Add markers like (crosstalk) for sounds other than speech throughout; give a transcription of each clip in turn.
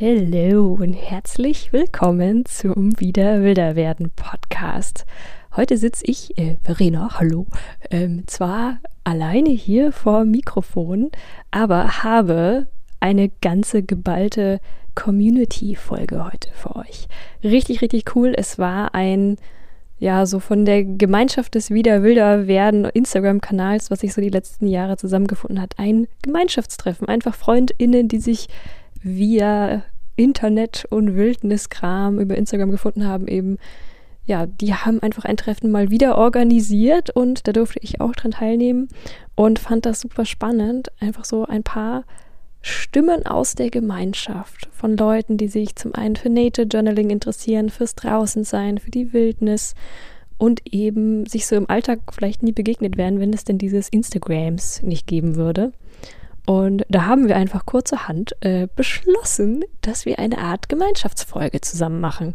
Hallo und herzlich willkommen zum Wieder Wilder werden Podcast. Heute sitze ich, äh, Verena, hallo, ähm, zwar alleine hier vor Mikrofon, aber habe eine ganze geballte Community-Folge heute für euch. Richtig, richtig cool. Es war ein, ja, so von der Gemeinschaft des Wieder Wilder werden Instagram-Kanals, was sich so die letzten Jahre zusammengefunden hat, ein Gemeinschaftstreffen. Einfach FreundInnen, die sich via Internet und Wildniskram über Instagram gefunden haben, eben, ja, die haben einfach ein Treffen mal wieder organisiert und da durfte ich auch dran teilnehmen und fand das super spannend. Einfach so ein paar Stimmen aus der Gemeinschaft von Leuten, die sich zum einen für Nature Journaling interessieren, fürs Draußensein, für die Wildnis und eben sich so im Alltag vielleicht nie begegnet wären, wenn es denn dieses Instagrams nicht geben würde. Und da haben wir einfach kurzerhand äh, beschlossen, dass wir eine Art Gemeinschaftsfolge zusammen machen.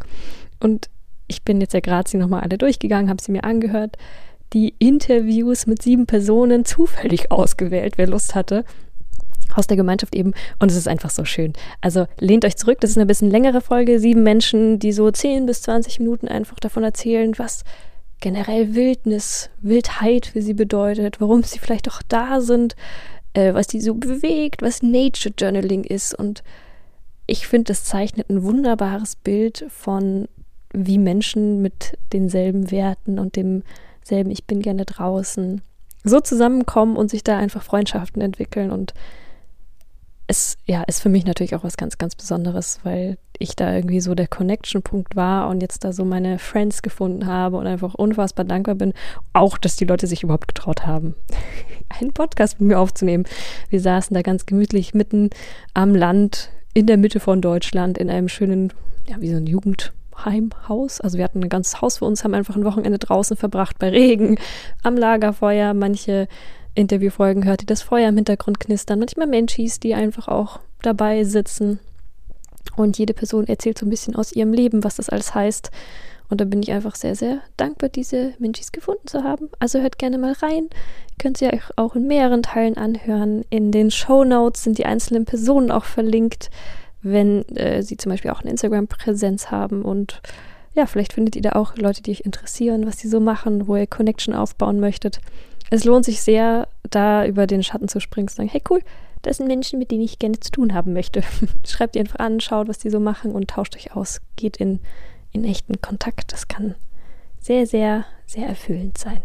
Und ich bin jetzt ja gerade sie nochmal alle durchgegangen, habe sie mir angehört. Die Interviews mit sieben Personen zufällig (laughs) ausgewählt, wer Lust hatte. Aus der Gemeinschaft eben. Und es ist einfach so schön. Also lehnt euch zurück. Das ist eine bisschen längere Folge. Sieben Menschen, die so 10 bis 20 Minuten einfach davon erzählen, was generell Wildnis, Wildheit für sie bedeutet, warum sie vielleicht auch da sind, äh, was die so bewegt, was Nature Journaling ist. Und ich finde, das zeichnet ein wunderbares Bild von, wie Menschen mit denselben Werten und demselben Ich bin gerne draußen so zusammenkommen und sich da einfach Freundschaften entwickeln. Und es ja, ist für mich natürlich auch was ganz, ganz Besonderes, weil ich da irgendwie so der Connection-Punkt war und jetzt da so meine Friends gefunden habe und einfach unfassbar dankbar bin, auch, dass die Leute sich überhaupt getraut haben, (laughs) einen Podcast mit mir aufzunehmen. Wir saßen da ganz gemütlich mitten am Land in der Mitte von Deutschland in einem schönen, ja, wie so ein Jugendheimhaus. Also wir hatten ein ganzes Haus für uns, haben einfach ein Wochenende draußen verbracht bei Regen, am Lagerfeuer. Manche Interviewfolgen hört ihr das Feuer im Hintergrund knistern. Manchmal Menschis, die einfach auch dabei sitzen. Und jede Person erzählt so ein bisschen aus ihrem Leben, was das alles heißt. Und da bin ich einfach sehr, sehr dankbar, diese Menschis gefunden zu haben. Also hört gerne mal rein. Ihr könnt sie euch auch in mehreren Teilen anhören. In den Show Notes sind die einzelnen Personen auch verlinkt, wenn äh, sie zum Beispiel auch eine Instagram-Präsenz haben. Und ja, vielleicht findet ihr da auch Leute, die euch interessieren, was sie so machen, wo ihr Connection aufbauen möchtet es lohnt sich sehr, da über den Schatten zu springen, zu sagen, hey cool, das sind Menschen, mit denen ich gerne zu tun haben möchte. (laughs) Schreibt die einfach an, schaut, was die so machen und tauscht euch aus. Geht in, in echten Kontakt. Das kann sehr, sehr, sehr erfüllend sein.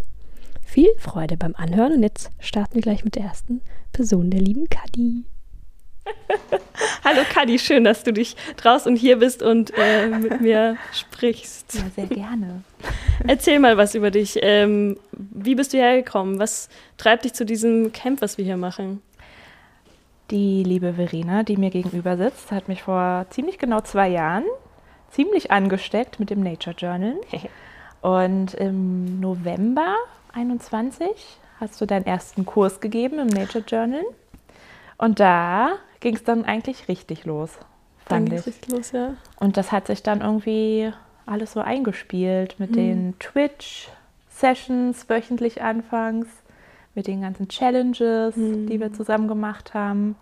Viel Freude beim Anhören und jetzt starten wir gleich mit der ersten Person, der lieben Kadi. (laughs) Hallo Kadi, schön, dass du dich draußen hier bist und äh, mit mir (laughs) sprichst. Ja, sehr gerne. Erzähl mal was über dich. Ähm, wie bist du hergekommen? Was treibt dich zu diesem Camp, was wir hier machen? Die liebe Verena, die mir gegenüber sitzt, hat mich vor ziemlich genau zwei Jahren ziemlich angesteckt mit dem Nature Journal. (laughs) Und im November 21 hast du deinen ersten Kurs gegeben im Nature Journal. Und da ging es dann eigentlich richtig los, fand dann ich. Richtig los, ja. Und das hat sich dann irgendwie alles so eingespielt mit mhm. den Twitch-Sessions wöchentlich anfangs, mit den ganzen Challenges, mhm. die wir zusammen gemacht haben.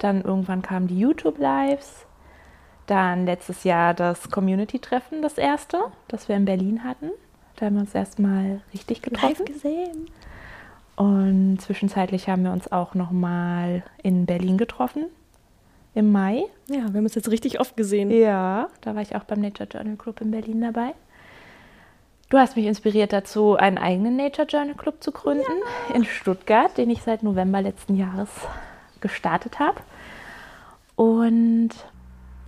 Dann irgendwann kamen die YouTube-Lives. Dann letztes Jahr das Community-Treffen, das erste, das wir in Berlin hatten. Da haben wir uns erstmal richtig getroffen. Live gesehen. Und zwischenzeitlich haben wir uns auch noch mal in Berlin getroffen im Mai. Ja, wir haben uns jetzt richtig oft gesehen. Ja, da war ich auch beim Nature Journal Club in Berlin dabei. Du hast mich inspiriert dazu, einen eigenen Nature Journal Club zu gründen ja. in Stuttgart, den ich seit November letzten Jahres gestartet habe. Und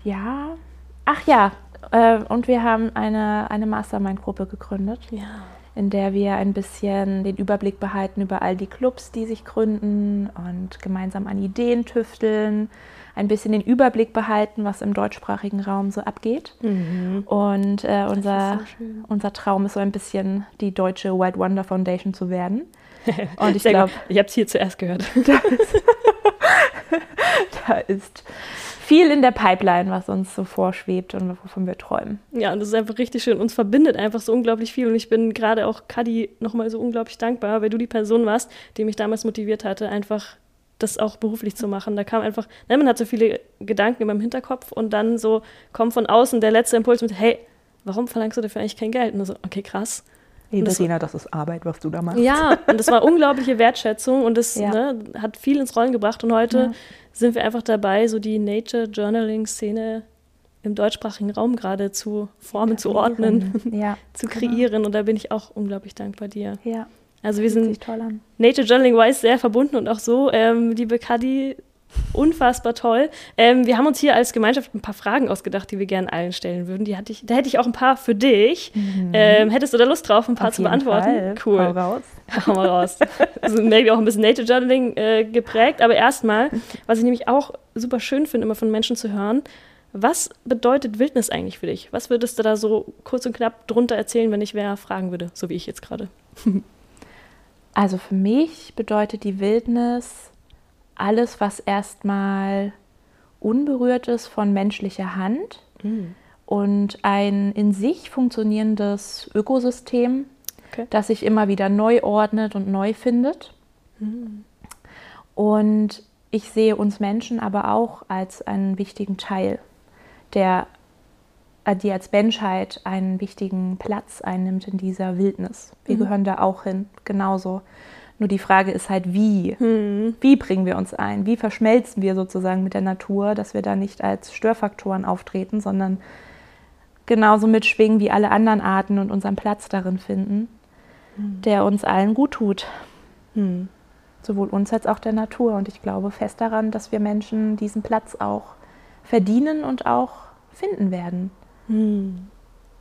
ja, ach ja, äh, und wir haben eine, eine Mastermind-Gruppe gegründet. Ja in der wir ein bisschen den Überblick behalten über all die Clubs, die sich gründen und gemeinsam an Ideen tüfteln, ein bisschen den Überblick behalten, was im deutschsprachigen Raum so abgeht. Mhm. Und äh, unser, so unser Traum ist so ein bisschen die deutsche White Wonder Foundation zu werden. (laughs) Und ich glaube, ich habe es hier zuerst gehört. (laughs) da ist (laughs) viel in der Pipeline, was uns so vorschwebt und wovon wir träumen. Ja, und das ist einfach richtig schön. Uns verbindet einfach so unglaublich viel. Und ich bin gerade auch Kadi nochmal so unglaublich dankbar, weil du die Person warst, die mich damals motiviert hatte, einfach das auch beruflich zu machen. Da kam einfach, ne, man hat so viele Gedanken in meinem Hinterkopf und dann so kommt von außen der letzte Impuls mit, hey, warum verlangst du dafür eigentlich kein Geld? Und so, okay, krass. Hey, das, das, ist Arbeit, was du da machst. Ja, und das war (laughs) unglaubliche Wertschätzung und das ja. ne, hat viel ins Rollen gebracht. Und heute ja. Sind wir einfach dabei, so die Nature Journaling-Szene im deutschsprachigen Raum gerade zu formen, zu ordnen, (laughs) ja, (laughs) zu genau. kreieren. Genau. Und da bin ich auch unglaublich dankbar dir. Ja. Also wir sind Nature Journaling Wise sehr verbunden und auch so, ähm, liebe Kadi, unfassbar toll. Ähm, wir haben uns hier als Gemeinschaft ein paar Fragen ausgedacht, die wir gerne allen stellen würden. Die hatte ich, da hätte ich auch ein paar für dich. Mhm. Ähm, hättest du da Lust drauf, ein paar Auf zu beantworten? Fall. Cool. Hau raus. (laughs) Hau mal raus. Also maybe auch ein bisschen Nature Journaling äh, geprägt. Aber erstmal, was ich nämlich auch super schön finde, immer von Menschen zu hören, was bedeutet Wildnis eigentlich für dich? Was würdest du da so kurz und knapp drunter erzählen, wenn ich wer fragen würde, so wie ich jetzt gerade? (laughs) Also für mich bedeutet die Wildnis alles, was erstmal unberührt ist von menschlicher Hand mhm. und ein in sich funktionierendes Ökosystem, okay. das sich immer wieder neu ordnet und neu findet. Mhm. Und ich sehe uns Menschen aber auch als einen wichtigen Teil, der äh, die als Menschheit einen wichtigen Platz einnimmt in dieser Wildnis. Wir mhm. gehören da auch hin, genauso. Nur die Frage ist halt, wie? Mhm. Wie bringen wir uns ein? Wie verschmelzen wir sozusagen mit der Natur, dass wir da nicht als Störfaktoren auftreten, sondern genauso mitschwingen wie alle anderen Arten und unseren Platz darin finden, mhm. der uns allen gut tut. Mhm. Sowohl uns als auch der Natur. Und ich glaube fest daran, dass wir Menschen diesen Platz auch verdienen und auch finden werden.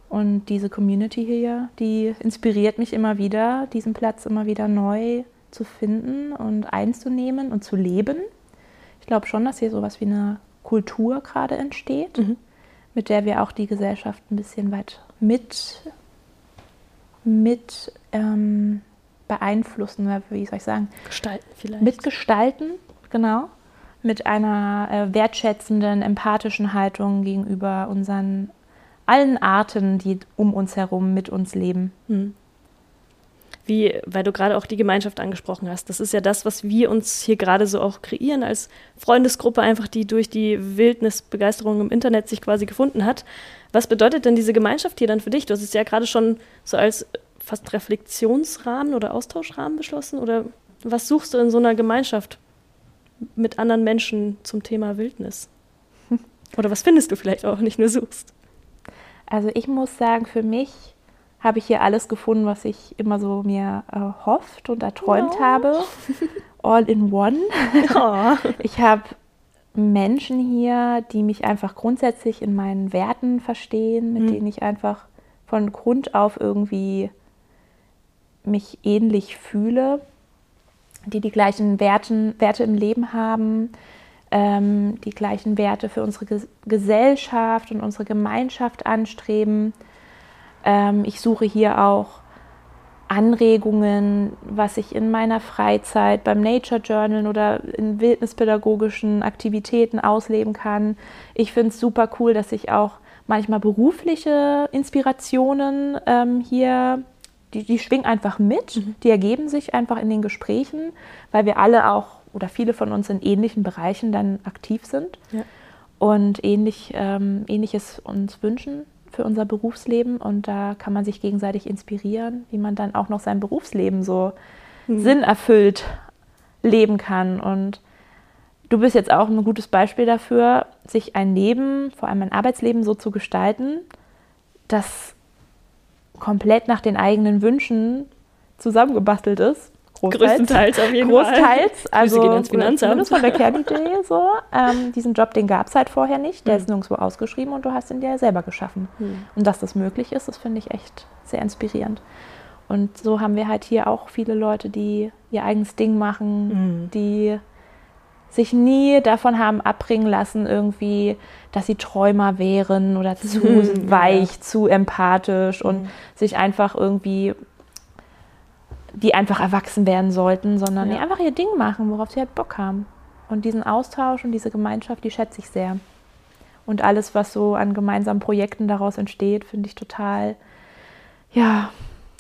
Und diese Community hier, die inspiriert mich immer wieder, diesen Platz immer wieder neu zu finden und einzunehmen und zu leben. Ich glaube schon, dass hier sowas wie eine Kultur gerade entsteht, mhm. mit der wir auch die Gesellschaft ein bisschen weit mit, mit ähm, beeinflussen, wie soll ich sagen? Gestalten vielleicht. Mitgestalten, genau. Mit einer äh, wertschätzenden, empathischen Haltung gegenüber unseren allen Arten, die um uns herum mit uns leben. Mhm. Wie, weil du gerade auch die Gemeinschaft angesprochen hast. Das ist ja das, was wir uns hier gerade so auch kreieren als Freundesgruppe, einfach die durch die Wildnisbegeisterung im Internet sich quasi gefunden hat. Was bedeutet denn diese Gemeinschaft hier dann für dich? Du hast es ja gerade schon so als fast Reflexionsrahmen oder Austauschrahmen beschlossen. Oder was suchst du in so einer Gemeinschaft mit anderen Menschen zum Thema Wildnis? (laughs) Oder was findest du vielleicht auch, nicht nur suchst? Also ich muss sagen, für mich habe ich hier alles gefunden, was ich immer so mir erhofft und erträumt oh. habe. All in one. (laughs) Oh. Ich habe Menschen hier, die mich einfach grundsätzlich in meinen Werten verstehen, mit mhm. denen ich einfach von Grund auf irgendwie mich ähnlich fühle, die die gleichen Werten, Werte im Leben haben, ähm, die gleichen Werte für unsere Ges Gesellschaft und unsere Gemeinschaft anstreben. Ähm, ich suche hier auch Anregungen, was ich in meiner Freizeit beim Nature Journal oder in wildnispädagogischen Aktivitäten ausleben kann. Ich finde es super cool, dass ich auch manchmal berufliche Inspirationen ähm, hier, die, die schwingen einfach mit, mhm. die ergeben sich einfach in den Gesprächen, weil wir alle auch oder viele von uns in ähnlichen Bereichen dann aktiv sind ja. und ähnlich, ähm, ähnliches uns wünschen für unser Berufsleben. Und da kann man sich gegenseitig inspirieren, wie man dann auch noch sein Berufsleben so mhm. sinnerfüllt leben kann. Und du bist jetzt auch ein gutes Beispiel dafür, sich ein Leben, vor allem ein Arbeitsleben so zu gestalten, das komplett nach den eigenen Wünschen zusammengebastelt ist Großteils. Größtenteils auf jeden Großteils, Fall. Großteils. Also gehen ins Finanzamt. von der Kernidee so. Ähm, diesen Job, den gab es halt vorher nicht. Der mhm. ist nirgendwo ausgeschrieben und du hast ihn dir selber geschaffen. Mhm. Und dass das möglich ist, das finde ich echt sehr inspirierend. Und so haben wir halt hier auch viele Leute, die ihr eigenes Ding machen, mhm. die sich nie davon haben abbringen lassen, irgendwie, dass sie Träumer wären oder zu (laughs) weich, ja. zu empathisch und mhm. sich einfach irgendwie die einfach erwachsen werden sollten, sondern ja. die einfach ihr Ding machen, worauf sie halt Bock haben. Und diesen Austausch und diese Gemeinschaft, die schätze ich sehr. Und alles, was so an gemeinsamen Projekten daraus entsteht, finde ich total, ja,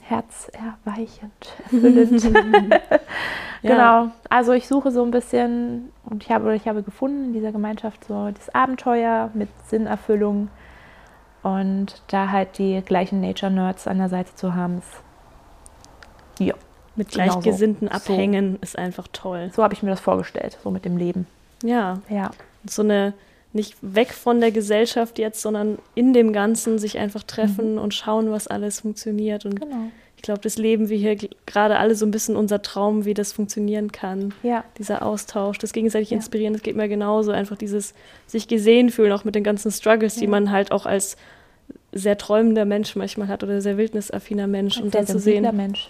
herzerweichend, erfüllend. (laughs) (laughs) Ja. Genau. Also ich suche so ein bisschen und ich habe ich habe gefunden in dieser Gemeinschaft so das Abenteuer mit Sinnerfüllung und da halt die gleichen Nature Nerds an der Seite zu haben, ist ja, Mit Genau so. Gleichgesinnten So. abhängen ist einfach toll. so habe ich mir das vorgestellt, so mit dem Leben. Ja, Ja. so eine nicht weg von der Gesellschaft jetzt, sondern in dem Ganzen sich einfach treffen und schauen, was alles funktioniert. Und Genau. ich glaube, das leben wir hier gerade alle so ein bisschen unser Traum, wie das funktionieren kann. Ja. Dieser Austausch, das gegenseitig Ja. inspirieren, das geht mir genauso. Einfach dieses sich gesehen fühlen, auch mit den ganzen Struggles, die Ja. man halt auch als sehr träumender Mensch manchmal hat oder sehr wildnisaffiner Mensch. Ein und sehr dann zu sehen, Mensch,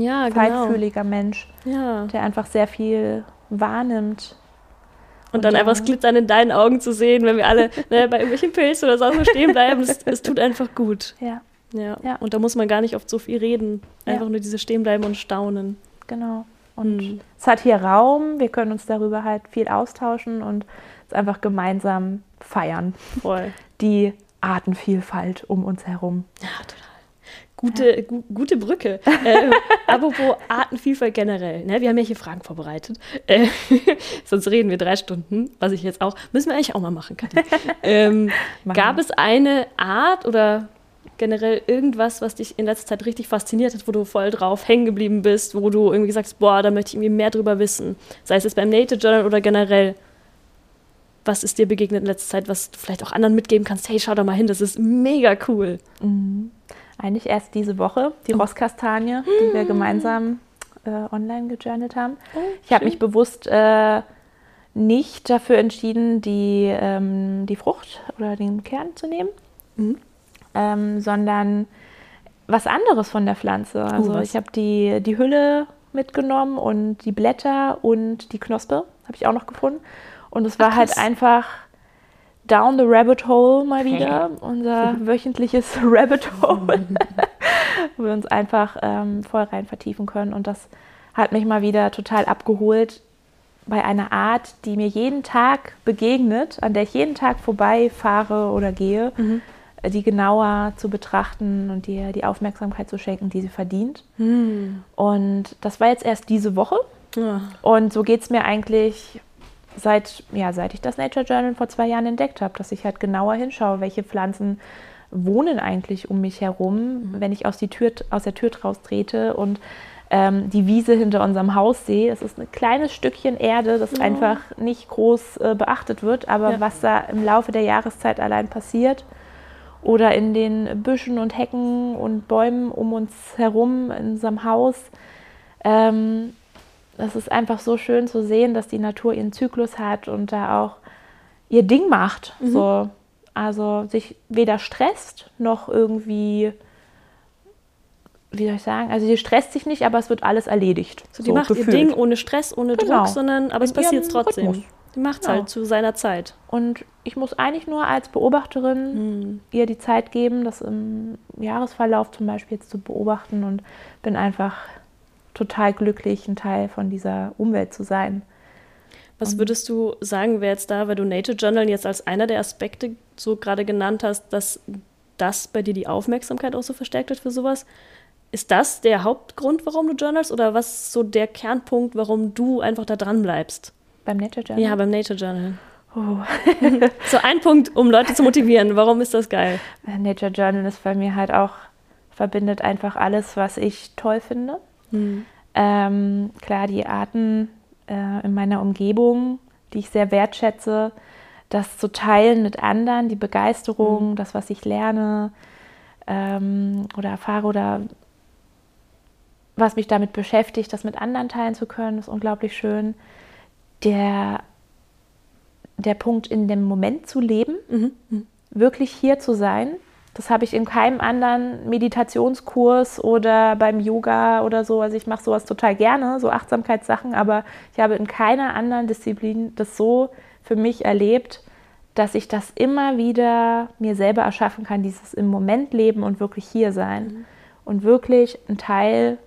ja, genau. feinfühliger Mensch, Ja. der einfach sehr viel wahrnimmt. Und dann Und, einfach das Glitzern in deinen Augen zu sehen, wenn wir alle ne, bei irgendwelchen Pilzen oder sonst wo stehen bleiben, es, es tut einfach gut. Ja, Ja. Ja. Und da muss man gar nicht oft so viel reden. Einfach Ja. nur dieses Stehenbleiben und Staunen. genau. Und Hm. es hat hier Raum, wir können uns darüber halt viel austauschen und es einfach gemeinsam feiern. Voll. Die Artenvielfalt um uns herum. Ja, total. Gute, gu gute Brücke. Äh, (laughs) apropos Artenvielfalt generell. Ne? Wir haben ja hier Fragen vorbereitet. Äh, (laughs) sonst reden wir drei Stunden, was ich jetzt auch. Müssen wir eigentlich auch mal machen, Kathi. (laughs) ähm, Machen gab wir. es eine Art oder generell irgendwas, was dich in letzter Zeit richtig fasziniert hat, wo du voll drauf hängen geblieben bist, wo du irgendwie sagst, boah, da möchte ich irgendwie mehr drüber wissen. Sei es jetzt beim Nature Journal oder generell. Was ist dir begegnet in letzter Zeit, was du vielleicht auch anderen mitgeben kannst? Hey, schau da mal hin, das ist mega cool. Mhm. Eigentlich erst diese Woche, die Rosskastanie, die wir gemeinsam äh, online gejournalt haben. Ich habe mich bewusst äh, nicht dafür entschieden, die, ähm, die Frucht oder den Kern zu nehmen, Mhm. ähm, sondern was anderes von der Pflanze. Also was? ich habe die, die Hülle mitgenommen und die Blätter und die Knospe habe ich auch noch gefunden. Und es war Ach, halt einfach down the rabbit hole mal wieder, unser (laughs) wöchentliches (laughs) Rabbit Hole, (laughs) wo wir uns einfach ähm, voll rein vertiefen können. Und das hat mich mal wieder total abgeholt bei einer Art, die mir jeden Tag begegnet, an der ich jeden Tag vorbeifahre oder gehe, äh, die genauer zu betrachten und ihr die Aufmerksamkeit zu schenken, die sie verdient. Hm. Und das war jetzt erst diese Woche. Ja. Und so geht es mir eigentlich seit, ja, seit ich das Nature Journal vor zwei Jahren entdeckt habe, dass ich halt genauer hinschaue, welche Pflanzen wohnen eigentlich um mich herum, wenn ich aus, die Tür, aus der Tür draus trete und ähm, die Wiese hinter unserem Haus sehe. Es ist ein kleines Stückchen Erde, das einfach nicht groß äh, beachtet wird, aber Ja. was da im Laufe der Jahreszeit allein passiert oder in den Büschen und Hecken und Bäumen um uns herum in unserem Haus, ähm, das ist einfach so schön zu sehen, dass die Natur ihren Zyklus hat und da auch ihr Ding macht. So. Also sich weder stresst noch irgendwie, wie soll ich sagen, also sie stresst sich nicht, aber es wird alles erledigt. So, die macht ihr gefühlt. Ding ohne Stress, ohne Genau. Druck, sondern aber es In passiert trotzdem. Rhythmus. Die macht es Genau. halt zu seiner Zeit. Und ich muss eigentlich nur als Beobachterin Hm. ihr die Zeit geben, das im Jahresverlauf zum Beispiel jetzt zu beobachten und bin einfach total glücklich, ein Teil von dieser Umwelt zu sein. Was würdest du sagen, wäre jetzt da, weil du Nature Journal jetzt als einer der Aspekte so gerade genannt hast, dass das bei dir die Aufmerksamkeit auch so verstärkt wird für sowas? Ist das der Hauptgrund, warum du journalst oder was ist so der Kernpunkt, warum du einfach da dran bleibst? Beim Nature Journal? Ja, beim Nature Journal. Oh. (laughs) So ein Punkt, um Leute zu motivieren. Warum ist das geil? Nature Journal ist bei mir halt auch, verbindet einfach alles, was ich toll finde. Ähm, klar, die Arten äh, in meiner Umgebung, die ich sehr wertschätze, das zu teilen mit anderen, die Begeisterung, das, was ich lerne ähm, oder erfahre oder was mich damit beschäftigt, das mit anderen teilen zu können, ist unglaublich schön. Der, der Punkt, in dem Moment zu leben, wirklich hier zu sein. Das habe ich in keinem anderen Meditationskurs oder beim Yoga oder so. Also ich mache sowas total gerne, so Achtsamkeitssachen, aber ich habe in keiner anderen Disziplin das so für mich erlebt, dass ich das immer wieder mir selber erschaffen kann, dieses im Moment leben und wirklich hier sein und wirklich ein Teil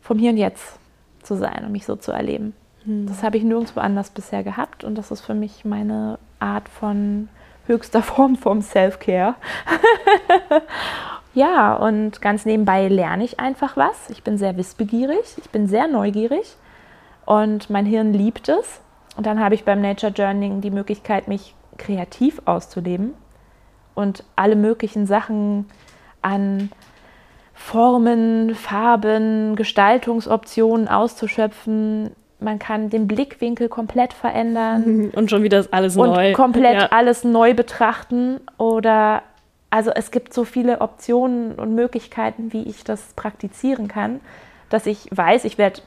vom Hier und Jetzt zu sein und mich so zu erleben. Das habe ich nirgendwo anders bisher gehabt und das ist für mich meine Art von höchster (laughs) Form vom Self-Care. (laughs) ja, und ganz nebenbei lerne ich einfach was. Ich bin sehr wissbegierig, ich bin sehr neugierig und mein Hirn liebt es. Und dann habe ich beim Nature Journaling die Möglichkeit, mich kreativ auszuleben und alle möglichen Sachen an Formen, Farben, Gestaltungsoptionen auszuschöpfen. Man kann den Blickwinkel komplett verändern. (laughs) Und schon wieder ist alles und neu. komplett Ja. alles neu betrachten. Oder also es gibt so viele Optionen und Möglichkeiten, wie ich das praktizieren kann, dass ich weiß, ich werde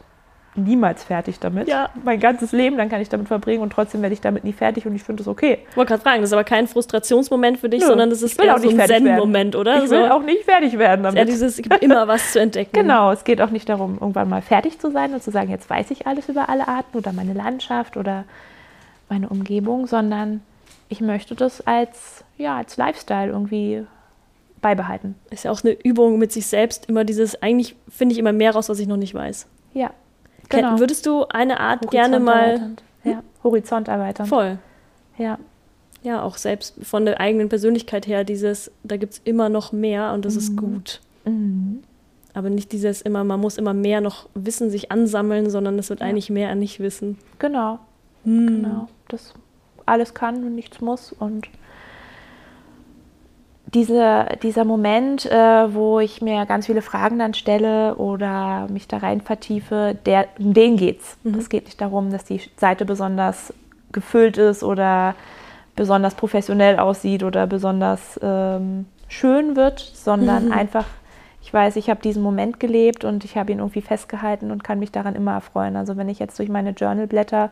niemals fertig damit. Ja. Mein ganzes Leben lang kann ich damit verbringen und trotzdem werde ich damit nie fertig und ich finde es okay. Ich wollte gerade fragen, das ist aber kein Frustrationsmoment für dich, Nö, sondern das ist eher auch so ein. Zen-Moment, oder? Ich will so. auch nicht fertig werden ja, damit. dieses, es gibt immer was zu entdecken. (laughs) Genau, es geht auch nicht darum, irgendwann mal fertig zu sein und zu sagen, jetzt weiß ich alles über alle Arten oder meine Landschaft oder meine Umgebung, sondern ich möchte das als, ja, als Lifestyle irgendwie beibehalten. Ist ja auch eine Übung mit sich selbst, immer dieses, eigentlich finde ich immer mehr raus, was ich noch nicht weiß. Ja, genau. Würdest du eine Art Horizont gerne mal erweiternd. Ja, Horizont erweitern. voll? Ja, Ja, auch selbst von der eigenen Persönlichkeit her, dieses, da gibt es immer noch mehr und das ist gut. mhm. Aber nicht dieses immer, man muss immer mehr noch Wissen sich ansammeln, sondern es wird Ja. eigentlich mehr an Nicht-Wissen. genau, Hm. genau. Das alles kann und nichts muss und diese, dieser Moment, äh, wo ich mir ganz viele Fragen dann stelle oder mich da rein vertiefe, der, um den geht's. Mhm. Es geht nicht darum, dass die Seite besonders gefüllt ist oder besonders professionell aussieht oder besonders ähm, schön wird, sondern Mhm. einfach, ich weiß, ich habe diesen Moment gelebt und ich habe ihn irgendwie festgehalten und kann mich daran immer erfreuen. Also wenn ich jetzt durch meine Journal blätter,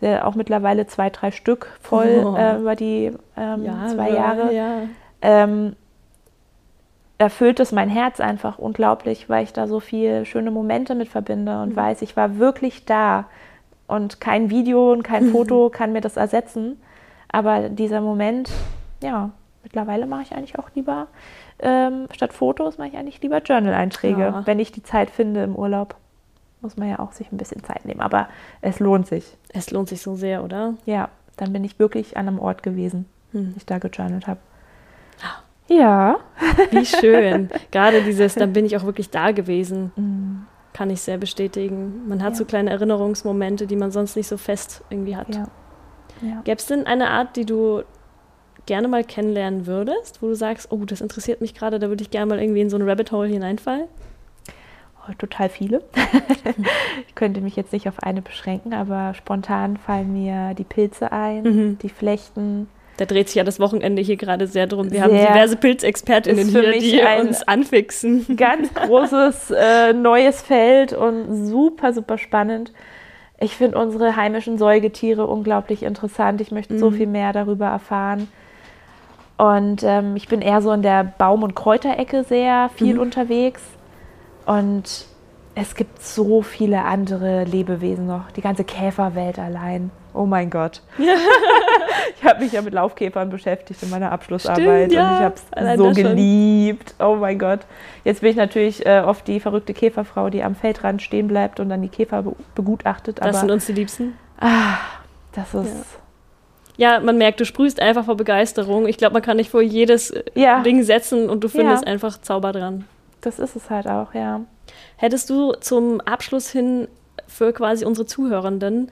äh, auch mittlerweile zwei, drei Stück voll Oh. äh, über die ähm, zwei ja, Jahre, Ja. Ähm, erfüllt es mein Herz einfach unglaublich, weil ich da so viele schöne Momente mit verbinde und Mhm. weiß, ich war wirklich da. Und kein Video und kein (laughs) Foto kann mir das ersetzen. Aber dieser Moment, ja, mittlerweile mache ich eigentlich auch lieber, ähm, statt Fotos mache ich eigentlich lieber Journal-Einträge, Ja. wenn ich die Zeit finde im Urlaub. Muss man ja auch sich ein bisschen Zeit nehmen, aber es lohnt sich. Es lohnt sich so sehr, oder? Ja, dann bin ich wirklich an einem Ort gewesen, Hm. ich da gejournalt habe. Ja. Wie schön. (laughs) Gerade dieses, dann bin ich auch wirklich da gewesen, Mhm. kann ich sehr bestätigen. Man hat Ja. so kleine Erinnerungsmomente, die man sonst nicht so fest irgendwie hat. Ja. ja. Gäbe es denn eine Art, die du gerne mal kennenlernen würdest, wo du sagst, oh, das interessiert mich gerade, da würde ich gerne mal irgendwie in so ein Rabbit Hole hineinfallen? Oh, total viele. (laughs) ich könnte mich jetzt nicht auf eine beschränken, aber spontan fallen mir die Pilze ein, Mhm. die Flechten. Da dreht sich ja das Wochenende hier gerade sehr drum. Wir haben Sehr. diverse Pilzexpertinnen hier, die uns anfixen. Ganz großes (laughs) äh, neues Feld und super, super spannend. Ich finde unsere heimischen Säugetiere unglaublich interessant. Ich möchte so Mhm. viel mehr darüber erfahren. Und ähm, ich bin eher so in der Baum- und Kräuterecke sehr viel Mhm. unterwegs. Und es gibt so viele andere Lebewesen noch. Die ganze Käferwelt allein. Oh mein Gott. (laughs) ich habe mich ja mit Laufkäfern beschäftigt in meiner Abschlussarbeit. Stimmt, ja. Und ich habe es so geliebt. Oh mein Gott. Jetzt bin ich natürlich äh, oft die verrückte Käferfrau, die am Feldrand stehen bleibt und dann die Käfer be begutachtet. Das sind uns die Liebsten. ah, das ist. Ja, man merkt, du sprühst einfach vor Begeisterung. Ich glaube, man kann dich vor jedes äh, Ja, Ding setzen und du findest Ja. einfach Zauber dran. das ist es halt auch, ja. Hättest du zum Abschluss hin für quasi unsere Zuhörenden,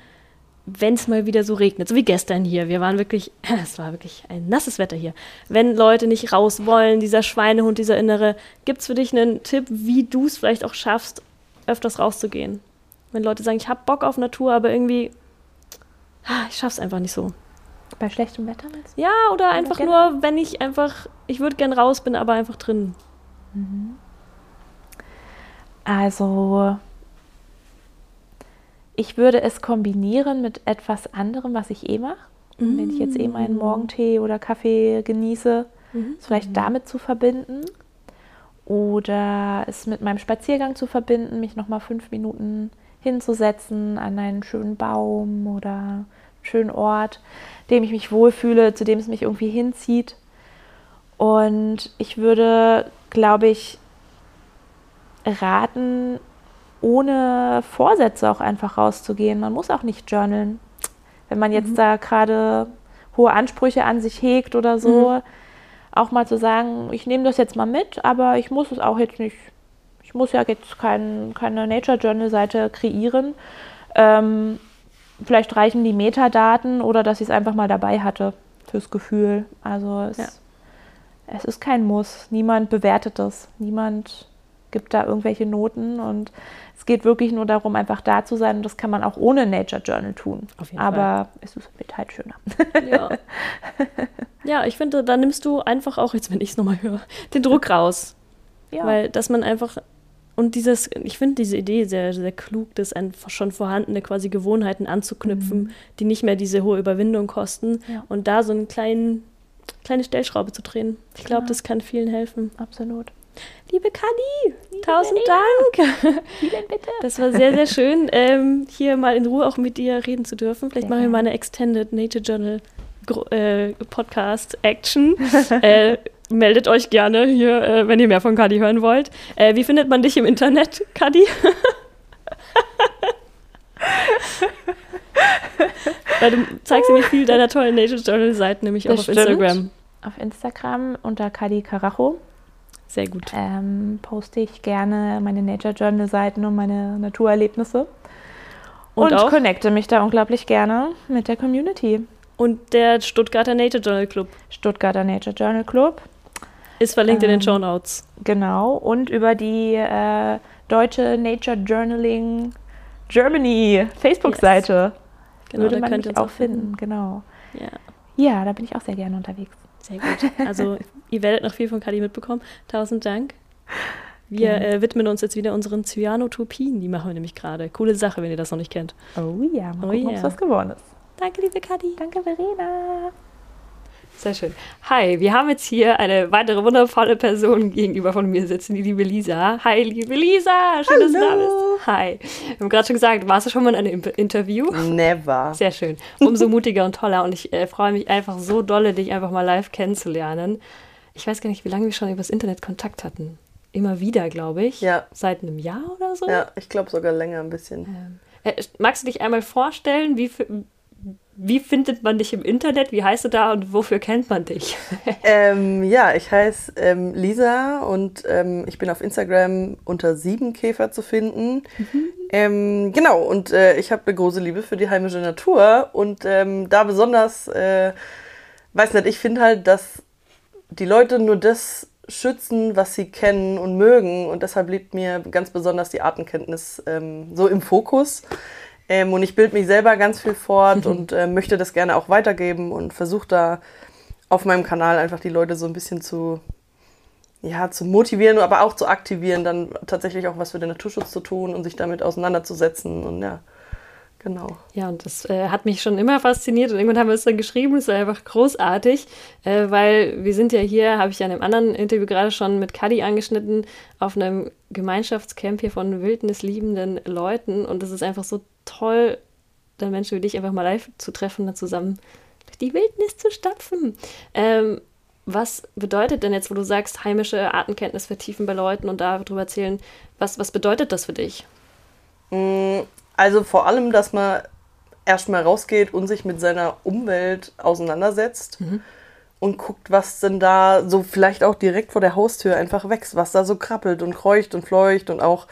wenn es mal wieder so regnet, so wie gestern hier, wir waren wirklich, (clears throat) es war wirklich ein nasses Wetter hier. Wenn Leute nicht raus wollen, dieser Schweinehund, dieser Innere, gibt es für dich einen Tipp, wie du es vielleicht auch schaffst, öfters rauszugehen? Wenn Leute sagen, ich habe Bock auf Natur, aber irgendwie, ah, ich schaff's einfach nicht so. Bei schlechtem Wetter? Ja, oder einfach generell? nur, wenn ich einfach, ich würde gern raus, bin aber einfach drin. Also, ich würde es kombinieren mit etwas anderem, was ich eh mache. Wenn ich jetzt eh meinen Morgentee oder Kaffee genieße, Mhm. es vielleicht damit zu verbinden. Oder es mit meinem Spaziergang zu verbinden, mich nochmal fünf Minuten hinzusetzen an einen schönen Baum oder einen schönen Ort, dem ich mich wohlfühle, zu dem es mich irgendwie hinzieht. Und ich würde, glaube ich, raten, ohne Vorsätze auch einfach rauszugehen. Man muss auch nicht journalen. Wenn man jetzt da gerade hohe Ansprüche an sich hegt oder so, auch mal zu sagen, ich nehme das jetzt mal mit, aber ich muss es auch jetzt nicht, ich muss ja jetzt kein, keine Nature Journal Seite kreieren. Ähm, vielleicht reichen die Metadaten oder dass ich es einfach mal dabei hatte fürs Gefühl. Also es, ja. es ist kein Muss. Niemand bewertet das. Niemand gibt da irgendwelche Noten und es geht wirklich nur darum, einfach da zu sein und das kann man auch ohne Nature Journal tun. Aber Fall. es ist mit halt schöner. Ja. ja, ich finde, da nimmst du einfach auch, jetzt wenn ich es nochmal höre, den Druck raus. Ja. Weil, dass man einfach und dieses, ich finde diese Idee sehr, sehr klug, das einfach schon vorhandene quasi Gewohnheiten anzuknüpfen, mhm. die nicht mehr diese hohe Überwindung kosten ja. und da so eine kleine Stellschraube zu drehen. Ich glaube, genau. das kann vielen helfen. Absolut. Liebe Kadi, tausend Dank. (laughs) Vielen bitte. Das war sehr, sehr schön, ähm, hier mal in Ruhe auch mit dir reden zu dürfen. Vielleicht sehr machen wir mal eine Extended Nature Journal äh, Podcast Action. (laughs) äh, meldet euch gerne hier, äh, wenn ihr mehr von Kadi hören wollt. Äh, wie findet man dich im Internet, Kadi? (laughs) Weil du zeigst nämlich viel deiner tollen Nature Journal Seiten, nämlich das auch auf stimmt. Instagram. Auf Instagram unter Kadi Carajo. Sehr gut. Ähm, poste ich gerne meine Nature Journal Seiten und meine Naturerlebnisse. Und, und connecte mich da unglaublich gerne mit der Community. Und der Stuttgarter Nature Journal Club. Stuttgarter Nature Journal Club. Ist verlinkt ähm, in den ähm, Show Notes. Genau. Und über die äh, deutsche Nature Journaling Germany Facebook-Seite yes. genau, würde man mich auch finden. finden. Genau. Ja. ja, da bin ich auch sehr gerne unterwegs. Sehr gut. Also (laughs) ihr werdet noch viel von Kadi mitbekommen. Tausend Dank. Wir äh, widmen uns jetzt wieder unseren Cyanotopien. Die machen wir nämlich gerade. Coole Sache, wenn ihr das noch nicht kennt. Oh ja, mal oh gucken, ob was geworden ist. Danke, liebe Kadi. Danke, Verena. Sehr schön. Hi, wir haben jetzt hier eine weitere wundervolle Person gegenüber von mir sitzen, die liebe Lisa. Hi, liebe Lisa. Schön, Hallo. dass du da bist. Hi. Wir haben gerade schon gesagt, warst du schon mal in einem Interview? Never. Sehr schön. Umso mutiger und toller. Und ich äh, freue mich einfach so dolle, dich einfach mal live kennenzulernen. Ich weiß gar nicht, wie lange wir schon übers Internet Kontakt hatten. Immer wieder, glaube ich. Ja. Seit einem Jahr oder so. Ja, ich glaube sogar länger ein bisschen. Ähm, äh, magst du dich einmal vorstellen, wie, wie findet man dich im Internet? Wie heißt du da und wofür kennt man dich? (laughs) ähm, ja, ich heiße ähm, Lisa und ähm, ich bin auf Instagram unter Siebenkäfer zu finden. Mhm. Ähm, genau, und äh, ich habe eine große Liebe für die heimische Natur und ähm, da besonders, äh, weiß nicht, ich finde halt, dass die Leute nur das schützen, was sie kennen und mögen und deshalb liegt mir ganz besonders die Artenkenntnis ähm, so im Fokus. Ähm, und ich bilde mich selber ganz viel fort und äh, möchte das gerne auch weitergeben und versuche da auf meinem Kanal einfach die Leute so ein bisschen zu, ja, zu motivieren, aber auch zu aktivieren, dann tatsächlich auch was für den Naturschutz zu tun und sich damit auseinanderzusetzen. Und ja, Genau. Ja, und das äh, hat mich schon immer fasziniert und irgendwann haben wir es dann geschrieben, es war einfach großartig, äh, weil wir sind ja hier, habe ich ja in einem anderen Interview gerade schon mit Kadi angeschnitten, auf einem Gemeinschaftscamp hier von wildnisliebenden Leuten und es ist einfach so toll, dann Menschen wie dich einfach mal live zu treffen und zusammen durch die Wildnis zu stapfen. Ähm, was bedeutet denn jetzt, wo du sagst, heimische Artenkenntnis vertiefen bei Leuten und darüber erzählen, was, was bedeutet das für dich? Mm, also vor allem, dass man erstmal rausgeht und sich mit seiner Umwelt auseinandersetzt mhm. und guckt, was denn da so vielleicht auch direkt vor der Haustür einfach wächst, was da so krabbelt und kreucht und fleucht und auch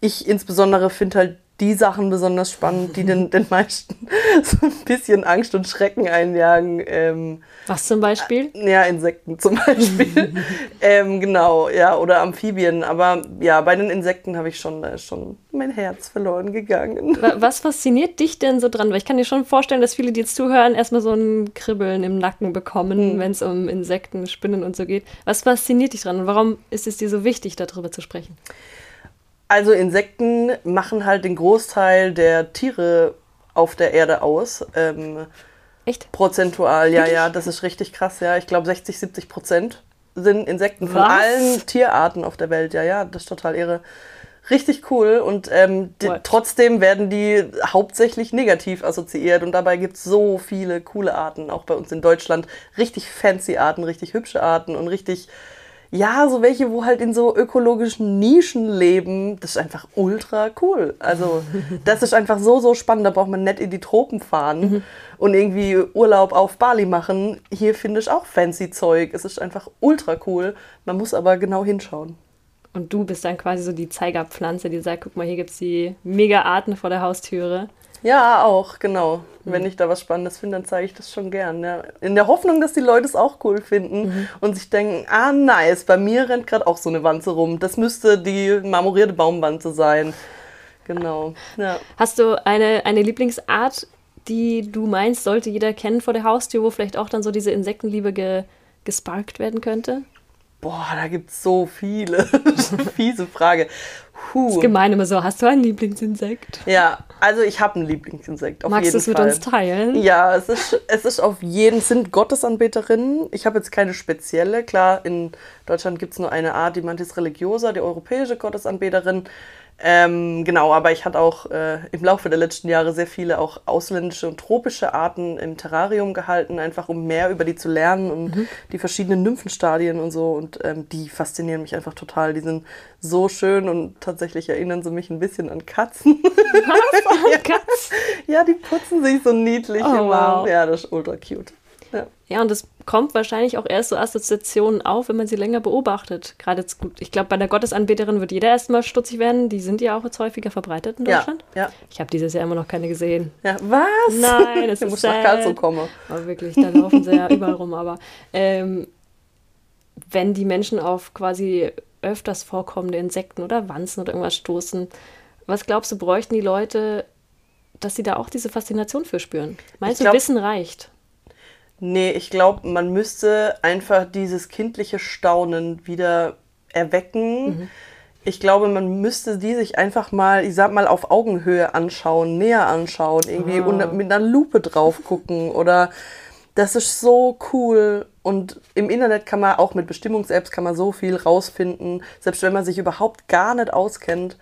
ich insbesondere finde halt die Sachen besonders spannend, die den, den meisten (laughs) so ein bisschen Angst und Schrecken einjagen. Ähm, Was zum Beispiel? Äh, ja, Insekten zum Beispiel. (laughs) ähm, genau, ja, oder Amphibien. Aber ja, bei den Insekten habe ich schon, äh, schon mein Herz verloren gegangen. Was fasziniert dich denn so dran? Weil ich kann dir schon vorstellen, dass viele, die jetzt zuhören, erstmal so ein Kribbeln im Nacken bekommen, mhm. wenn es um Insekten, Spinnen und so geht. Was fasziniert dich dran und warum ist es dir so wichtig, darüber zu sprechen? Also Insekten machen halt den Großteil der Tiere auf der Erde aus. Ähm, Echt? Prozentual, ja, ja, das ist richtig krass, ja. Ich glaube 60, 70 Prozent sind Insekten von Was? allen Tierarten auf der Welt, ja, ja, das ist total irre. Richtig cool und ähm, die, trotzdem werden die hauptsächlich negativ assoziiert und dabei gibt es so viele coole Arten, auch bei uns in Deutschland. Richtig fancy Arten, richtig hübsche Arten und richtig ja, so welche, wo halt in so ökologischen Nischen leben, das ist einfach ultra cool. Also, (laughs) das ist einfach so, so spannend. Da braucht man nicht in die Tropen fahren mhm. und irgendwie Urlaub auf Bali machen. Hier finde ich auch fancy Zeug. Es ist einfach ultra cool. Man muss aber genau hinschauen. Und du bist dann quasi so die Zeigerpflanze, die sagt, guck mal, hier gibt es die Mega-Arten vor der Haustüre. Ja, auch, genau. Mhm. Wenn ich da was Spannendes finde, dann zeige ich das schon gern. Ja. In der Hoffnung, dass die Leute es auch cool finden mhm. und sich denken, ah nice, bei mir rennt gerade auch so eine Wanze rum. Das müsste die marmorierte Baumwanze sein. Genau. Ja. Hast du eine, eine Lieblingsart, die du meinst, sollte jeder kennen vor der Haustür, wo vielleicht auch dann so diese Insektenliebe ge, gesparkt werden könnte? Boah, da gibt es so viele. (laughs) Fiese Frage. Puh. Das ist gemein immer so. Hast du ein Lieblingsinsekt? Ja, also ich habe ein Lieblingsinsekt. Auf Magst du es mit uns teilen? Ja, es ist, es ist auf jeden sind Gottesanbeterinnen. Ich habe jetzt keine spezielle. Klar, in Deutschland gibt es nur eine Art, die Mantis religiosa, die europäische Gottesanbeterin. Ähm, genau, aber ich hatte auch äh, im Laufe der letzten Jahre sehr viele auch ausländische und tropische Arten im Terrarium gehalten, einfach um mehr über die zu lernen und mhm. die verschiedenen Nymphenstadien und so. Und ähm, die faszinieren mich einfach total. Die sind so schön und tatsächlich erinnern sie mich ein bisschen an Katzen. Was? (laughs) An ja. Katzen? Ja, die putzen sich so niedlich oh, immer. Wow. Ja, das ist ultra cute. Ja. ja, und das kommt wahrscheinlich auch erst so Assoziationen auf, wenn man sie länger beobachtet. Gerade jetzt gut, ich glaube, bei der Gottesanbeterin wird jeder erstmal stutzig werden. Die sind ja auch jetzt häufiger verbreitet in Deutschland. Ja. ja. Ich habe dieses Jahr immer noch keine gesehen. Ja, was? Nein, es (laughs) ist muss nach Karlsruhe kommen. Aber wirklich, da laufen sie ja (laughs) überall rum. Aber ähm, wenn die Menschen auf quasi öfters vorkommende Insekten oder Wanzen oder irgendwas stoßen, was glaubst du, bräuchten die Leute, dass sie da auch diese Faszination für spüren? Meinst glaub, du, Wissen reicht? Nee, ich glaube, man müsste einfach dieses kindliche Staunen wieder erwecken. Mhm. Ich glaube, man müsste die sich einfach mal, ich sag mal, auf Augenhöhe anschauen, näher anschauen, irgendwie oh. mit einer Lupe drauf (laughs) gucken oder das ist so cool. Und im Internet kann man auch mit Bestimmungs-Apps kann man so viel rausfinden, selbst wenn man sich überhaupt gar nicht auskennt.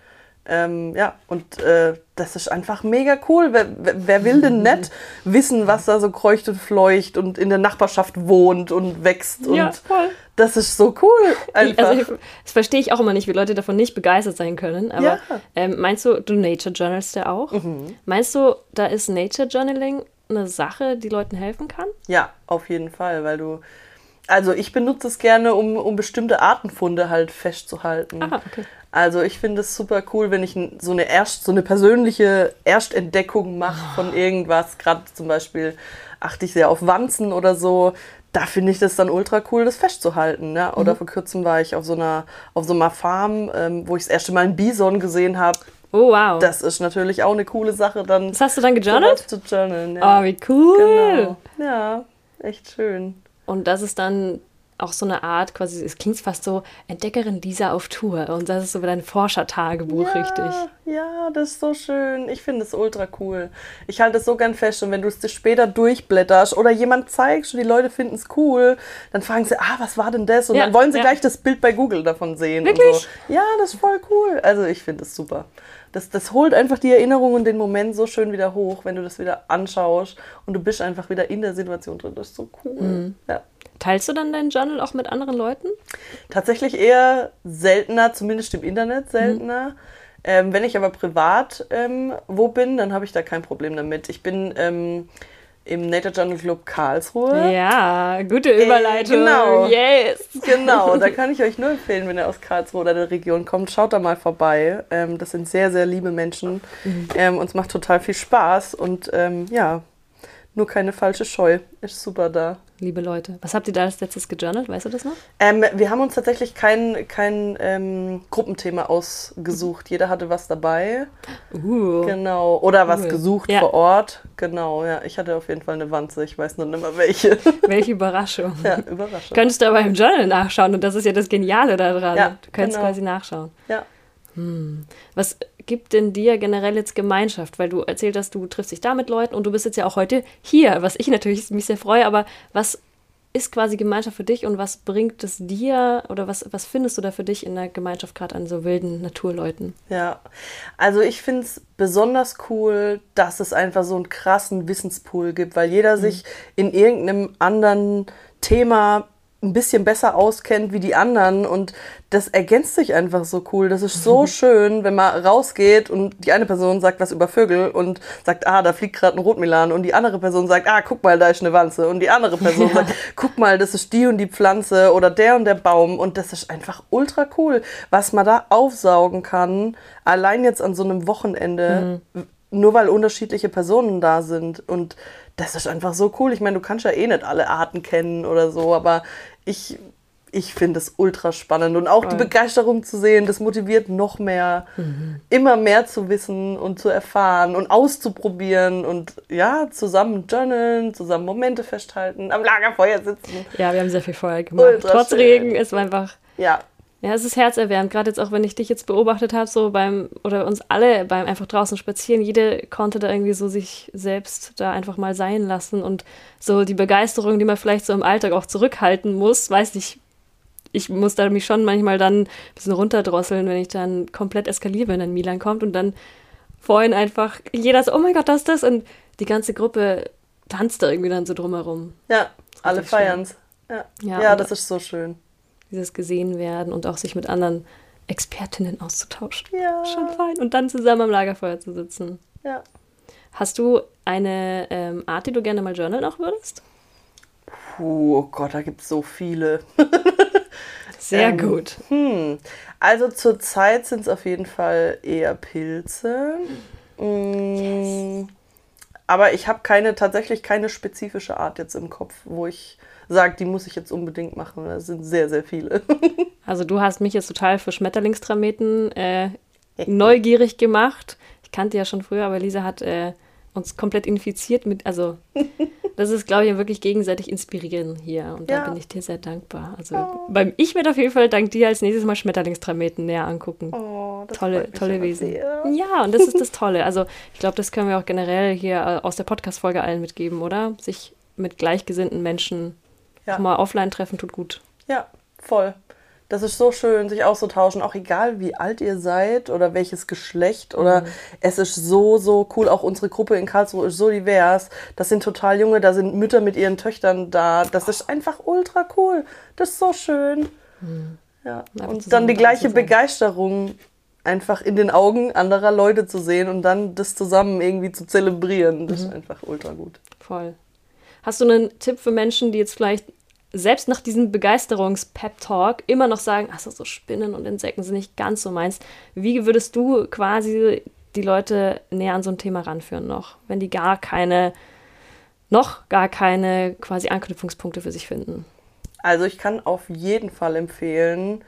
Ähm, ja, und äh, das ist einfach mega cool. Wer, wer, will denn nicht (laughs) wissen, was da so kreucht und fleucht und in der Nachbarschaft wohnt und wächst? Und ja, voll. Das ist so cool. Einfach. Also, das verstehe ich auch immer nicht, wie Leute davon nicht begeistert sein können. Aber ja. ähm, meinst du, du Nature Journalst ja auch? Mhm. Meinst du, da ist Nature Journaling eine Sache, die Leuten helfen kann? Ja, auf jeden Fall, weil du also ich benutze es gerne, um, um bestimmte Artenfunde halt festzuhalten. Aha, okay. Also ich finde es super cool, wenn ich so eine erst so eine persönliche Erstentdeckung mache von irgendwas. Gerade zum Beispiel achte ich sehr auf Wanzen oder so. Da finde ich das dann ultra cool, das festzuhalten. Ne? Oder mhm. vor kurzem war ich auf so einer auf so einer Farm, ähm, wo ich das erste Mal einen Bison gesehen habe. Oh wow. Das ist natürlich auch eine coole Sache dann. Was hast du dann gejournalt? Zu journalen, ja. Oh, wie cool. Genau. Ja, echt schön. Und das ist dann auch so eine Art, quasi, es klingt fast so, Entdeckerin Lisa auf Tour. Und das ist so dein Forschertagebuch, ja, richtig. Ja, das ist so schön. Ich finde es ultra cool. Ich halte es so gern fest. Und wenn du es dir später durchblätterst oder jemand zeigst und die Leute finden es cool, dann fragen sie, ah, was war denn das? Und ja, dann wollen sie ja. gleich das Bild bei Google davon sehen. Wirklich? So. Ja, das ist voll cool. Also ich finde es super. Das, das holt einfach die Erinnerung und den Moment so schön wieder hoch, wenn du das wieder anschaust und du bist einfach wieder in der Situation drin. Das ist so cool. Mhm. Ja. Teilst du dann dein Journal auch mit anderen Leuten? Tatsächlich eher seltener, zumindest im Internet seltener. Mhm. Ähm, wenn ich aber privat ähm, wo bin, dann habe ich da kein Problem damit. Ich bin ähm, im Nature Journal Club Karlsruhe. Ja, gute äh, Überleitung. Äh, genau. Yes. Genau, da (laughs) kann ich euch nur empfehlen, wenn ihr aus Karlsruhe oder der Region kommt, schaut da mal vorbei. Ähm, das sind sehr, sehr liebe Menschen. Mhm. Ähm, uns macht total viel Spaß und ähm, ja, nur keine falsche Scheu. Ist super da liebe Leute. Was habt ihr da als letztes gejournalt? Weißt du das noch? Ähm, wir haben uns tatsächlich kein, kein ähm, Gruppenthema ausgesucht. Jeder hatte was dabei. Uh, genau. Oder was cool. gesucht ja. vor Ort. Genau, ja. Ich hatte auf jeden Fall eine Wanze. Ich weiß nur nicht mehr welche. (laughs) Welche Überraschung. Ja, Überraschung. Könntest du aber im Journal nachschauen und das ist ja das Geniale daran. Ja, du könntest genau. quasi nachschauen. Ja. Hm. Was gibt denn dir generell jetzt Gemeinschaft? Weil du erzählt hast, du triffst dich da mit Leuten und du bist jetzt ja auch heute hier, was ich natürlich mich sehr freue, aber was ist quasi Gemeinschaft für dich und was bringt es dir oder was, was findest du da für dich in der Gemeinschaft gerade an so wilden Naturleuten? Ja, also ich finde es besonders cool, dass es einfach so einen krassen Wissenspool gibt, weil jeder mhm. sich in irgendeinem anderen Thema ein bisschen besser auskennt wie die anderen und das ergänzt sich einfach so cool. Das ist so (laughs) schön, wenn man rausgeht und die eine Person sagt was über Vögel und sagt, ah, da fliegt gerade ein Rotmilan und die andere Person sagt, ah, guck mal, da ist eine Wanze und die andere Person (laughs) ja. sagt, guck mal, das ist die und die Pflanze oder der und der Baum und das ist einfach ultra cool, was man da aufsaugen kann, allein jetzt an so einem Wochenende, mhm. nur weil unterschiedliche Personen da sind und das ist einfach so cool. Ich meine, du kannst ja eh nicht alle Arten kennen oder so, aber ich, ich finde es ultra spannend und auch Voll. die Begeisterung zu sehen, das motiviert noch mehr, mhm. immer mehr zu wissen und zu erfahren und auszuprobieren und ja, zusammen journalen, zusammen Momente festhalten, am Lagerfeuer sitzen. Ja, wir haben sehr viel Feuer gemacht. Ultra Trotz schön. Regen ist einfach. Ja, ja, es ist herzerwärmend, gerade jetzt auch, wenn ich dich jetzt beobachtet habe, so beim, oder uns alle beim einfach draußen spazieren, jede konnte da irgendwie so sich selbst da einfach mal sein lassen. Und so die Begeisterung, die man vielleicht so im Alltag auch zurückhalten muss, weiß nicht, ich muss da mich schon manchmal dann ein bisschen runterdrosseln, wenn ich dann komplett eskaliere, wenn dann Milan kommt und dann vorhin einfach jeder so, oh mein Gott, das ist das. Und die ganze Gruppe tanzt da irgendwie dann so drumherum. Ja, alle feiern's. Ja, ja, ja das ist so schön dieses gesehen werden und auch sich mit anderen Expertinnen auszutauschen. Ja. Schon fein. Und dann zusammen am Lagerfeuer zu sitzen. Ja. Hast du eine ähm, Art, die du gerne mal journalen auch würdest? Puh, oh Gott, da gibt es so viele. (laughs) Sehr ähm, gut. Hm. Also zurzeit sind es auf jeden Fall eher Pilze. Mm, yes. Aber ich habe keine, tatsächlich keine spezifische Art jetzt im Kopf, wo ich sagt, die muss ich jetzt unbedingt machen. Das sind sehr, sehr viele. (laughs) also du hast mich jetzt total für Schmetterlingstrameten äh, neugierig gemacht. Ich kannte ja schon früher, aber Lisa hat äh, uns komplett infiziert mit, also (laughs) das ist, glaube ich, wirklich gegenseitig inspirieren hier. Und ja. da bin ich dir sehr dankbar. Also oh. beim, ich werde auf jeden Fall dank dir als nächstes Mal Schmetterlingstrameten näher angucken. Oh, tolle, tolle Wesen. Sehr. Ja, und das ist das Tolle. Also ich glaube, das können wir auch generell hier äh, aus der Podcast-Folge allen mitgeben, oder? Sich mit gleichgesinnten Menschen ja. Auch mal offline treffen tut gut. Ja, voll. Das ist so schön, sich auszutauschen, auch egal wie alt ihr seid oder welches Geschlecht oder mhm. es ist so, so cool. Auch unsere Gruppe in Karlsruhe ist so divers. Das sind total junge, da sind Mütter mit ihren Töchtern da. Das oh. ist einfach ultra cool. Das ist so schön. Mhm. Ja. Und dann die gleiche Begeisterung einfach in den Augen anderer Leute zu sehen und dann das zusammen irgendwie zu zelebrieren. Das mhm. ist einfach ultra gut. Voll. Hast du einen Tipp für Menschen, die jetzt vielleicht selbst nach diesem Begeisterungs-Pep-Talk immer noch sagen, ach so, Spinnen und Insekten sind nicht ganz so meins. Wie würdest du quasi die Leute näher an so ein Thema ranführen noch, wenn die gar keine, noch gar keine quasi Anknüpfungspunkte für sich finden? Also ich kann auf jeden Fall empfehlen,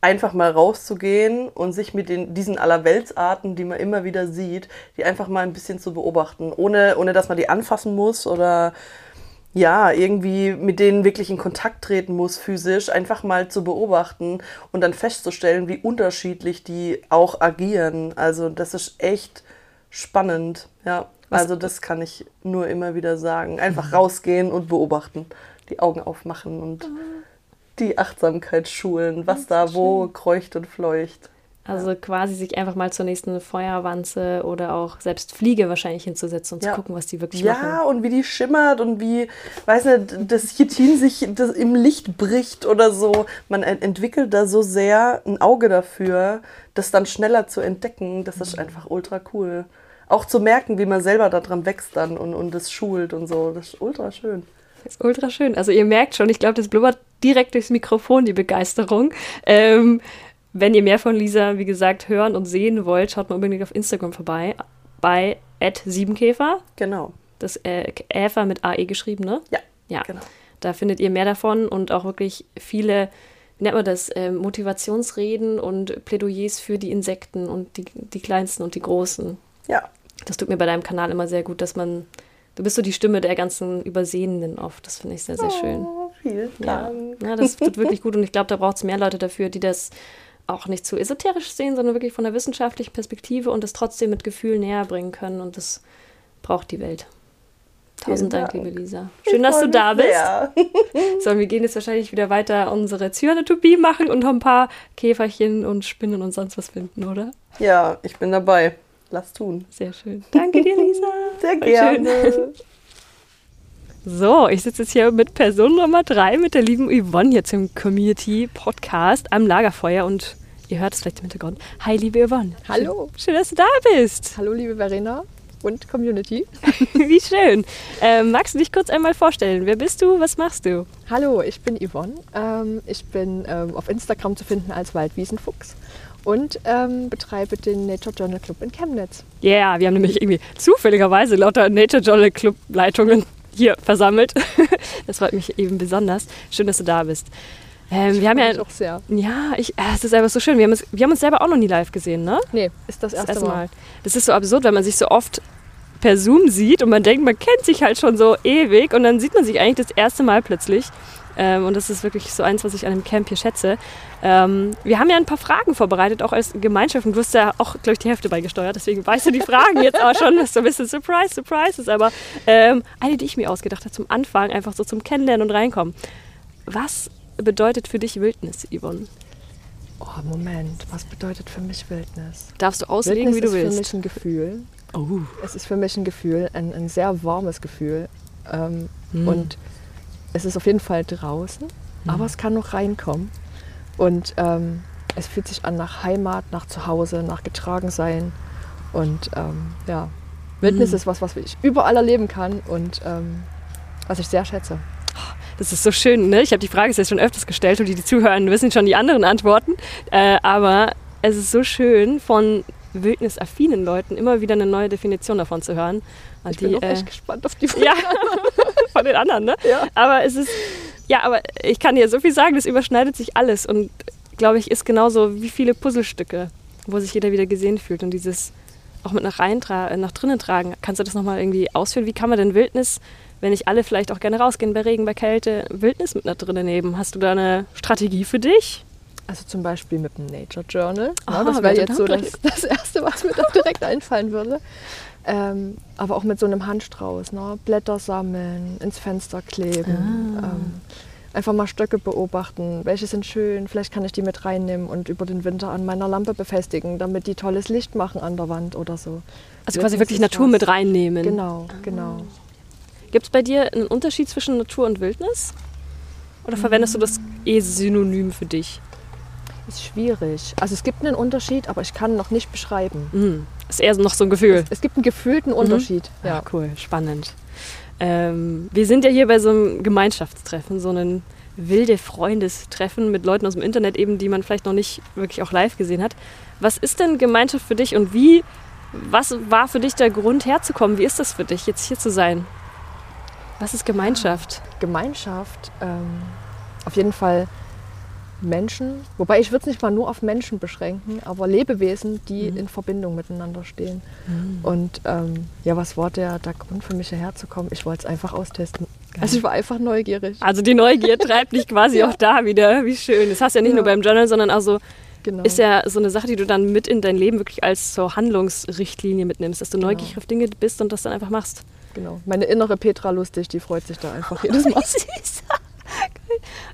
einfach mal rauszugehen und sich mit den, diesen Allerweltsarten, die man immer wieder sieht, die einfach mal ein bisschen zu beobachten, ohne, ohne dass man die anfassen muss oder ja, irgendwie mit denen wirklich in Kontakt treten muss, physisch, einfach mal zu beobachten und dann festzustellen, wie unterschiedlich die auch agieren. Also das ist echt spannend, ja. Also das kann ich nur immer wieder sagen. Einfach mhm. rausgehen und beobachten, die Augen aufmachen und mhm. die Achtsamkeit schulen, was da wo kreucht und fleucht. Also quasi sich einfach mal zur nächsten Feuerwanze oder auch selbst Fliege wahrscheinlich hinzusetzen und ja. zu gucken, was die wirklich ja, machen. Ja, und wie die schimmert und wie, weiß nicht, das Chitin sich das im Licht bricht oder so. Man entwickelt da so sehr ein Auge dafür, das dann schneller zu entdecken. Das ist mhm. einfach ultra cool. Auch zu merken, wie man selber daran wächst dann und, und das schult und so. Das ist ultra schön. Das ist ultra schön. Also ihr merkt schon, ich glaube, das blubbert direkt durchs Mikrofon, die Begeisterung. Ähm, wenn ihr mehr von Lisa, wie gesagt, hören und sehen wollt, schaut mal unbedingt auf Instagram vorbei bei 7käfer. Genau. Das äh, Äfer mit AE geschrieben, ne? Ja. Ja. Genau. Da findet ihr mehr davon und auch wirklich viele, wie nennt man das, äh, Motivationsreden und Plädoyers für die Insekten und die, die kleinsten und die großen. Ja. Das tut mir bei deinem Kanal immer sehr gut, dass man, du bist so die Stimme der ganzen Übersehenden oft. Das finde ich sehr, sehr schön. Oh, vielen Dank. Ja, ja das tut wirklich gut und ich glaube, da braucht es mehr Leute dafür, die das auch nicht zu esoterisch sehen, sondern wirklich von der wissenschaftlichen Perspektive und das trotzdem mit Gefühl näher bringen können. Und das braucht die Welt. Tausend Dank, Dank, liebe Lisa. Schön, dass du da bist. (laughs) so, wir gehen jetzt wahrscheinlich wieder weiter unsere Zyanotopie machen und noch ein paar Käferchen und Spinnen und sonst was finden, oder? Ja, ich bin dabei. Lass tun. Sehr schön. Danke dir, Lisa. (laughs) Sehr gerne. So, ich sitze jetzt hier mit Person Nummer drei, mit der lieben Yvonne hier zum Community Podcast am Lagerfeuer und ihr hört es vielleicht im Hintergrund. Hi, liebe Yvonne. Hallo. Schön, dass du da bist. Hallo, liebe Verena und Community. (laughs) Wie schön. Ähm, magst du dich kurz einmal vorstellen? Wer bist du? Was machst du? Hallo, ich bin Yvonne. Ähm, ich bin ähm, auf Instagram zu finden als Waldwiesenfuchs und ähm, betreibe den Nature Journal Club in Chemnitz. Ja, yeah, wir haben nämlich irgendwie zufälligerweise lauter Nature Journal Club Leitungen hier versammelt. (laughs) Das freut mich eben besonders. Schön, dass du da bist. Ähm, wir haben ja, auch sehr. Ja, ich, äh, es ist einfach so schön. Wir haben, es, wir haben uns selber auch noch nie live gesehen, ne? Nee, ist das erste, das erste Mal. Mal. Das ist so absurd, weil man sich so oft per Zoom sieht und man denkt, man kennt sich halt schon so ewig und dann sieht man sich eigentlich das erste Mal plötzlich. Ähm, und das ist wirklich so eins, was ich an dem Camp hier schätze. Ähm, wir haben ja ein paar Fragen vorbereitet, auch als Gemeinschaft. Und du hast ja auch, glaube ich, die Hälfte beigesteuert. Deswegen weißt du die Fragen jetzt auch schon. Das ist so ein bisschen Surprise, Surprise ist aber ähm, eine, die ich mir ausgedacht habe zum Anfang, einfach so zum Kennenlernen und Reinkommen. Was bedeutet für dich Wildnis, Yvonne? Oh, Moment, was bedeutet für mich Wildnis? Darfst du auslegen, Wildnis wie du willst. Es ist für mich ein Gefühl. Oh. Es ist für mich ein Gefühl, ein, ein sehr warmes Gefühl. Ähm, Hm. Und es ist auf jeden Fall draußen, aber es kann noch reinkommen. Und ähm, es fühlt sich an nach Heimat, nach Zuhause, nach Getragensein. Und ähm, ja, Wildnis Mhm. ist was, was ich überall erleben kann und ähm, was ich sehr schätze. Das ist so schön, ne? Ich habe die Frage jetzt schon öfters gestellt und die, die zuhören, wissen schon die anderen Antworten. Äh, aber es ist so schön, von wildnisaffinen Leuten immer wieder eine neue Definition davon zu hören. Ich bin die, auch äh, echt gespannt auf die (laughs) Ja, von den anderen, ne? Ja. Aber es ist, ja, aber ich kann dir so viel sagen, das überschneidet sich alles und glaube ich, ist genauso wie viele Puzzlestücke, wo sich jeder wieder gesehen fühlt und dieses auch mit nach rein tra- nach drinnen tragen. Kannst du das nochmal irgendwie ausführen? Wie kann man denn Wildnis, wenn nicht alle vielleicht auch gerne rausgehen bei Regen, bei Kälte, Wildnis mit nach drinnen nehmen? Hast du da eine Strategie für dich? Also zum Beispiel mit dem Nature Journal. Ah, Ja, das wäre jetzt so das, das Erste, was mir da direkt einfallen würde. Ähm, aber auch mit so einem Handstrauß. Ne? Blätter sammeln, ins Fenster kleben. Ah. Ähm, einfach mal Stöcke beobachten. Welche sind schön? Vielleicht kann ich die mit reinnehmen und über den Winter an meiner Lampe befestigen, damit die tolles Licht machen an der Wand oder so. Also quasi wirklich Natur was- mit reinnehmen. Genau, genau. Gibt es bei dir einen Unterschied zwischen Natur und Wildnis? Oder verwendest du das eh synonym für dich? Ist schwierig. Also es gibt einen Unterschied, aber ich kann noch nicht beschreiben. Hm. Ist eher noch so ein Gefühl. Es gibt einen gefühlten Unterschied. Ja, Ja. cool, spannend. Ähm, wir sind ja hier bei so einem Gemeinschaftstreffen, so einem wilde Freundestreffen mit Leuten aus dem Internet eben, die man vielleicht noch nicht wirklich auch live gesehen hat. Was ist denn Gemeinschaft für dich und wie, was war für dich der Grund herzukommen? Wie ist das für dich, jetzt hier zu sein? Was ist Gemeinschaft? Gemeinschaft, ähm, auf jeden Fall Menschen, wobei ich würde es nicht mal nur auf Menschen beschränken, aber Lebewesen, die in Verbindung miteinander stehen. Und ähm, ja, was war der, der Grund für mich hierher zu kommen? Ich wollte es einfach austesten. Also ich war einfach neugierig. Also die Neugier (laughs) treibt dich quasi Ja. auch da wieder. Wie schön. Das hast du ja nicht Ja. nur beim Journal, sondern auch so, Genau. ist ja so eine Sache, die du dann mit in dein Leben wirklich als so Handlungsrichtlinie mitnimmst, dass du Genau. neugierig auf Dinge bist und das dann einfach machst. genau. Meine innere Petra Lustig, die freut sich da einfach (laughs) jedes Mal.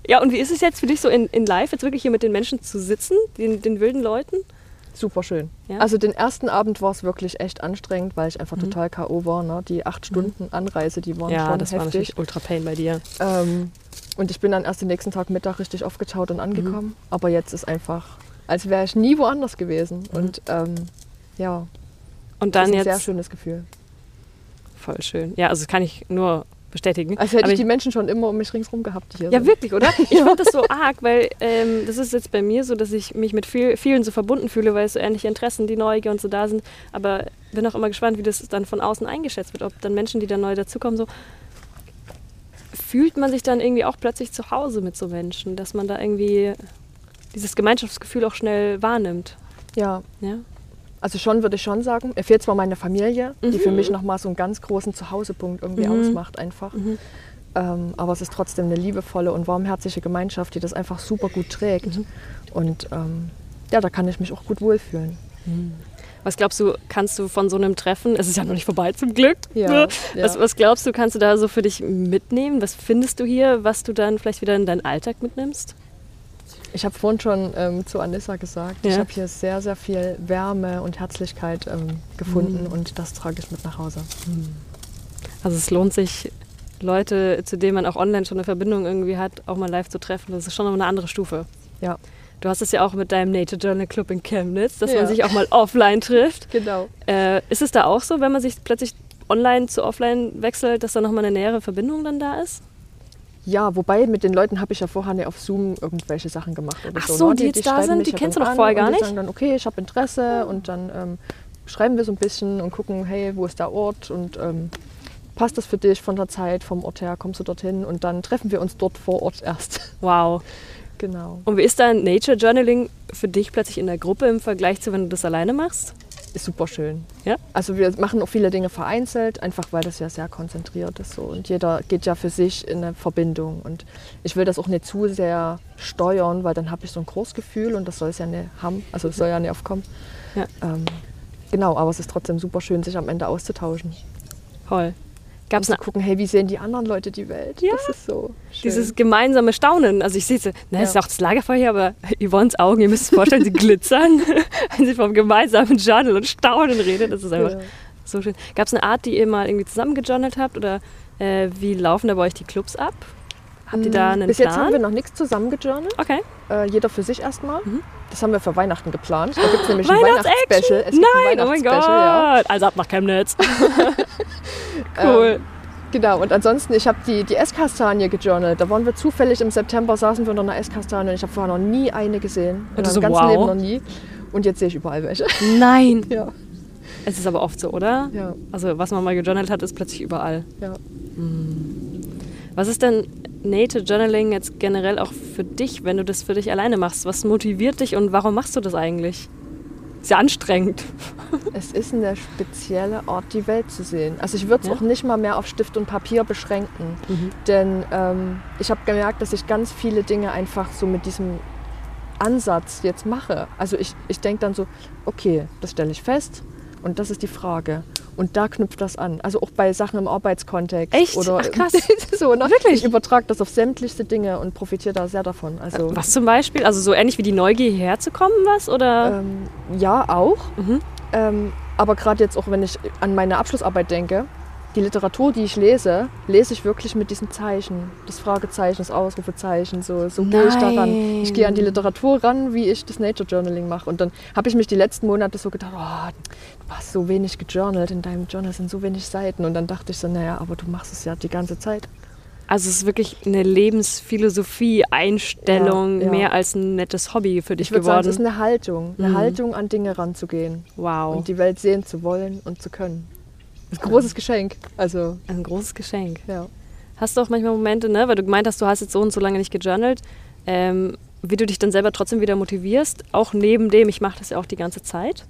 Ja, und wie ist es jetzt für dich so in, in live, jetzt wirklich hier mit den Menschen zu sitzen, den, den wilden Leuten? Super schön. Ja? Also den ersten Abend war es wirklich echt anstrengend, weil ich einfach total K.O. war. Ne? Die acht Stunden Anreise, die waren ja, schon das war natürlich ultra pain bei dir. Ähm, und ich bin dann erst den nächsten Tag Mittag richtig aufgetaut und angekommen. Aber jetzt ist einfach, als wäre ich nie woanders gewesen. Und ähm, ja, Und das dann ist ein sehr jetzt, schönes Gefühl. voll schön. Ja, also das kann ich nur bestätigen. Als hätte Aber ich die Menschen schon immer um mich ringsherum gehabt, hier Ja, sind. wirklich, oder? (laughs) Ich fand das so arg, weil ähm, das ist jetzt bei mir so, dass ich mich mit viel, vielen so verbunden fühle, weil es so ähnliche Interessen, die Neugier und so da sind. Aber bin auch immer gespannt, wie das dann von außen eingeschätzt wird. Ob dann Menschen, die dann neu dazukommen, so fühlt man sich dann irgendwie auch plötzlich zu Hause mit so Menschen, dass man da irgendwie dieses Gemeinschaftsgefühl auch schnell wahrnimmt. Ja, Ja? Also schon würde ich schon sagen. Mir fehlt zwar meine Familie, die für Mhm. mich nochmal so einen ganz großen Zuhausepunkt irgendwie Mhm. ausmacht einfach. Mhm. Ähm, aber es ist trotzdem eine liebevolle und warmherzige Gemeinschaft, die das einfach super gut trägt. Mhm. Und ähm, ja, da kann ich mich auch gut wohlfühlen. Was glaubst du, kannst du von so einem Treffen, es ist ja noch nicht vorbei zum Glück, Ja, ne? ja. was, was glaubst du, kannst du da so für dich mitnehmen? Was findest du hier, was du dann vielleicht wieder in deinen Alltag mitnimmst? Ich habe vorhin schon ähm, zu Anissa gesagt, ich Ja. habe hier sehr, sehr viel Wärme und Herzlichkeit ähm, gefunden Mhm. und das trage ich mit nach Hause. Also es lohnt sich, Leute, zu denen man auch online schon eine Verbindung irgendwie hat, auch mal live zu treffen. Das ist schon noch eine andere Stufe. Ja. Du hast es ja auch mit deinem Nature Journal Club in Chemnitz, dass Ja. man sich auch mal offline trifft. (laughs) Genau. Äh, ist es da auch so, wenn man sich plötzlich online zu offline wechselt, dass da nochmal eine nähere Verbindung dann da ist? Ja, wobei mit den Leuten habe ich ja vorher nicht auf Zoom irgendwelche Sachen gemacht. Oder Ach so, so, ne? die jetzt da sind, die ja kennst du doch vorher gar und nicht? Die sagen dann, okay, ich habe Interesse und dann ähm, schreiben wir so ein bisschen und gucken, hey, wo ist der Ort und ähm, passt das für dich von der Zeit, vom Ort her, kommst du dorthin und dann treffen wir uns dort vor Ort erst. (laughs) Wow. genau. Und wie ist dann Nature Journaling für dich plötzlich in der Gruppe im Vergleich zu, wenn du das alleine machst? Ist super schön. Ja? Also wir machen auch viele Dinge vereinzelt, einfach weil das ja sehr konzentriert ist so. Und jeder geht ja für sich in eine Verbindung. Und ich will das auch nicht zu sehr steuern, weil dann habe ich so ein Kursgefühl und das soll es ja nicht haben. Also es soll ja nicht aufkommen. Ja. Ähm, genau, aber es ist trotzdem super schön, sich am Ende auszutauschen. Toll. Gab es gucken, hey, wie sehen die anderen Leute die Welt? Ja. Das ist so schön. dieses gemeinsame Staunen? Also ich sehe so, na, das ist auch das Lagerfeuer hier, aber (laughs) Yvonnes Augen, ihr müsst es vorstellen, sie (laughs) glitzern, wenn sie vom gemeinsamen Journal und Staunen redet. Das ist einfach Ja. so schön. Gab es eine Art, die ihr mal irgendwie zusammen gejournalt habt oder äh, wie laufen da bei euch die Clubs ab? Habt ihr da einen Mm, Bis Plan? jetzt haben wir noch nichts zusammen gejournalt. okay. Äh, jeder für sich erstmal. Mhm. Das haben wir für Weihnachten geplant. Da gibt es nämlich ein! (laughs) Weihnachtsspecial. Es gibt ein Nein, oh mein Gott. Ja. Also ab nach Chemnitz. (laughs) (laughs) cool. Ähm, genau, und ansonsten, ich habe die, die Esskastanie gejournalt. Da waren wir zufällig im September, saßen wir unter einer Esskastanie und ich habe vorher noch nie eine gesehen. Und In meinem so, ganzen wow. Leben noch nie. Und jetzt sehe ich überall welche. Nein. ja. Es ist aber oft so, oder? Ja. Also was man mal gejournalt hat, ist plötzlich überall. ja. Was ist denn Nature Journaling jetzt generell auch für dich, wenn du das für dich alleine machst? Was motiviert dich und warum machst du das eigentlich? Ist ja anstrengend. (laughs) Es ist eine spezielle Art, die Welt zu sehen. Also ich würde es Ja. auch nicht mal mehr auf Stift und Papier beschränken. Mhm. Denn ähm, ich habe gemerkt, dass ich ganz viele Dinge einfach so mit diesem Ansatz jetzt mache. Also ich, ich denke dann so, okay, das stelle ich fest und das ist die Frage. Und da knüpft das an. Also auch bei Sachen im Arbeitskontext. Echt? Oder Ach, (laughs) krass. so, ne? Wirklich? Ich übertrage das auf sämtlichste Dinge und profitiere da sehr davon. Also Was zum Beispiel? Also so ähnlich wie die Neugier hierher zu kommen, was? Oder? ähm, ja, auch. Mhm. Ähm, aber gerade jetzt auch, wenn ich an meine Abschlussarbeit denke, die Literatur, die ich lese, lese ich wirklich mit diesen Zeichen. Das Fragezeichen, das Ausrufezeichen, so, so gehe ich daran. Ich gehe an die Literatur ran, wie ich das Nature Journaling mache. Und dann habe ich mich die letzten Monate so gedacht, oh, du hast so wenig gejournalt, in deinem Journal sind so wenig Seiten. Und dann dachte ich so, naja, aber du machst es ja die ganze Zeit. Also es ist wirklich eine Lebensphilosophie, Einstellung, Ja, ja. mehr als ein nettes Hobby für dich Ich würde sagen, geworden. es ist eine Haltung. Eine Mhm. Haltung, an Dinge ranzugehen wow. und die Welt sehen zu wollen und zu können. Ein großes Geschenk. Also, Ein großes Geschenk. ja. Hast du auch manchmal Momente, ne, weil du gemeint hast, du hast jetzt so und so lange nicht gejournalt, ähm, wie du dich dann selber trotzdem wieder motivierst, auch neben dem, ich mache das ja auch die ganze Zeit.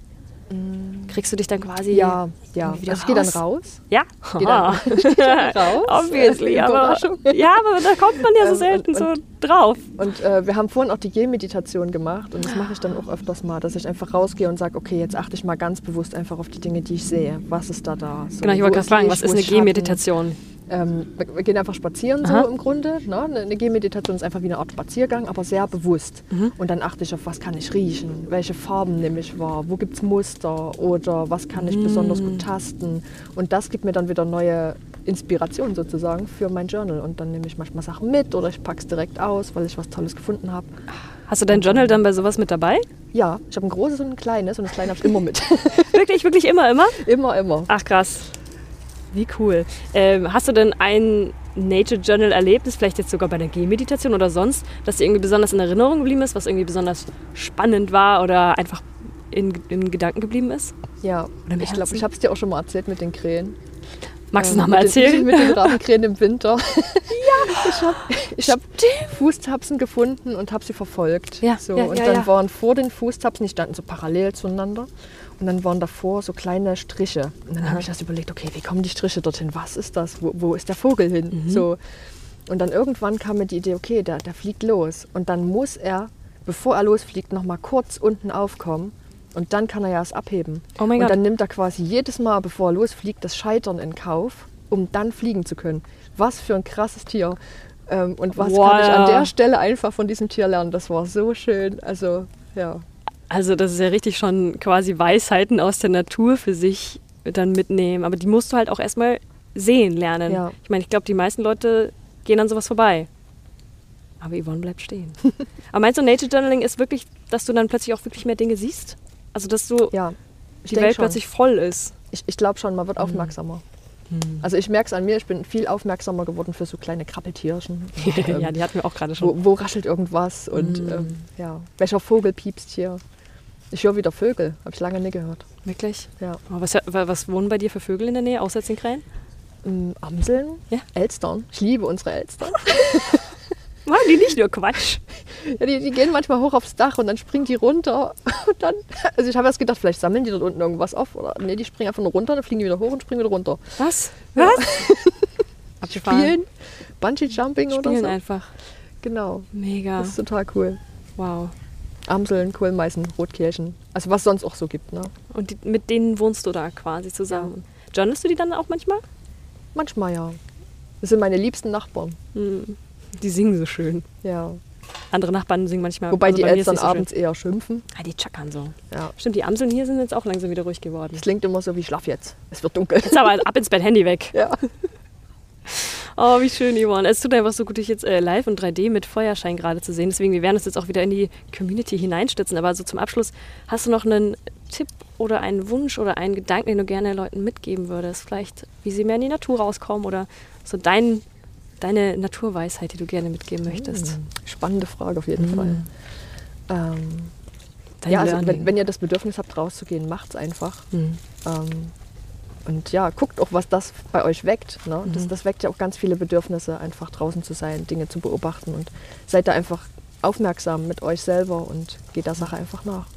Kriegst du dich dann quasi. Ja, ja. wieder Also ich gehe dann raus? raus. Ja, Geh dann, (laughs) geh dann raus. (laughs) Obviously, aber, ja, aber da kommt man ja so Ähm, selten und- so drauf. Und äh, wir haben vorhin auch die Gehmeditation gemacht und das mache ich dann auch öfters mal, dass ich einfach rausgehe und sage, okay, jetzt achte ich mal ganz bewusst einfach auf die Dinge, die ich sehe. Was ist da da? So, Genau, ich wo wollte gerade fragen, was ist eine? Gehmeditation? Ähm, wir, gehen einfach spazieren Aha. so im Grunde. Ne? Eine Gehmeditation ist einfach wie eine Art Spaziergang, aber sehr bewusst. Mhm. Und dann achte ich auf, was kann ich riechen, welche Farben nehme ich wahr, wo gibt es Muster oder was kann ich besonders Mhm. gut tasten. Und das gibt mir dann wieder neue Inspiration sozusagen für mein Journal. Und dann nehme ich manchmal Sachen mit oder ich packe es direkt aus, weil ich was Tolles gefunden habe. Hast du dein Journal dann bei sowas mit dabei? Ja, ich habe ein großes und ein kleines und das kleine habe ich immer mit. (laughs) Wirklich, wirklich immer, immer? immer, immer. Ach krass. Wie cool. Ähm, hast du denn ein Nature Journal Erlebnis, vielleicht jetzt sogar bei der Gehmeditation oder sonst, das dir irgendwie besonders in Erinnerung geblieben ist, was irgendwie besonders spannend war oder einfach in, in Gedanken geblieben ist? Ja, ich glaube, ich habe es dir auch schon mal erzählt mit den Krähen. Magst du es Ähm, nochmal den- erzählen? Mit den Rabenkrähen im Winter. (laughs) ja, ich habe hab Fußtapsen gefunden und habe sie verfolgt. Ja, so, ja, und ja, dann ja. waren vor den Fußtapsen, die standen so parallel zueinander. Und dann waren davor so kleine Striche. Und dann habe ich erst überlegt, okay, wie kommen die Striche dorthin? Was ist das? Wo, wo ist der Vogel hin? Mhm. So. Und dann irgendwann kam mir die Idee, okay, der, der fliegt los. Und dann muss er, bevor er losfliegt, noch mal kurz unten aufkommen. Und dann kann er ja es abheben. Oh mein und Gott. dann nimmt er quasi jedes Mal, bevor er losfliegt, das Scheitern in Kauf, um dann fliegen zu können. Was für ein krasses Tier. Ähm, und was Wow. kann ich an der Stelle einfach von diesem Tier lernen? Das war so schön. Also, ja. Also das ist ja richtig schon quasi Weisheiten aus der Natur für sich dann mitnehmen. Aber die musst du halt auch erstmal sehen lernen. Ja. Ich meine, ich glaube, die meisten Leute gehen an sowas vorbei. Aber Yvonne bleibt stehen. (laughs) Aber meinst du, Nature Journaling ist wirklich, dass du dann plötzlich auch wirklich mehr Dinge siehst? Also, dass du Ja, die Welt schon. plötzlich voll ist. Ich, ich glaube schon, man wird aufmerksamer. Also ich merke es an mir, ich bin viel aufmerksamer geworden für so kleine Krabbeltierchen. (laughs) Und, ähm, ja, die hatten wir auch gerade schon. wo, wo raschelt irgendwas und ähm, ja, welcher Vogel piepst hier. Ich höre wieder Vögel, habe ich lange nicht gehört. Wirklich? Ja. Was, was wohnen bei dir für Vögel in der Nähe, außer den Krähen? Ähm, Amseln, Ja. Elstern. Ich liebe unsere Elstern. (laughs) Machen die nicht nur Quatsch? Ja, die, die gehen manchmal hoch aufs Dach und dann springen die runter. Und dann, also ich habe erst gedacht, vielleicht sammeln die dort unten irgendwas auf. Oder nee, die springen einfach nur runter, dann fliegen die wieder hoch und springen wieder runter. Was? Was? (laughs) Abgefahren. Spielen, Bungee-Jumping oder Spielen so. einfach. Genau, Mega. das ist total cool. Wow. Amseln, Kohlmeisen, Rotkehlchen. Also was sonst auch so gibt, ne? Und die, mit denen wohnst du da quasi zusammen. Journalst du die dann auch manchmal? Manchmal ja. Das sind meine liebsten Nachbarn. Hm. Die singen so schön. Ja. Andere Nachbarn singen manchmal. Wobei also die Eltern so schön. abends eher schimpfen. Ah, die chackern so. Ja. Stimmt, die Amseln hier sind jetzt auch langsam wieder ruhig geworden. Das klingt immer so wie Schlaf jetzt. Es wird dunkel. Jetzt aber ab ins Bett, Handy weg. Ja. (laughs) Oh, wie schön, Yvonne. Es tut einfach so gut, dich jetzt äh, live und 3D mit Feuerschein gerade zu sehen. Deswegen, wir werden uns jetzt auch wieder in die Community hineinstützen. Aber so zum Abschluss, hast du noch einen Tipp oder einen Wunsch oder einen Gedanken, den du gerne Leuten mitgeben würdest? Vielleicht, wie sie mehr in die Natur rauskommen oder so dein, deine Naturweisheit, die du gerne mitgeben möchtest. Spannende Frage auf jeden Fall. Ähm, ja, also wenn, wenn ihr das Bedürfnis habt, rauszugehen, macht's einfach. Hm. Ähm, und ja, guckt auch, was das bei euch weckt. Ne? Das, das weckt ja auch ganz viele Bedürfnisse, einfach draußen zu sein, Dinge zu beobachten und seid da einfach aufmerksam mit euch selber und geht der Sache einfach nach.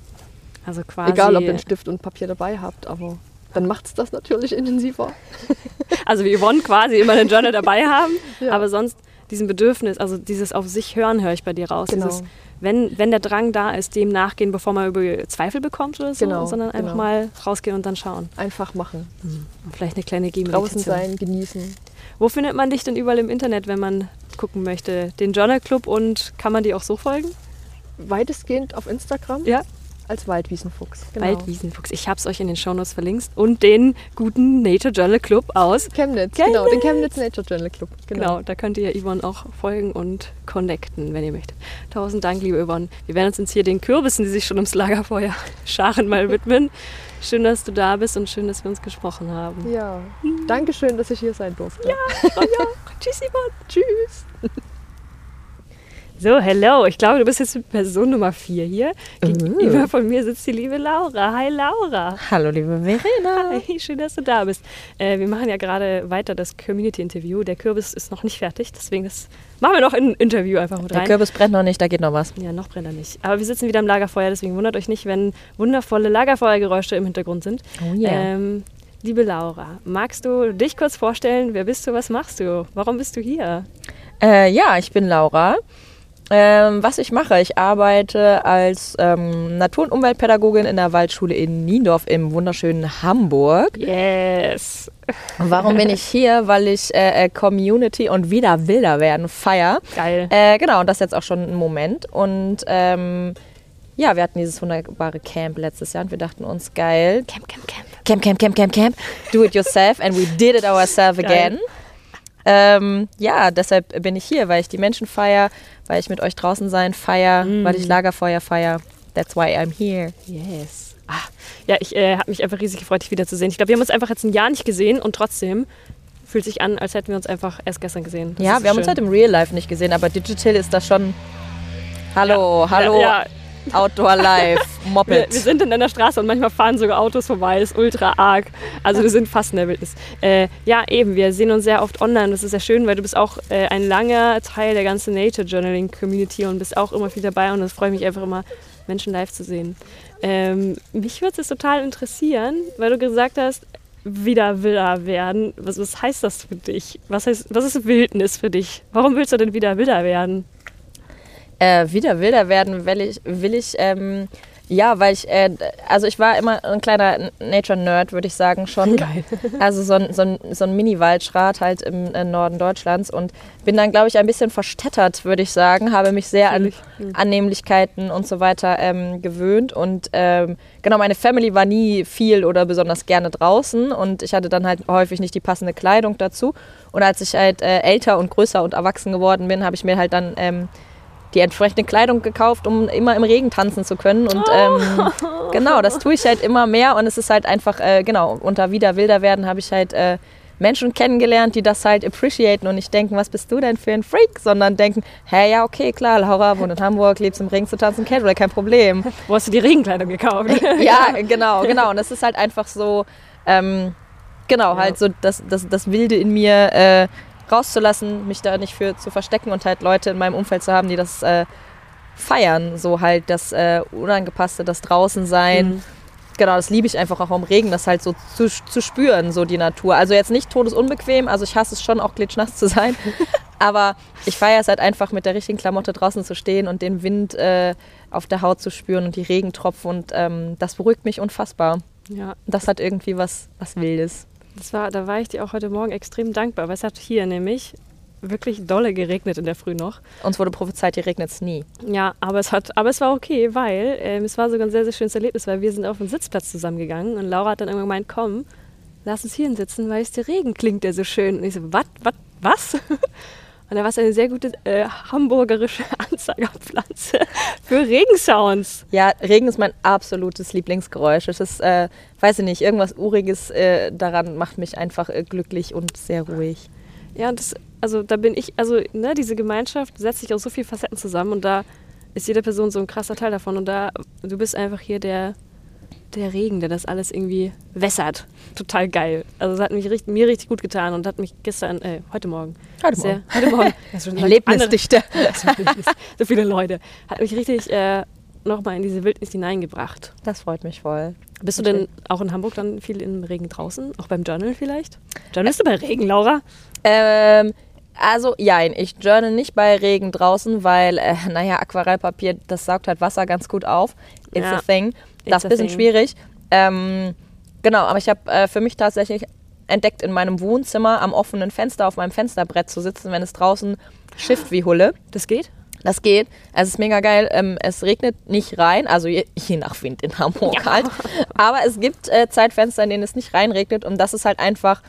Also quasi. Egal, ob ihr einen Stift und Papier dabei habt, aber dann macht's das natürlich intensiver. (laughs) Also wie Yvonne quasi immer einen Journal dabei haben, (laughs) Ja. aber sonst diesen Bedürfnis, also dieses auf sich hören, höre ich bei dir raus. Genau. Dieses, wenn, wenn der Drang da ist, dem nachgehen, bevor man über Zweifel bekommt oder so, Genau, sondern einfach genau. mal rausgehen und dann schauen. Einfach machen. Und vielleicht eine kleine Draußen Gehmeditation. sein, genießen. Wo findet man dich denn überall im Internet, wenn man gucken möchte? Den Journal Club und kann man dir auch so folgen? Weitestgehend auf Instagram Ja. Als Waldwiesenfuchs. Genau. Waldwiesenfuchs. Ich habe es euch in den Shownotes verlinkt und den guten Nature Journal Club aus Chemnitz, genau, den Chemnitz Nature Journal Club. Genau. da könnt ihr Yvonne auch folgen und connecten, wenn ihr möchtet. Tausend Dank, liebe Yvonne. Wir werden uns jetzt hier den Kürbissen, die sich schon ums Lagerfeuer (laughs) scharen, mal widmen. Schön, dass du da bist und schön, dass wir uns gesprochen haben. Ja, danke schön, dass ich hier sein durfte. Ja. Oh ja. Tschüss, Yvonne. Tschüss. So, hello. Ich glaube, du bist jetzt Person Nummer vier hier. Gegenüber von mir sitzt die liebe Laura. Hi, Laura. Hallo, liebe Verena. Hi, schön, dass du da bist. Äh, wir machen ja gerade weiter das Community-Interview. Der Kürbis ist noch nicht fertig, deswegen das machen wir noch in ein Interview einfach mit Der rein. Kürbis brennt noch nicht, da geht noch was. Ja, noch brennt er nicht. Aber wir sitzen wieder am Lagerfeuer, deswegen wundert euch nicht, wenn wundervolle Lagerfeuergeräusche im Hintergrund sind. Oh yeah. Ähm, liebe Laura, magst du dich kurz vorstellen? Wer bist du? Was machst du? Warum bist du hier? Äh, ja, ich bin Laura. Ähm, was ich mache, ich arbeite als ähm, Natur- und Umweltpädagogin in der Waldschule in Niendorf im wunderschönen Hamburg. Yes. Warum bin ich hier? Weil ich äh, äh, Community und wieder wilder werden feier. Geil. Äh, genau, und das jetzt auch schon einen Moment. Und ähm, ja, wir hatten dieses wunderbare Camp letztes Jahr und wir dachten uns, geil, Camp, Camp, Camp. Camp, Camp, Camp, Camp, Camp, do it yourself and we did it ourselves again. Ähm, ja, deshalb bin ich hier, weil ich die Menschen feier, weil ich mit euch draußen sein feier, Mm. weil ich Lagerfeuer feier. That's why I'm here. Yes. Ah, ja, ich äh, habe mich einfach riesig gefreut, dich wiederzusehen. Ich glaube, wir haben uns einfach jetzt ein Jahr nicht gesehen und trotzdem fühlt sich an, als hätten wir uns einfach erst gestern gesehen. Das ja, wir haben uns schön. halt im Real Life nicht gesehen, aber digital ist das schon. Hallo, hallo, Ja, ja, Outdoor Life, wir, Moped. wir sind in einer Straße und manchmal fahren sogar Autos vorbei. Ist ultra arg. Also wir sind fast in der Wildnis. Äh, ja, eben, wir sehen uns sehr oft online. Das ist sehr schön, weil du bist auch äh, ein langer Teil der ganzen Nature Journaling Community und bist auch immer viel dabei. Und das freut mich einfach immer, Menschen live zu sehen. Ähm, mich würde es total interessieren, weil du gesagt hast, wieder wilder werden. Was, was heißt das für dich? Was, heißt, was ist Wildnis für dich? Warum willst du denn wieder wilder werden? Äh, wieder wilder werden, will ich, will ich ähm, Ja, weil ich, äh, also ich war immer ein kleiner Nature-Nerd, würde ich sagen schon. (laughs) Geil. Also so ein, so ein, so ein Mini-Waldschrat halt im äh, Norden Deutschlands und bin dann, glaube ich, ein bisschen verstädtert, würde ich sagen. Habe mich sehr an Annehmlichkeiten und so weiter ähm, gewöhnt und ähm, genau, meine Family war nie viel oder besonders gerne draußen und ich hatte dann halt häufig nicht die passende Kleidung dazu. Und als ich halt äh, älter und größer und erwachsen geworden bin, habe ich mir halt dann ähm, die entsprechende Kleidung gekauft, um immer im Regen tanzen zu können. Und ähm, genau, das tue ich halt immer mehr. Und es ist halt einfach, äh, genau, unter Wieder Wilder werden habe ich halt äh, Menschen kennengelernt, die das halt appreciaten und nicht denken, was bist du denn für ein Freak, sondern denken, hä, ja, okay, klar, Laura wohnt in Hamburg, lebst im Regen zu tanzen, casual, kein Problem. (laughs) Wo hast du die Regenkleidung gekauft? (laughs) ja, (laughs) genau, genau. Und das ist halt einfach so, ähm, genau, halt so das, das, das Wilde in mir äh, rauszulassen, mich da nicht für zu verstecken und halt Leute in meinem Umfeld zu haben, die das äh, feiern. So halt das äh, Unangepasste, das Draußensein. Mhm. Genau, das liebe ich einfach auch im Regen, das halt so zu, zu spüren, so die Natur. Also jetzt nicht todesunbequem, also ich hasse es schon auch glitschnass zu sein, (laughs) aber ich feiere es halt einfach mit der richtigen Klamotte draußen zu stehen und den Wind äh, auf der Haut zu spüren und die Regentropfen und ähm, das beruhigt mich unfassbar. Ja. Das hat irgendwie was, was Wildes. Das war, da war ich dir auch heute Morgen extrem dankbar, weil es hat hier nämlich wirklich dolle geregnet in der Früh noch. Uns wurde prophezeit, hier regnet es nie. Ja, aber es, hat, aber es war okay, weil ähm, es war sogar ein sehr, sehr schönes Erlebnis, weil wir sind auf den Sitzplatz zusammengegangen und Laura hat dann irgendwann gemeint, komm, lass uns hier sitzen, weil es der Regen klingt der so schön. Und ich so, was, was, (laughs) was? Und da war es eine sehr gute äh, hamburgerische (laughs) Anzeigerpflanze für Regensounds. Ja, Regen ist mein absolutes Lieblingsgeräusch. Es ist, äh, weiß ich nicht, irgendwas Uriges äh, daran macht mich einfach äh, glücklich und sehr ruhig. Ja, und das, also da bin ich, also ne, diese Gemeinschaft setzt sich aus so vielen Facetten zusammen und da ist jede Person so ein krasser Teil davon. Und da, du bist einfach hier der, der Regen, der das alles irgendwie wässert. Total geil. Also es hat mich richtig, mir richtig gut getan und hat mich gestern, äh, heute Morgen. Heute sehr, Morgen. Heute Morgen. (laughs) Das ist (laughs) so viele Leute. Hat mich richtig äh, nochmal in diese Wildnis hineingebracht. Das freut mich voll. Bist du denn auch in Hamburg dann viel im Regen draußen? Auch beim Journal vielleicht? Journalst du bei Regen, Laura? Ähm, also, jein, ich journal nicht bei Regen draußen, weil, äh, (laughs) naja, Aquarellpapier, das saugt halt Wasser ganz gut auf. It's Ja. a thing. Das ist ein bisschen thing. schwierig. Ähm, genau, aber ich habe äh, für mich tatsächlich entdeckt, in meinem Wohnzimmer am offenen Fenster auf meinem Fensterbrett zu sitzen, wenn es draußen schifft wie Hulle. Das geht? Das geht. Es ist mega geil. Ähm, es regnet nicht rein, also je, je nach Wind in Hamburg halt. Aber es gibt äh, Zeitfenster, in denen es nicht reinregnet und das ist halt einfach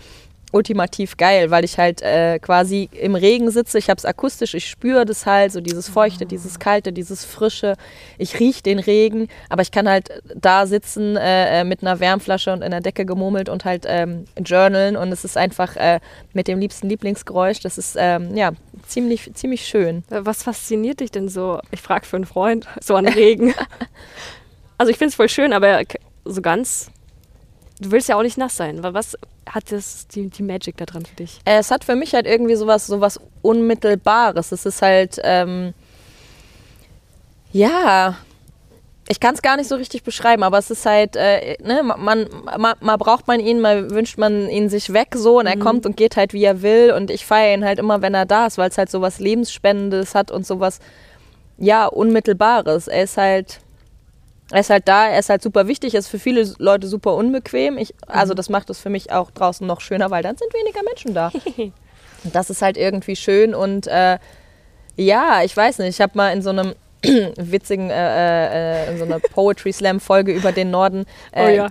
ultimativ geil, weil ich halt äh, quasi im Regen sitze. Ich habe es akustisch, ich spüre das halt, so dieses Feuchte, dieses Kalte, dieses Frische. Ich rieche den Regen, aber ich kann halt da sitzen äh, äh, mit einer Wärmflasche und in der Decke gemurmelt und halt ähm, journalen und es ist einfach äh, mit dem liebsten Lieblingsgeräusch. Das ist ähm, ja ziemlich, ziemlich schön. Was fasziniert dich denn so? Ich frage für einen Freund, so an Regen. (laughs) also ich finde es voll schön, aber so ganz. Du willst ja auch nicht nass sein. Wa- Was hat das, die, die Magic da dran für dich? Äh, Es hat für mich halt irgendwie sowas, sowas Unmittelbares. Es ist halt, ähm, ja, ich kann es gar nicht so richtig beschreiben, aber es ist halt, äh, ne, man, man, mal braucht man ihn, mal wünscht man ihn sich weg so und er kommt und geht halt wie er will und ich feiere ihn halt immer, wenn er da ist, weil es halt sowas Lebensspendendes hat und sowas, ja, Unmittelbares. Er ist halt, er ist halt da, er ist halt super wichtig, er ist für viele Leute super unbequem. Ich, also das macht es für mich auch draußen noch schöner, weil dann sind weniger Menschen da. (laughs) Und das ist halt irgendwie schön und äh, ja, ich weiß nicht, ich habe mal in so einem (clears throat) witzigen, äh, äh, in so einer Poetry Slam Folge über den Norden äh, Oh ja.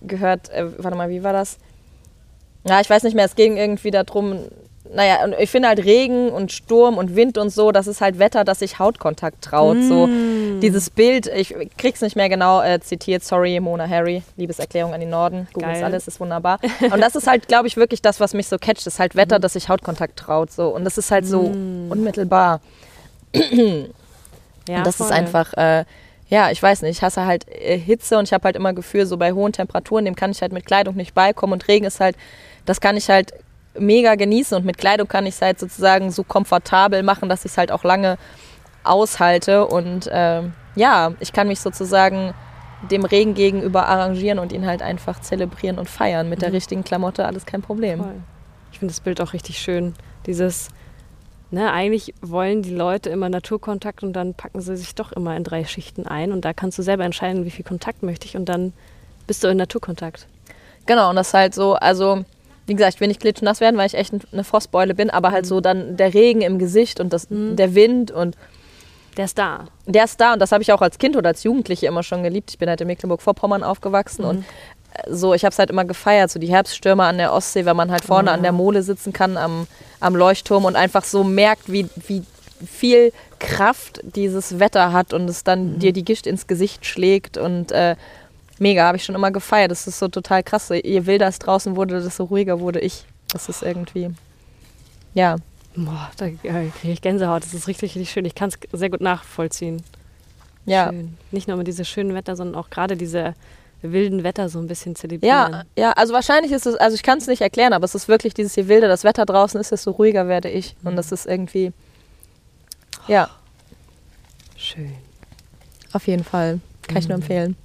gehört, äh, warte mal, wie war das? Ja, ich weiß nicht mehr, es ging irgendwie darum, naja, und ich finde halt Regen und Sturm und Wind und so, das ist halt Wetter, das sich Hautkontakt traut. So dieses Bild, ich krieg's nicht mehr genau äh, zitiert, sorry, Mona Harry, Liebeserklärung an den Norden, Google Geil. alles, ist wunderbar. (laughs) Und das ist halt, glaube ich, wirklich das, was mich so catcht, das ist halt Wetter, das sich Hautkontakt traut. So. Und das ist halt so unmittelbar. Ja, und das voll. ist einfach, äh, ja, ich weiß nicht, ich hasse halt äh, Hitze und ich habe halt immer Gefühl, so bei hohen Temperaturen, dem kann ich halt mit Kleidung nicht beikommen und Regen ist halt, das kann ich halt mega genießen und mit Kleidung kann ich es halt sozusagen so komfortabel machen, dass ich es halt auch lange aushalte und ähm, ja, ich kann mich sozusagen dem Regen gegenüber arrangieren und ihn halt einfach zelebrieren und feiern mit der richtigen Klamotte, alles kein Problem. Voll. Ich finde das Bild auch richtig schön. Dieses, ne, eigentlich wollen die Leute immer Naturkontakt und dann packen sie sich doch immer in drei Schichten ein und da kannst du selber entscheiden, wie viel Kontakt möchte ich und dann bist du in Naturkontakt. Genau, und das ist halt so, also wie gesagt, ich will nicht klitschnass werden, weil ich echt eine Frostbeule bin, aber halt so dann der Regen im Gesicht und das, der Wind und Der ist da. der ist da und das habe ich auch als Kind oder als Jugendliche immer schon geliebt. Ich bin halt in Mecklenburg-Vorpommern aufgewachsen und äh, so, ich habe es halt immer gefeiert, so die Herbststürme an der Ostsee, wenn man halt vorne an der Mole sitzen kann am, am Leuchtturm und einfach so merkt, wie, wie viel Kraft dieses Wetter hat und es dann dir die Gischt ins Gesicht schlägt und äh, mega, habe ich schon immer gefeiert. Das ist so total krass. Je wilder es draußen wurde, desto ruhiger wurde ich. Das ist irgendwie, ja, Boah, da kriege ich Gänsehaut. Das ist richtig, richtig schön. Ich kann es sehr gut nachvollziehen. ja. Schön. Nicht nur mit diesem schönen Wetter, sondern auch gerade diese wilden Wetter so ein bisschen zelebrieren. Ja, ja, also wahrscheinlich ist es, also ich kann es nicht erklären, aber es ist wirklich dieses je wilder das Wetter draußen ist, desto ruhiger werde ich. Und das ist irgendwie, ja, Schön. auf jeden Fall. Kann ich nur empfehlen.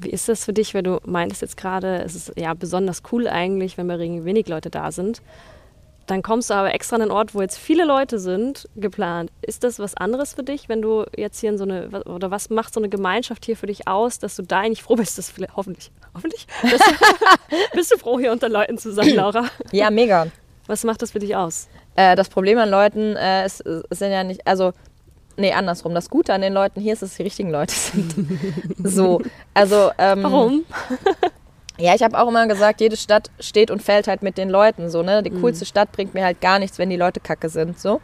Wie ist das für dich, weil du meintest jetzt gerade, es ist ja besonders cool eigentlich, wenn bei Regen wenig Leute da sind. Dann kommst du aber extra an einen Ort, wo jetzt viele Leute sind, geplant. Ist das was anderes für dich, wenn du jetzt hier in so eine, oder was macht so eine Gemeinschaft hier für dich aus, dass du da eigentlich froh bist, dass vielleicht, hoffentlich, hoffentlich, dass, (laughs) bist du froh, hier unter Leuten zu sein, Laura? Ja, mega. Was macht das für dich aus? Äh, das Problem an Leuten äh, ist, es sind ja nicht, also, nee, andersrum. Das Gute an den Leuten hier ist, dass die richtigen Leute sind. (laughs) so, also. Ähm, Warum? (laughs) Ja, ich habe auch immer gesagt, jede Stadt steht und fällt halt mit den Leuten so, ne? Die coolste Stadt bringt mir halt gar nichts, wenn die Leute kacke sind, so.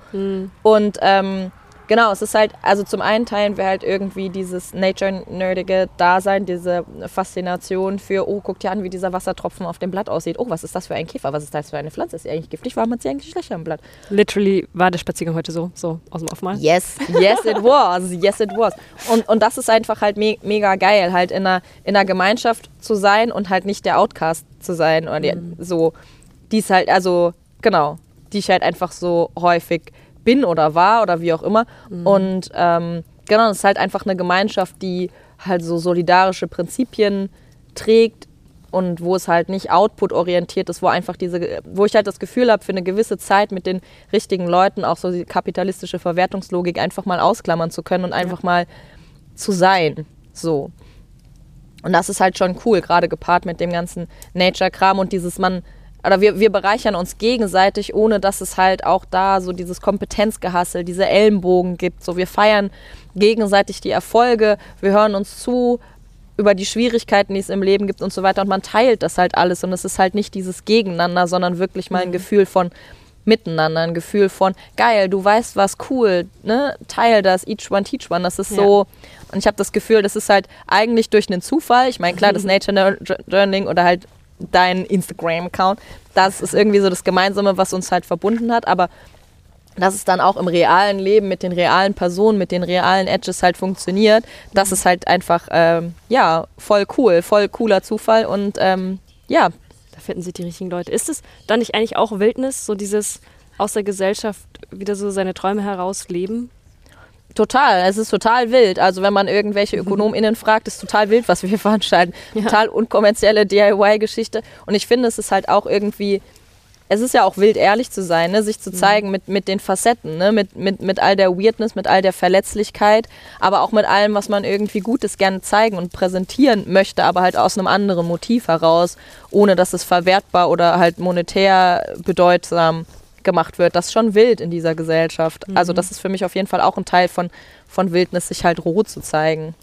Und ähm, genau, es ist halt, also zum einen teilen wir halt irgendwie dieses nature-nerdige Dasein, diese Faszination für, oh, guck dir an, wie dieser Wassertropfen auf dem Blatt aussieht. Oh, was ist das für ein Käfer? Was ist das für eine Pflanze? Ist sie eigentlich giftig? Warum hat sie eigentlich Löcher am Blatt? Literally war der Spaziergang heute so, so aus dem Off mal. Yes, yes it was, yes it was. Und, und das ist einfach halt me mega geil, halt in einer, in einer Gemeinschaft zu sein und halt nicht der Outcast zu sein oder die, so, die ist halt, also genau, die ich halt einfach so häufig bin oder war oder wie auch immer. Und ähm, genau, es ist halt einfach eine Gemeinschaft, die halt so solidarische Prinzipien trägt und wo es halt nicht output-orientiert ist, wo einfach diese, wo ich halt das Gefühl habe, für eine gewisse Zeit mit den richtigen Leuten auch so die kapitalistische Verwertungslogik einfach mal ausklammern zu können und einfach mal zu sein. So. Und das ist halt schon cool, gerade gepaart mit dem ganzen Nature-Kram und dieses man, oder wir, wir bereichern uns gegenseitig, ohne dass es halt auch da so dieses Kompetenzgehassel, diese Ellenbogen gibt. So, wir feiern gegenseitig die Erfolge, wir hören uns zu über die Schwierigkeiten, die es im Leben gibt und so weiter. Und man teilt das halt alles. Und es ist halt nicht dieses Gegeneinander, sondern wirklich mal ein Gefühl von Miteinander, ein Gefühl von geil, du weißt was cool, ne? Teil das, each one teach one. Das ist Ja. so. Und ich habe das Gefühl, das ist halt eigentlich durch einen Zufall. Ich meine, klar, das Nature Journaling oder halt dein Instagram-Account, das ist irgendwie so das Gemeinsame, was uns halt verbunden hat. Aber dass es dann auch im realen Leben mit den realen Personen, mit den realen Edges halt funktioniert, das ist halt einfach, ähm, ja, voll cool, voll cooler Zufall und ähm, ja, Da finden sich die richtigen Leute. Ist es dann nicht eigentlich auch Wildnis, so dieses aus der Gesellschaft wieder so seine Träume herausleben? Total, es ist total wild. Also wenn man irgendwelche ÖkonomInnen fragt, ist total wild, was wir hier veranstalten. Total unkommerzielle DIY-Geschichte und ich finde, es ist halt auch irgendwie, es ist ja auch wild, ehrlich zu sein, ne? sich zu zeigen mit, mit den Facetten, ne? mit, mit, mit all der Weirdness, mit all der Verletzlichkeit, aber auch mit allem, was man irgendwie Gutes gerne zeigen und präsentieren möchte, aber halt aus einem anderen Motiv heraus, ohne dass es verwertbar oder halt monetär bedeutsam gemacht wird. Das ist schon wild in dieser Gesellschaft. Also das ist für mich auf jeden Fall auch ein Teil von, von Wildnis, sich halt roh zu zeigen.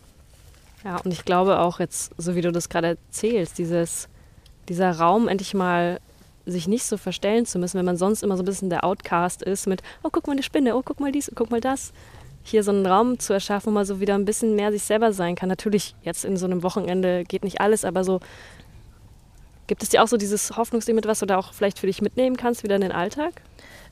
Ja, und ich glaube auch jetzt, so wie du das gerade erzählst, dieses, dieser Raum endlich mal sich nicht so verstellen zu müssen, wenn man sonst immer so ein bisschen der Outcast ist mit, oh, guck mal die Spinne, oh, guck mal dies, guck mal das. Hier so einen Raum zu erschaffen, wo man so wieder ein bisschen mehr sich selber sein kann. Natürlich, jetzt in so einem Wochenende geht nicht alles, aber so gibt es dir auch so dieses Hoffnungsding mit, was du da auch vielleicht für dich mitnehmen kannst, wieder in den Alltag?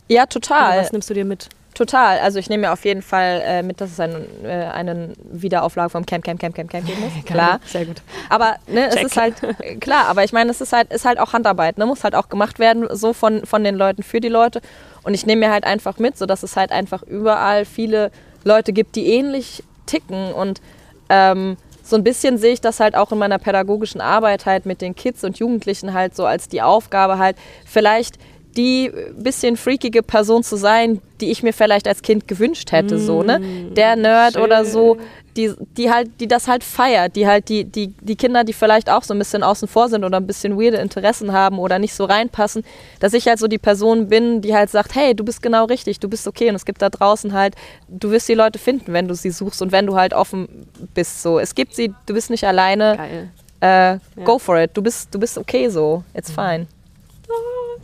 Ja, Oder total. was nimmst du dir mit? Total. Also ich nehme mir auf jeden Fall äh, mit, dass es ein, äh, eine Wiederauflage vom Camp, Camp, Camp, Camp, Camp geben muss. (laughs) Klar. Sehr gut. Aber ne, es ist halt, äh, klar, aber ich meine, es ist halt, ist halt auch Handarbeit, ne? muss halt auch gemacht werden, so von, von den Leuten für die Leute. Und ich nehme mir halt einfach mit, sodass es halt einfach überall viele Leute gibt, die ähnlich ticken. Und ähm, so ein bisschen sehe ich das halt auch in meiner pädagogischen Arbeit halt mit den Kids und Jugendlichen halt so als die Aufgabe halt, vielleicht die bisschen freakige Person zu sein, die ich mir vielleicht als Kind gewünscht hätte, mm, so, ne? Der Nerd schön. oder so, die, die halt, die das halt feiert, die halt die, die, die Kinder, die vielleicht auch so ein bisschen außen vor sind oder ein bisschen weirde Interessen haben oder nicht so reinpassen, dass ich halt so die Person bin, die halt sagt, hey, du bist genau richtig, du bist okay und es gibt da draußen halt, du wirst die Leute finden, wenn du sie suchst und wenn du halt offen bist, so. Es gibt sie, du bist nicht alleine. Geil. Äh, ja. Go for it, du bist, du bist okay so, it's mhm. fine.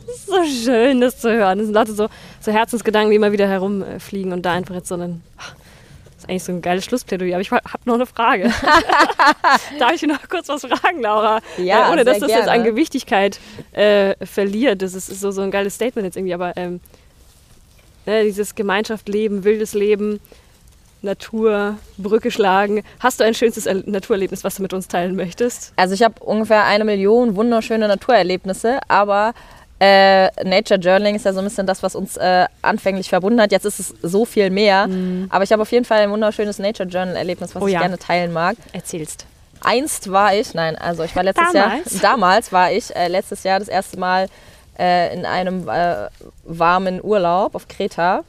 Das ist so schön, das zu hören. Das sind Leute so, so Herzensgedanken, die immer wieder herumfliegen und da einfach jetzt so einen ist eigentlich so ein geiles Schlussplädoyer, aber ich habe noch eine Frage. (laughs) Darf ich noch kurz was fragen, Laura? Ja, äh, ohne dass das gerne. jetzt an Gewichtigkeit äh, verliert. Das ist so, so ein geiles Statement jetzt irgendwie, aber ähm, äh, dieses Gemeinschaft leben, wildes Leben, Natur, Brücke schlagen. Hast du ein schönstes Naturerlebnis, was du mit uns teilen möchtest? Also ich habe ungefähr eine Million wunderschöne Naturerlebnisse, aber äh, Nature Journaling ist ja so ein bisschen das, was uns äh, anfänglich verbunden hat. Jetzt ist es so viel mehr. Mhm. Aber ich habe auf jeden Fall ein wunderschönes Nature Journal-Erlebnis, was oh, ich ja. gerne teilen mag. Erzählst. Einst war ich, nein, also ich war letztes damals. Jahr, (laughs) damals war ich äh, letztes Jahr das erste Mal äh, in einem äh, warmen Urlaub auf Kreta.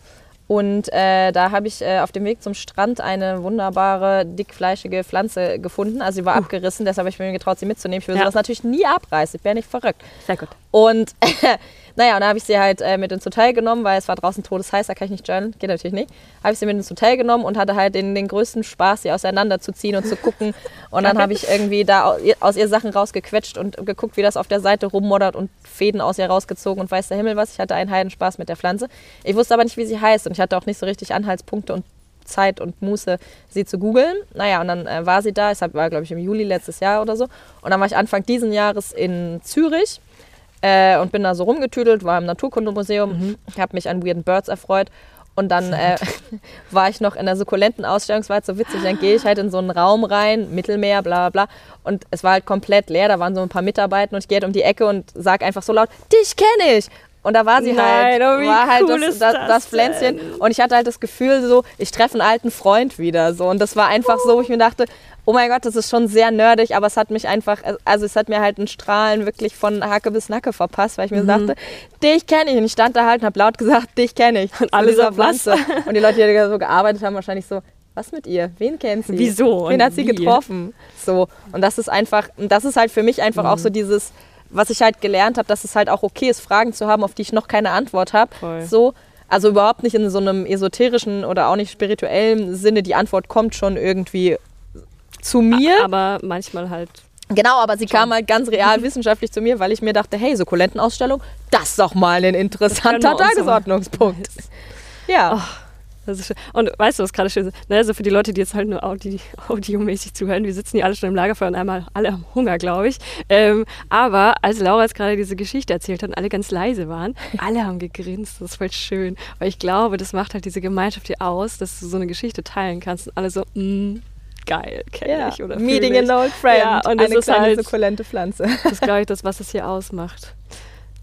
Und äh, da habe ich äh, auf dem Weg zum Strand eine wunderbare, dickfleischige Pflanze gefunden. Also sie war uh. abgerissen, deshalb habe ich mir getraut, sie mitzunehmen. Ich würde ja. sowas natürlich nie abreißen. Ich wäre nicht verrückt. Sehr gut. Und (laughs) naja, und dann habe ich sie halt äh, mit ins Hotel genommen, weil es war draußen todesheiß, da kann ich nicht journalen, geht natürlich nicht. Habe ich sie mit ins Hotel genommen und hatte halt den, den größten Spaß, sie auseinanderzuziehen und zu gucken. Und dann habe ich irgendwie da aus ihr Sachen rausgequetscht und geguckt, wie das auf der Seite rummoddert und Fäden aus ihr rausgezogen und weiß der Himmel was. Ich hatte einen Heidenspaß mit der Pflanze. Ich wusste aber nicht, wie sie heißt und ich hatte auch nicht so richtig Anhaltspunkte und Zeit und Muße, sie zu googeln. Naja, und dann äh, war sie da. Es war, glaube ich, im Juli letztes Jahr oder so. Und dann war ich Anfang diesen Jahres in Zürich äh, und bin da so rumgetüdelt, war im Naturkundemuseum, mhm. habe mich an Weird Birds erfreut. Und dann äh, (laughs) war ich noch in der Sukkulenten-Ausstellung, es war halt so witzig, dann gehe ich halt in so einen Raum rein, Mittelmeer, bla bla bla. Und es war halt komplett leer, da waren so ein paar Mitarbeiter und ich gehe halt um die Ecke und sage einfach so laut, dich kenne ich. Und da war sie Nein, halt, oh, war halt cool das, das, das, Pflänzchen. Und ich hatte halt das Gefühl, so, ich treffe einen alten Freund wieder. So. Und das war einfach so, wo ich mir dachte, oh mein Gott, das ist schon sehr nerdig, aber es hat mich einfach, also es hat mir halt einen Strahlen wirklich von Hacke bis Nacke verpasst, weil ich mir mhm. dachte, dich kenne ich. Und ich stand da halt und habe laut gesagt, dich kenne ich. Und alle dieser Pflanze. Und die Leute, die so gearbeitet haben, wahrscheinlich so, was mit ihr? Wen kennt sie? Wieso? Wen hat sie wie? getroffen? So. Und das ist einfach, das ist halt für mich einfach mhm. auch so dieses, was ich halt gelernt habe, dass es halt auch okay ist, Fragen zu haben, auf die ich noch keine Antwort habe. So. Also überhaupt nicht in so einem esoterischen oder auch nicht spirituellen Sinne. Die Antwort kommt schon irgendwie zu mir. Aber manchmal halt. Genau, aber sie schon. kam halt ganz real (laughs) wissenschaftlich zu mir, weil ich mir dachte, hey, Sukkulentenausstellung, das ist doch mal ein interessanter Tagesordnungspunkt. (laughs) Ja. Oh. Das ist schön. Und weißt du, was gerade schön ist? Ne, also für die Leute, die jetzt halt nur Audi audiomäßig zuhören, wir sitzen hier alle schon im Lagerfeuer und einmal alle am Hunger, glaube ich. Ähm, aber als Laura jetzt gerade diese Geschichte erzählt hat und alle ganz leise waren, (laughs) alle haben gegrinst. Das ist voll schön. Weil ich glaube, das macht halt diese Gemeinschaft hier aus, dass du so eine Geschichte teilen kannst und alle so, mm, geil, kenne ja. ich oder Meeting an old friend. Ja, und eine kleine halt, sukkulente Pflanze. (laughs) Das ist, glaube ich, das, was es hier ausmacht.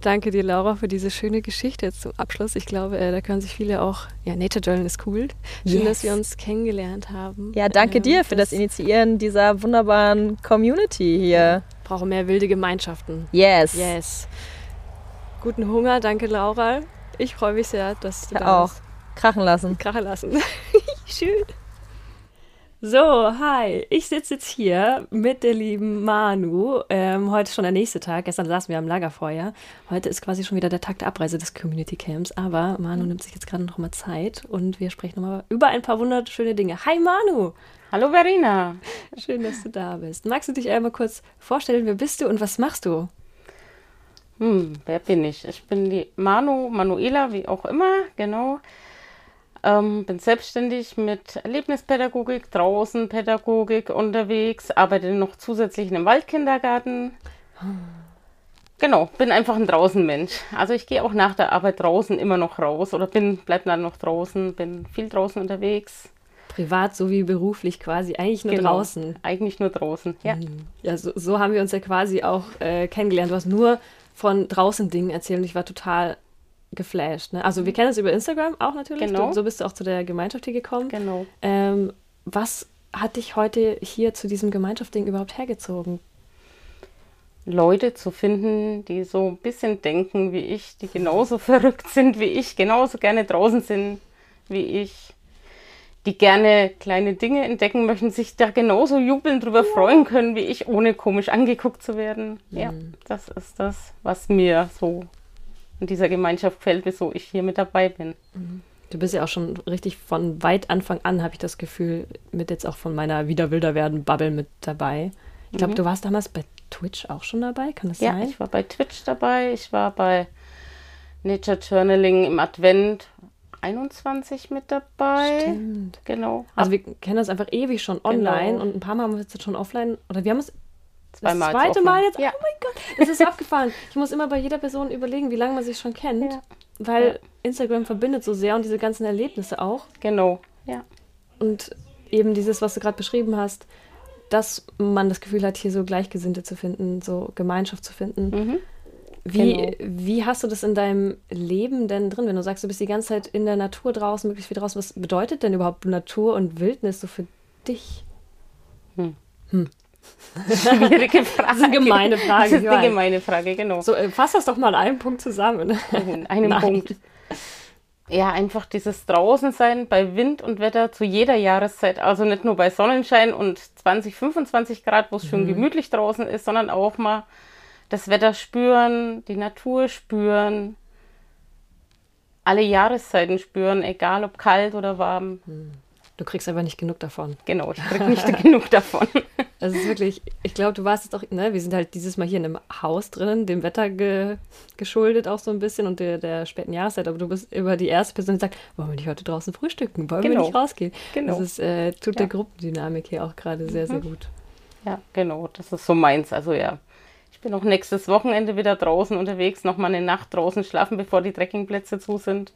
Danke dir, Laura, für diese schöne Geschichte jetzt zum Abschluss. Ich glaube, äh, da können sich viele auch. Ja, Nature Journal ist cool. Schön, yes. dass wir uns kennengelernt haben. Ja, danke ähm, dir für das, das Initiieren dieser wunderbaren Community hier. Ich brauche mehr wilde Gemeinschaften. Yes. Yes. Guten Hunger, danke, Laura. Ich freue mich sehr, dass du ja, da auch. Bist. Krachen lassen. Krachen lassen. (laughs) Schön. So, hi. Ich sitze jetzt hier mit der lieben Manu. Ähm, heute ist schon der nächste Tag. Gestern saßen wir am Lagerfeuer. Heute ist quasi schon wieder der Tag der Abreise des Community Camps. Aber Manu nimmt sich jetzt gerade noch mal Zeit und wir sprechen noch mal über ein paar wunderschöne Dinge. Hi Manu. Hallo Verena. Schön, dass du da bist. Magst du dich einmal kurz vorstellen, wer bist du und was machst du? Hm, wer bin ich? Ich bin die Manu, Manuela, wie auch immer, genau. Ähm, bin selbstständig mit Erlebnispädagogik, Draußenpädagogik unterwegs, arbeite noch zusätzlich in einem Waldkindergarten. Genau, bin einfach ein Draußenmensch. Also ich gehe auch nach der Arbeit draußen immer noch raus oder bin, bleib dann noch draußen, bin viel draußen unterwegs. Privat sowie beruflich quasi, eigentlich nur genau, draußen. Eigentlich nur draußen, ja. Mhm. Ja, so, so, haben wir uns ja quasi auch äh, kennengelernt. Du hast nur von draußen Dingen erzählt und ich war total geflasht. Ne? Also wir kennen es über Instagram auch natürlich. Genau. Du, so bist du auch zu der Gemeinschaft hier gekommen. Genau. Ähm, was hat dich heute hier zu diesem Gemeinschaftsding überhaupt hergezogen? Leute zu finden, die so ein bisschen denken wie ich, die genauso (laughs) verrückt sind wie ich, genauso gerne draußen sind wie ich, die gerne kleine Dinge entdecken möchten, sich da genauso jubelnd drüber freuen können wie ich, ohne komisch angeguckt zu werden. Ja, das ist das, was mir so in dieser Gemeinschaft gefällt, wieso ich hier mit dabei bin. Du bist ja auch schon richtig von weit Anfang an, habe ich das Gefühl, mit jetzt auch von meiner Wieder wilder werden Bubble mit dabei. Ich glaube, Mhm. du warst damals bei Twitch auch schon dabei, kann das Ja, sein? ich war bei Twitch dabei, ich war bei Nature Journaling im Advent 21 mit dabei. Stimmt. Genau. Also wir kennen uns einfach ewig schon online Genau. und ein paar Mal haben wir jetzt schon offline oder wir haben es Zweimal das zweite Mal jetzt. Ja. Oh mein Gott, das ist abgefahren. Ich muss immer bei jeder Person überlegen, wie lange man sich schon kennt, Ja. weil Ja. Instagram verbindet so sehr und diese ganzen Erlebnisse auch Genau. Ja. und eben dieses, was du gerade beschrieben hast, dass man das Gefühl hat, hier so Gleichgesinnte zu finden, so Gemeinschaft zu finden. Mhm. Wie, Genau. wie hast du das in deinem Leben denn drin, wenn du sagst, du bist die ganze Zeit in der Natur draußen, möglichst viel draußen? Was bedeutet denn überhaupt Natur und Wildnis so für dich? Schwierige Frage. (laughs) Das ist eine gemeine Frage, Das ist eine gemeine Frage, genau. So, äh, fass das doch mal in einem Punkt zusammen. (laughs) in einem Nein. Punkt. Ja, einfach dieses Draußensein bei Wind und Wetter zu jeder Jahreszeit. Also nicht nur bei Sonnenschein und 20, 25 Grad, wo es Mhm. schön gemütlich draußen ist, sondern auch mal das Wetter spüren, die Natur spüren, alle Jahreszeiten spüren, egal ob kalt oder warm. Du kriegst aber nicht genug davon. Genau, ich kriege (laughs) nicht genug davon. Es ist wirklich, ich glaube, du warst jetzt auch, ne, wir sind halt dieses Mal hier in einem Haus drinnen, dem Wetter ge, geschuldet auch so ein bisschen und der, der späten Jahreszeit, aber du bist immer die erste Person, die sagt, wollen wir nicht heute draußen frühstücken, wollen wir Genau. nicht rausgehen? Genau. Das ist, äh, tut der Ja. Gruppendynamik hier auch gerade sehr, sehr gut. Ja, genau, das ist so meins. Also ja, ich bin auch nächstes Wochenende wieder draußen unterwegs, nochmal eine Nacht draußen schlafen, bevor die Trekkingplätze zu sind.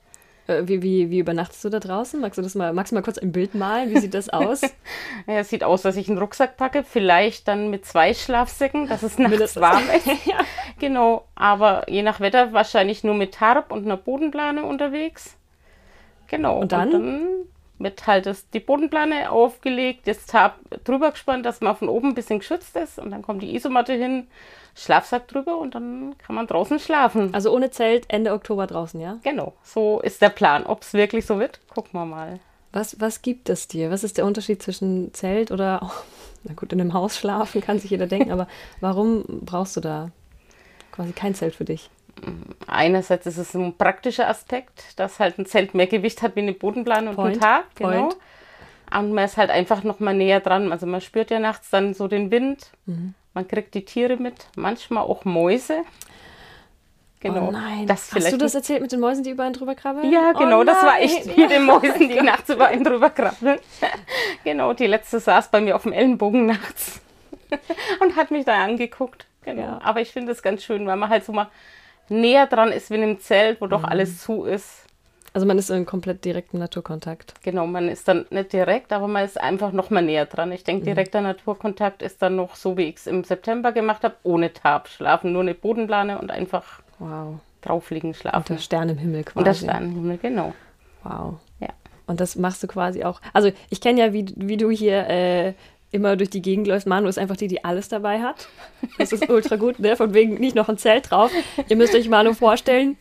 Äh, wie, wie, wie übernachtest du da draußen? Magst du das mal, magst du mal kurz ein Bild malen? Wie sieht das (laughs) aus? Ja, es sieht aus, dass ich einen Rucksack packe, vielleicht dann mit zwei Schlafsäcken, dass es (laughs) nachts warm (laughs) ist. Genau, aber je nach Wetter wahrscheinlich nur mit Tarp und einer Bodenplane unterwegs. Genau. Und dann? dann wird halt das, die Bodenplane aufgelegt, das Tarp drüber gespannt, dass man von oben ein bisschen geschützt ist und dann kommt die Isomatte hin, Schlafsack drüber und dann kann man draußen schlafen. Also ohne Zelt Ende Oktober draußen, ja? Genau, so ist der Plan. Ob es wirklich so wird, gucken wir mal. Was, was gibt es dir? Was ist der Unterschied zwischen Zelt oder, oh, na gut, in einem Haus schlafen, kann sich jeder denken, aber warum brauchst du da quasi kein Zelt für dich? Einerseits ist es ein praktischer Aspekt, dass halt ein Zelt mehr Gewicht hat wie eine Bodenplane und Point, ein Tag. Genau. point. Und man ist halt einfach noch mal näher dran. Also man spürt ja nachts dann so den Wind. Mhm. Man kriegt die Tiere mit, manchmal auch Mäuse. Genau. Oh nein. Das Hast du das erzählt mit den Mäusen, die über einen drüber krabbeln? Ja, genau, oh das war ich mit den Mäusen, die (laughs) nachts über einen drüber krabbeln. (laughs) genau, die letzte saß bei mir auf dem Ellenbogen nachts (laughs) und hat mich da angeguckt. Genau. Ja. Aber ich finde es ganz schön, weil man halt so mal näher dran ist wie in einem Zelt, wo Mhm. doch alles zu ist. Also man ist in komplett direktem Naturkontakt. Genau, man ist dann nicht direkt, aber man ist einfach noch mal näher dran. Ich Mhm. denke, direkter Naturkontakt ist dann noch so, wie ich es im September gemacht habe, ohne Tarp schlafen, nur eine Bodenplane und einfach Wow. drauf liegen Unter schlafen. Stern im Himmel quasi. Und das Sternenhimmel, genau. Wow. Ja. Und das machst du quasi auch. Also ich kenne ja, wie, wie du hier äh, immer durch die Gegend läufst. Manu ist einfach die, die alles dabei hat. Das ist ultra gut, ne? Von wegen nicht noch ein Zelt drauf. Ihr müsst euch Manu vorstellen,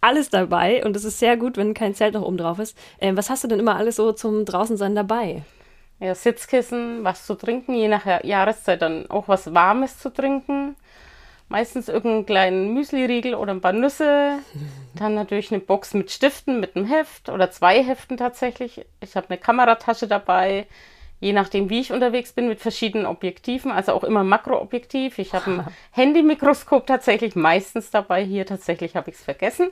alles dabei. Und es ist sehr gut, wenn kein Zelt noch oben drauf ist. Ähm, was hast du denn immer alles so zum Draußensein dabei? Ja, Sitzkissen, was zu trinken, je nach Ja- Jahreszeit dann auch was Warmes zu trinken. Meistens irgendeinen kleinen Müsli-Riegel oder ein paar Nüsse. (laughs) Dann natürlich eine Box mit Stiften, mit einem Heft oder zwei Heften tatsächlich. Ich habe eine Kameratasche dabei, je nachdem, wie ich unterwegs bin, mit verschiedenen Objektiven, also auch immer Makroobjektiv. Ich habe ein (laughs) Handymikroskop tatsächlich meistens dabei. Hier tatsächlich habe ich es vergessen.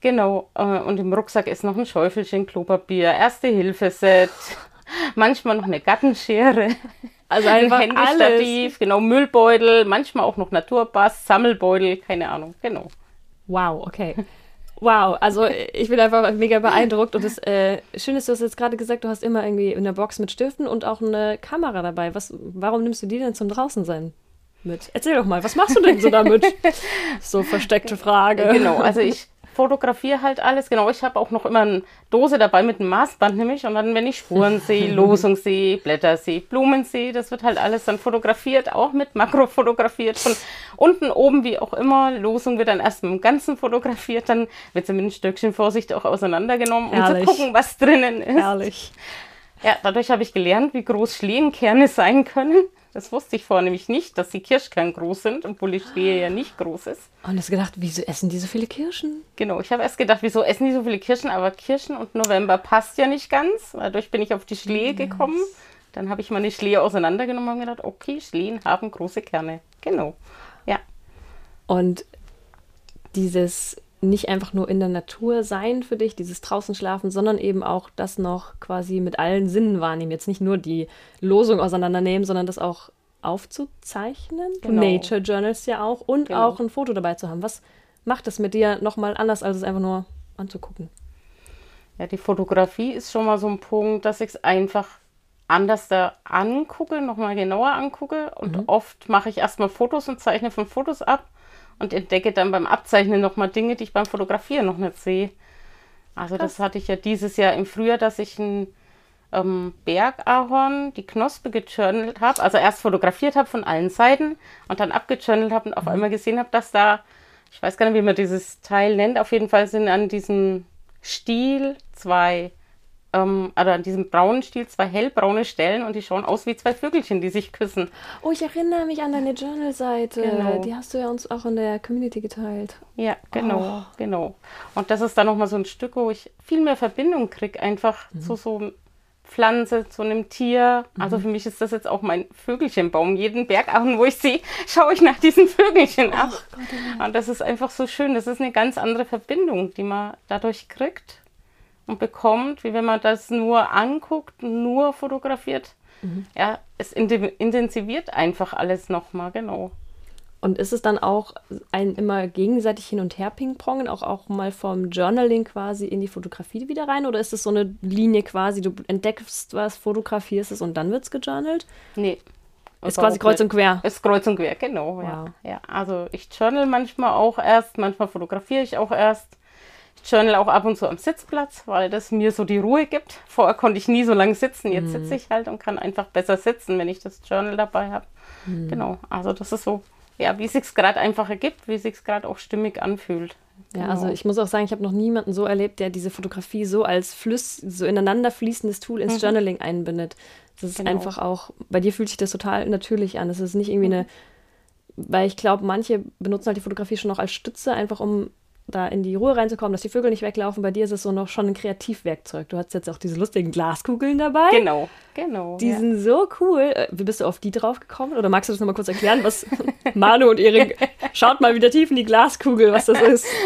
Genau, äh, und im Rucksack ist noch ein Schäufelchen Klopapier, Erste-Hilfe-Set, manchmal noch eine Gartenschere, Also ein einfach. Handystativ, genau, Müllbeutel, manchmal auch noch Naturbass, Sammelbeutel, keine Ahnung, genau. Wow, okay. Wow, also ich bin einfach mega beeindruckt und das äh, schön ist, du hast jetzt gerade gesagt, du hast immer irgendwie eine Box mit Stiften und auch eine Kamera dabei. Was, warum nimmst du die denn zum Draußensein mit? Erzähl doch mal, was machst du denn so damit? (laughs) so versteckte Frage. Genau, also ich fotografiere halt alles. Genau, ich habe auch noch immer eine Dose dabei mit einem Maßband nämlich. Und dann, wenn ich Spuren (laughs) sehe, Losung sehe, Blätter sehe, Blumen sehe, das wird halt alles dann fotografiert, auch mit Makro fotografiert. Von unten, oben, wie auch immer. Losung wird dann erst mit dem Ganzen fotografiert. Dann wird sie mit einem Stückchen Vorsicht auch auseinandergenommen, um Herrlich. zu gucken, was drinnen ist. Herrlich. Ja, dadurch habe ich gelernt, wie groß Schlehenkerne sein können. Das wusste ich vorher nämlich nicht, dass die Kirschkern groß sind, obwohl die Schlehe ja nicht groß ist. Und hast gedacht, wieso essen die so viele Kirschen? Genau, ich habe erst gedacht, wieso essen die so viele Kirschen, aber Kirschen und November passt ja nicht ganz. Dadurch bin ich auf die Schlehe gekommen. Dann habe ich meine Schlehe auseinandergenommen und gedacht, okay, Schlehen haben große Kerne. Genau. Ja, Und dieses nicht einfach nur in der Natur sein für dich, dieses draußen schlafen, sondern eben auch das noch quasi mit allen Sinnen wahrnehmen. Jetzt nicht nur die Losung auseinandernehmen, sondern das auch aufzuzeichnen. Genau. Nature Journals ja auch und Genau. auch ein Foto dabei zu haben. Was macht das mit dir nochmal anders, als es einfach nur anzugucken? Ja, die Fotografie ist schon mal so ein Punkt, dass ich es einfach anders da angucke, nochmal genauer angucke. Und oft mache ich erstmal Fotos und zeichne von Fotos ab und entdecke dann beim Abzeichnen nochmal Dinge, die ich beim Fotografieren noch nicht sehe. Also das hatte ich ja dieses Jahr im Frühjahr, dass ich ein ähm, Bergahorn, die Knospe gechurnelt habe, also erst fotografiert habe von allen Seiten und dann abgechurnelt habe und auf einmal gesehen habe, dass da, ich weiß gar nicht, wie man dieses Teil nennt, auf jeden Fall sind an diesem Stiel zwei, ähm, also an diesem braunen Stiel zwei hellbraune Stellen und die schauen aus wie zwei Vögelchen, die sich küssen. Oh, ich erinnere mich an deine Journal-Seite. Genau. Die hast du ja uns auch in der Community geteilt. Ja, genau, genau. Und das ist dann nochmal so ein Stück, wo ich viel mehr Verbindung kriege, einfach zu so einer Pflanze, zu einem Tier. Also für mich ist das jetzt auch mein Vögelchenbaum. Jeden Bergahorn, wo ich sehe, (laughs) schaue ich nach diesen Vögelchen ab. Und das ist einfach so schön. Das ist eine ganz andere Verbindung, die man dadurch kriegt und bekommt, wie wenn man das nur anguckt, nur fotografiert. Ja, es inten- intensiviert einfach alles nochmal, genau. Und ist es dann auch ein immer gegenseitig hin und her pingpongen, auch, auch mal vom Journaling quasi in die Fotografie wieder rein? Oder ist es so eine Linie quasi, du entdeckst was, fotografierst es und dann wird es gejournalt? Nee. Ist quasi kreuz und quer. Ist kreuz und quer, genau. Ja. Wow. ja. Also ich journal manchmal auch erst, manchmal fotografiere ich auch erst. Journal auch ab und zu am Sitzplatz, weil das mir so die Ruhe gibt. Vorher konnte ich nie so lange sitzen. Jetzt sitze ich halt und kann einfach besser sitzen, wenn ich das Journal dabei habe. Genau. Also das ist so, ja, wie es sich gerade einfach ergibt, wie es sich gerade auch stimmig anfühlt. Ja, also ich muss auch sagen, ich habe noch niemanden so erlebt, der diese Fotografie so als Flüss, so ineinander fließendes Tool ins Journaling einbindet. Das ist Genau. einfach auch, bei dir fühlt sich das total natürlich an. Das ist nicht irgendwie eine, weil ich glaube, manche benutzen halt die Fotografie schon noch als Stütze, einfach um da in die Ruhe reinzukommen, dass die Vögel nicht weglaufen. Bei dir ist es so noch schon ein Kreativwerkzeug. Du hast jetzt auch diese lustigen Glaskugeln dabei. Genau, genau. Die ja. sind so cool. Äh, Wie bist du auf die drauf gekommen? Oder magst du das nochmal kurz erklären, was (laughs) Manu und Erik, schaut mal wieder tief in die Glaskugel, was das ist. (laughs)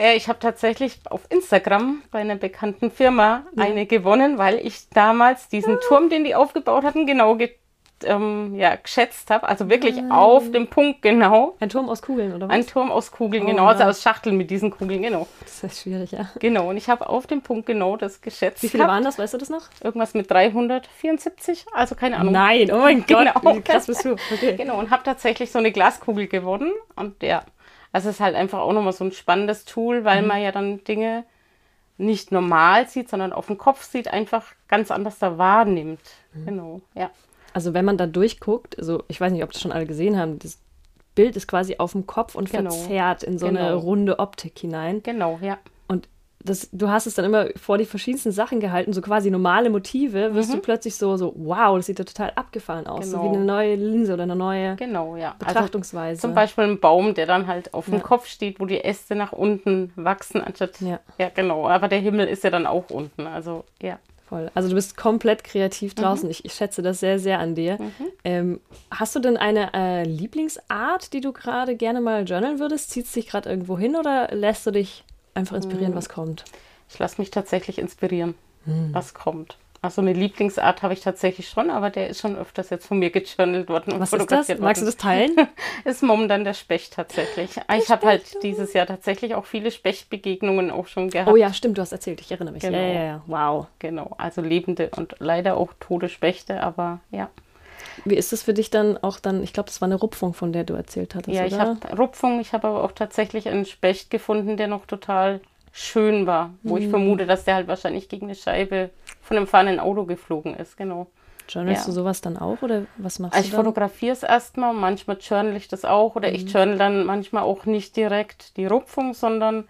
Ja, ich habe tatsächlich auf Instagram bei einer bekannten Firma eine gewonnen, weil ich damals diesen Turm, den die aufgebaut hatten, genau ge ähm, ja, geschätzt habe. Also wirklich auf dem Punkt genau. Ein Turm aus Kugeln, oder was? Ein Turm aus Kugeln, Oh, genau. Also aus Schachteln mit diesen Kugeln, genau. Das ist schwierig, ja. Genau. Und ich habe auf dem Punkt genau das geschätzt. Wie viele gehabt. waren das, weißt du das noch? Irgendwas mit 374, also keine Ahnung. Nein, oh mein (laughs) Gott, Genau. wie krass bist du. Okay. Genau, und habe tatsächlich so eine Glaskugel gewonnen. Und ja, also es ist halt einfach auch nochmal so ein spannendes Tool, weil Mhm. man ja dann Dinge nicht normal sieht, sondern auf dem Kopf sieht, einfach ganz anders da wahrnimmt. Mhm. Genau, ja. Also wenn man da durchguckt, also ich weiß nicht, ob das schon alle gesehen haben, das Bild ist quasi auf dem Kopf und Genau. verzerrt in so eine Genau. runde Optik hinein. Genau, ja. Und das, du hast es dann immer vor die verschiedensten Sachen gehalten, so quasi normale Motive, wirst du plötzlich so, so, wow, das sieht ja total abgefahren aus. So Mhm. Genau. wie eine neue Linse oder eine neue Genau, ja. Also Betrachtungsweise. zum Beispiel ein Baum, der dann halt auf dem Ja. Kopf steht, wo die Äste nach unten wachsen, anstatt. Ja. ja, genau. Aber der Himmel ist ja dann auch unten. Also, ja. Voll. Also du bist komplett kreativ Mhm. draußen. Ich, ich schätze das sehr, sehr an dir. Ähm, hast du denn eine äh, Lieblingsart, die du gerade gerne mal journalen würdest? Zieht es dich gerade irgendwo hin oder lässt du dich einfach inspirieren, Mhm. was kommt? Ich lasse mich tatsächlich inspirieren, was kommt. Also eine Lieblingsart habe ich tatsächlich schon, aber der ist schon öfters jetzt von mir gejournalt worden und Was ist das? fotografiert Magst du das teilen? (laughs) Ist momentan der Specht tatsächlich. ich habe halt dieses Jahr tatsächlich auch viele Spechtbegegnungen auch schon gehabt. oh ja, stimmt, du hast erzählt, ich erinnere mich. Genau. Ja, ja, ja. Wow. Genau, also lebende und leider auch tote Spechte, aber ja. Wie ist das für dich dann auch dann, ich glaube, das war eine Rupfung, von der du erzählt hattest, Ja, oder? ich habe Rupfung, ich habe aber auch tatsächlich einen Specht gefunden, der noch total schön war, wo Mhm. ich vermute, dass der halt wahrscheinlich gegen eine Scheibe von einem fahrenden Auto geflogen ist, genau. Journalst ja. du sowas dann auch oder was machst Also ich du dann? fotografiere es erstmal, manchmal journal ich das auch oder Mhm. ich journal dann manchmal auch nicht direkt die Rupfung, sondern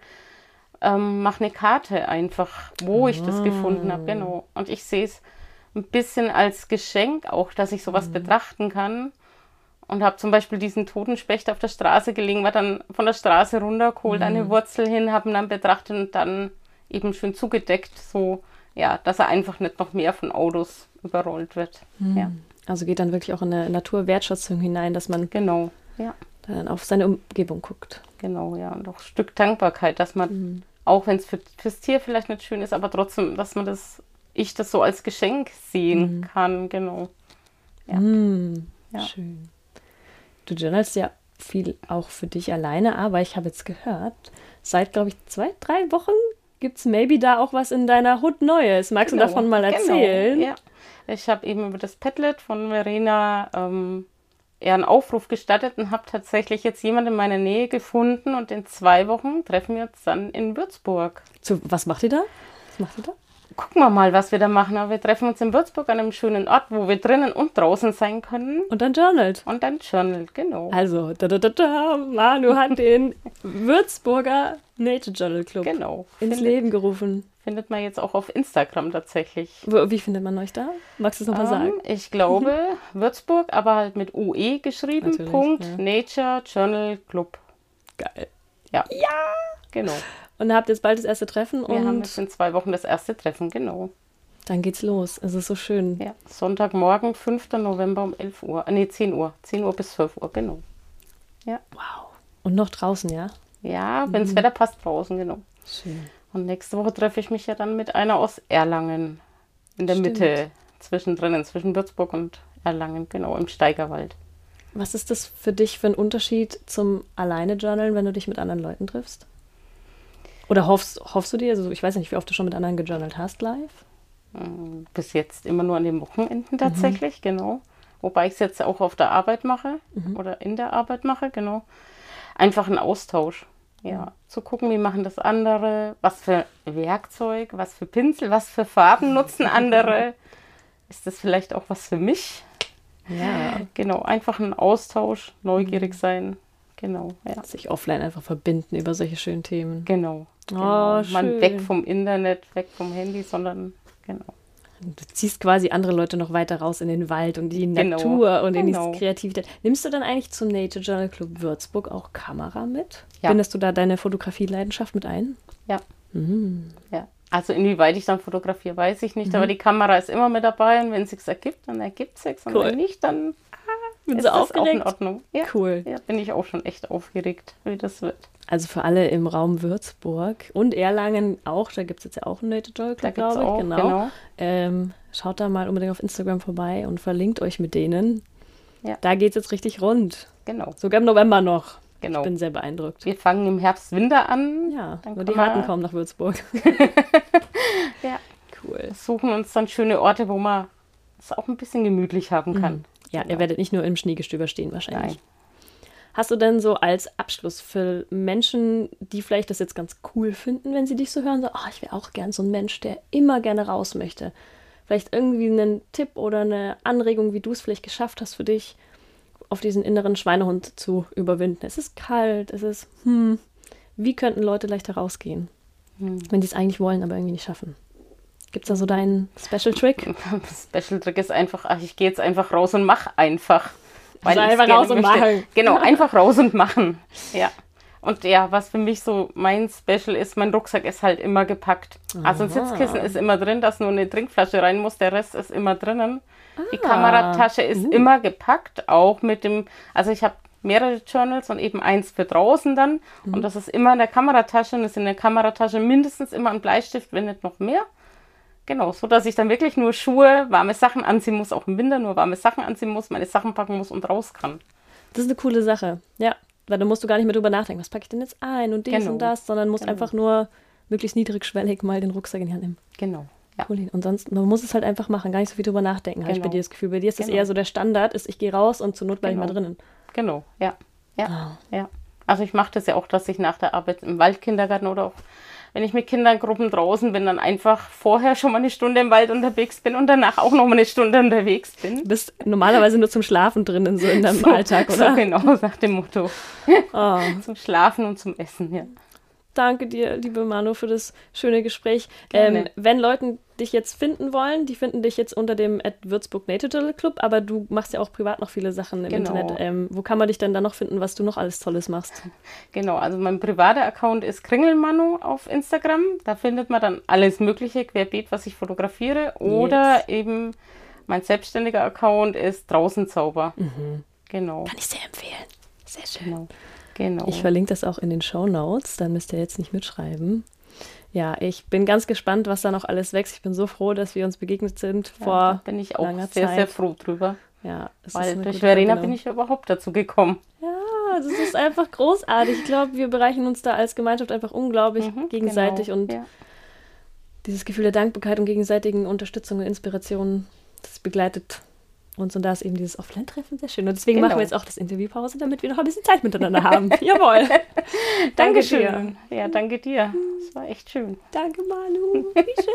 ähm, mache eine Karte einfach, wo ich das gefunden Ah. habe, genau. Und ich sehe es ein bisschen als Geschenk auch, dass ich sowas Mhm. betrachten kann. Und habe zum Beispiel diesen toten Specht auf der Straße gelegen, war dann von der Straße runtergeholt, Mhm. eine Wurzel hin, habe ihn dann betrachtet und dann eben schön zugedeckt, so, ja, dass er einfach nicht noch mehr von Autos überrollt wird. Ja, Also geht dann wirklich auch in eine Naturwertschätzung hinein, dass man genau, ja. dann auf seine Umgebung guckt. Genau, ja. Und auch ein Stück Dankbarkeit, dass man, Mhm. auch wenn es für, fürs Tier vielleicht nicht schön ist, aber trotzdem, dass man das, ich das so als Geschenk sehen kann, genau. Ja. Mm, Ja. Schön. Du journalst ja viel auch für dich alleine, aber ich habe jetzt gehört, seit, glaube ich, zwei, drei Wochen gibt es maybe da auch was in deiner Hut Neues. Magst Genau, du davon mal erzählen? Genau, ja. Ich habe eben über das Padlet von Verena ähm, eher einen Aufruf gestartet und habe tatsächlich jetzt jemanden in meiner Nähe gefunden und in zwei Wochen treffen wir uns dann in Würzburg. Zu, was macht ihr da? Was macht ihr da? Gucken wir mal, was wir da machen. Aber wir treffen uns in Würzburg an einem schönen Ort, wo wir drinnen und draußen sein können. Und dann journalt. Und dann Journal, genau. Also, da, da, da, da, Manu hat den (laughs) Würzburger Nature Journal Club Genau. ins Findet- Leben gerufen. Findet man jetzt auch auf Instagram tatsächlich. Wie findet man euch da? Magst du es nochmal Ähm, sagen? ich glaube (laughs) Würzburg, aber halt mit UE geschrieben. Natürlich, Punkt ja. Nature Journal Club. Geil. Ja. Ja! Genau. Und habt jetzt bald das erste Treffen Wir haben und jetzt in zwei Wochen das erste Treffen, genau. dann geht's los. Es ist so schön. Ja. Sonntagmorgen, 5. November um 11 Uhr. Äh, nee, 10 Uhr. 10 Uhr bis 12 Uhr, genau. Wow. Und noch draußen, ja? Ja, wenn Mhm. das Wetter passt draußen, genau. Schön. Und nächste Woche treffe ich mich ja dann mit einer aus Erlangen. In der Stimmt. Mitte, zwischendrin, zwischen Würzburg und Erlangen, genau, im Steigerwald. Was ist das für dich für ein Unterschied zum Alleine-Journalen, wenn du dich mit anderen Leuten triffst? Oder hoffst, hoffst du dir, also ich weiß nicht, wie oft du schon mit anderen gejournalt hast live? Ähm, Bis jetzt immer nur an den Wochenenden Mhm. tatsächlich, genau. Wobei ich es jetzt auch auf der Arbeit mache Mhm. oder in der Arbeit mache, genau. Einfach ein Austausch. Ja, zu gucken, wie machen das andere, was für Werkzeug, was für Pinsel, was für Farben nutzen andere. (laughs) Ist das vielleicht auch was für mich? Ja. Genau, einfach ein Austausch, neugierig Mhm. sein. Genau, ja. Sich offline einfach verbinden über solche schönen Themen. Genau. Oh, genau. schön. Man weg vom Internet, weg vom Handy, sondern genau. Du ziehst quasi andere Leute noch weiter raus in den Wald und die Genau. Natur und in Genau. die Kreativität. Nimmst du dann eigentlich zum Nature Journal Club Würzburg auch Kamera mit? Ja. Bindest du da deine Fotografie-Leidenschaft mit ein? Ja. Mhm. Ja, also inwieweit ich dann fotografiere, weiß ich nicht, aber die Kamera ist immer mit dabei und wenn es sich ergibt, dann ergibt es sich und Cool. wenn nicht, dann Bin ist das auch in aufgeregt. Ordnung. Ja. Cool. ja, bin ich auch schon echt aufgeregt, wie das wird. Also für alle im Raum Würzburg und Erlangen auch, da gibt es jetzt ja auch einen Journal Da Club, glaube ich. auch, genau. genau. Ähm, schaut da mal unbedingt auf Instagram vorbei und verlinkt euch mit denen. Ja. Da geht es jetzt richtig rund. Genau, Sogar im November noch. Genau. Ich bin sehr beeindruckt. Wir fangen im Herbst, Winter an. Ja, Dann nur die harten kommen nach Würzburg. (laughs) Ja. Cool. Suchen uns dann schöne Orte, wo man es auch ein bisschen gemütlich haben kann. Ja, ihr Genau. werdet nicht nur im Schneegestöber stehen wahrscheinlich. Nein. Hast du denn so als Abschluss für Menschen, die vielleicht das jetzt ganz cool finden, wenn sie dich so hören, so, oh, ich wäre auch gern so ein Mensch, der immer gerne raus möchte. Vielleicht irgendwie einen Tipp oder eine Anregung, wie du es vielleicht geschafft hast für dich, auf diesen inneren Schweinehund zu überwinden. Es ist kalt, es ist, hm, wie könnten Leute leichter rausgehen, Hm. wenn sie es eigentlich wollen, aber irgendwie nicht schaffen? Gibt es da so deinen Special Trick? (laughs) Special Trick ist einfach, ach, ich gehe jetzt einfach raus und mach einfach. Also ich's einfach raus und machen. Genau, einfach raus und machen. Ja. Und ja, was für mich so mein Special ist, mein Rucksack ist halt immer gepackt. Also ein Sitzkissen ist immer drin, dass nur eine Trinkflasche rein muss, der Rest ist immer drinnen. Die Kameratasche ist immer gepackt, auch mit dem, also ich habe mehrere Journals und eben eins für draußen dann. Und das ist immer in der Kameratasche und es ist in der Kameratasche mindestens immer ein Bleistift, wenn nicht noch mehr. Genau, so dass ich dann wirklich nur Schuhe, warme Sachen anziehen muss, auch im Winter nur warme Sachen anziehen muss, meine Sachen packen muss und raus kann. Das ist eine coole Sache. Ja, weil da musst du gar nicht mehr drüber nachdenken, was packe ich denn jetzt ein und dies Genau. und das, sondern musst Genau. einfach nur möglichst niedrigschwellig mal den Rucksack in die Hand nehmen. Genau. Ja. Cool. Und sonst, man muss es halt einfach machen, gar nicht so viel drüber nachdenken, habe ich bei Genau. dir das Gefühl. Bei dir ist das Genau. eher so der Standard, ist, ich gehe raus und zur Not bleibe ich Genau. mal drinnen. Genau, ja. Ja, Ah. ja. Also ich mache das ja auch, dass ich nach der Arbeit im Waldkindergarten oder auch wenn ich mit Kindergruppen draußen bin, dann einfach vorher schon mal eine Stunde im Wald unterwegs bin und danach auch noch mal eine Stunde unterwegs bin. Du bist normalerweise nur zum Schlafen drinnen, so in deinem Alltag, So oder? genau, (laughs) nach dem Motto. Oh. (laughs) Zum Schlafen und zum Essen, ja. Danke dir, liebe Manu, für das schöne Gespräch. Ähm, wenn Leute dich jetzt finden wollen, die finden dich jetzt unter dem at Würzburg Nature Club, aber du machst ja auch privat noch viele Sachen im Genau. Internet. Ähm, wo kann man dich denn da noch finden, was du noch alles Tolles machst? Genau, also mein privater Account ist Kringelmanu auf Instagram. Da findet man dann alles Mögliche, querbeet, was ich fotografiere. Oder eben mein selbstständiger Account ist Draußenzauber. Genau, Kann ich sehr empfehlen. Sehr schön. genau, genau. Ich verlinke das auch in den Show Notes, dann müsst ihr jetzt nicht mitschreiben. Ja, ich bin ganz gespannt, was da noch alles wächst. Ich bin so froh, dass wir uns begegnet sind ja, vor bin ich auch sehr, Zeit. sehr froh drüber. Ja, es ist Weil durch Verena Verbindung. bin ich überhaupt dazu gekommen. Ja, das ist einfach großartig. Ich glaube, wir bereichern uns da als Gemeinschaft einfach unglaublich Mhm, gegenseitig genau, und ja. dieses Gefühl der Dankbarkeit und gegenseitigen Unterstützung und Inspiration, das begleitet und da ist eben dieses Offline-Treffen sehr schön. Und deswegen Genau. machen wir jetzt auch das Interviewpause, damit wir noch ein bisschen Zeit miteinander haben. (laughs) Jawohl. Danke Dankeschön. dir. Ja, danke dir. Es war echt schön. Danke, Manu. Wie schön. (laughs)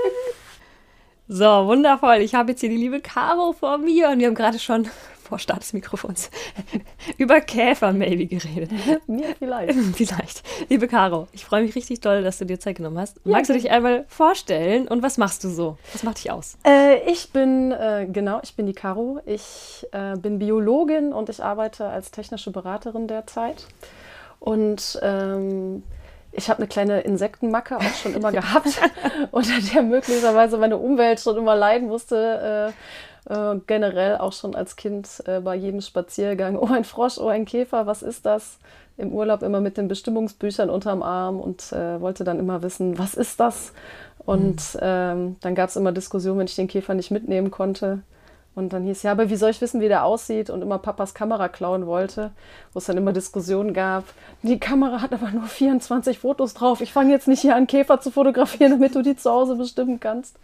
So, wundervoll. Ich habe jetzt hier die liebe Caro vor mir und wir haben gerade schon vor Start des Mikrofons (laughs) über Käfer-Maybe geredet. (laughs) Mir vielleicht. (laughs) Vielleicht. Liebe Caro, ich freue mich richtig doll, dass du dir Zeit genommen hast. Magst du dich einmal vorstellen und was machst du so? Was macht dich aus? Äh, ich bin, äh, genau, ich bin die Caro. Ich äh, bin Biologin und ich arbeite als technische Beraterin derzeit. Und ähm, ich habe eine kleine Insektenmacke auch schon immer gehabt, unter der möglicherweise meine Umwelt schon immer leiden musste. Äh, äh, generell auch schon als Kind äh, bei jedem Spaziergang. (laughs) Oh, ein Frosch, oh, ein Käfer, was ist das? Im Urlaub immer mit den Bestimmungsbüchern unterm Arm und äh, wollte dann immer wissen, was ist das? Und ähm, dann gab es immer Diskussionen, wenn ich den Käfer nicht mitnehmen konnte. Und dann hieß ja, aber wie soll ich wissen, wie der aussieht? Und immer Papas Kamera klauen wollte, wo es dann immer Diskussionen gab. Die Kamera hat aber nur 24 Fotos drauf. Ich fange jetzt nicht hier an, Käfer zu fotografieren, (laughs) damit du die zu Hause bestimmen kannst.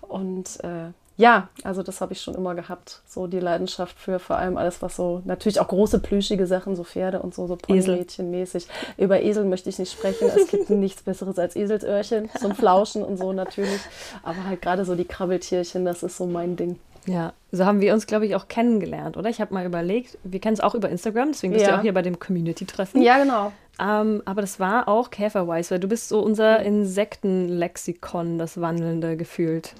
Und äh, ja, also das habe ich schon immer gehabt. So die Leidenschaft für vor allem alles, was so, natürlich auch große plüschige Sachen, so Pferde und so, so. Ponymädchenmäßig. Über Esel möchte ich nicht sprechen. Es gibt (laughs) nichts Besseres als Eselsöhrchen zum Flauschen und so natürlich. Aber halt gerade so die Krabbeltierchen, das ist so mein Ding. Ja, so haben wir uns, glaube ich, auch kennengelernt, oder? Ich habe mal überlegt, wir kennen es auch über Instagram, deswegen bist du Ja. auch hier bei dem Community-Treffen. Ja, genau. Ähm, aber das war auch Käferwise, weil du bist so unser Insektenlexikon, das wandelnde gefühlt.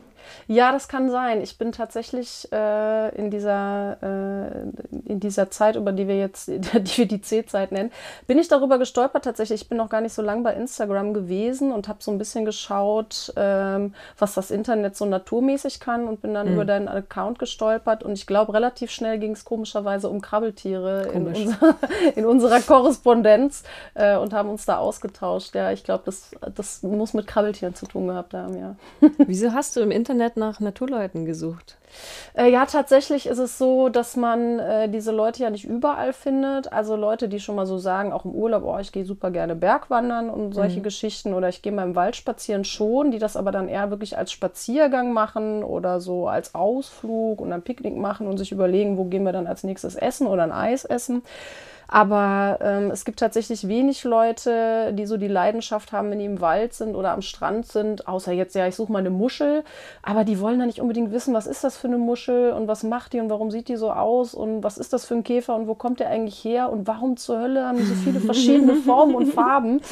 Ja, das kann sein. Ich bin tatsächlich äh, in, dieser, äh, in dieser Zeit, über die wir jetzt, (laughs) die wir die C-Zeit nennen, bin ich darüber gestolpert tatsächlich. Ich bin noch gar nicht so lange bei Instagram gewesen und habe so ein bisschen geschaut, ähm, was das Internet so naturmäßig kann und bin dann über deinen Account gestolpert und ich glaube, relativ schnell ging es komischerweise um Krabbeltiere in, Komisch. unser, (laughs) in unserer Korrespondenz äh, und haben uns da ausgetauscht. Ja, ich glaube, das, das muss mit Krabbeltieren zu tun gehabt haben, ja. Wieso hast du im Internet nach Naturleuten gesucht? Äh, ja, tatsächlich ist es so, dass man äh, diese Leute ja nicht überall findet. Also Leute, die schon mal so sagen, auch im Urlaub, oh, ich gehe super gerne Bergwandern und solche Geschichten oder ich gehe mal im Wald spazieren schon, die das aber dann eher wirklich als Spaziergang machen oder so als Ausflug und ein Picknick machen und sich überlegen, wo gehen wir dann als nächstes essen oder ein Eis essen. Aber ähm, es gibt tatsächlich wenig Leute, die so die Leidenschaft haben, wenn die im Wald sind oder am Strand sind, außer jetzt, ja, ich suche mal eine Muschel, aber die wollen dann nicht unbedingt wissen, was ist das für eine Muschel und was macht die und warum sieht die so aus und was ist das für ein Käfer und wo kommt der eigentlich her und warum zur Hölle haben die so viele (laughs) verschiedene Formen und Farben.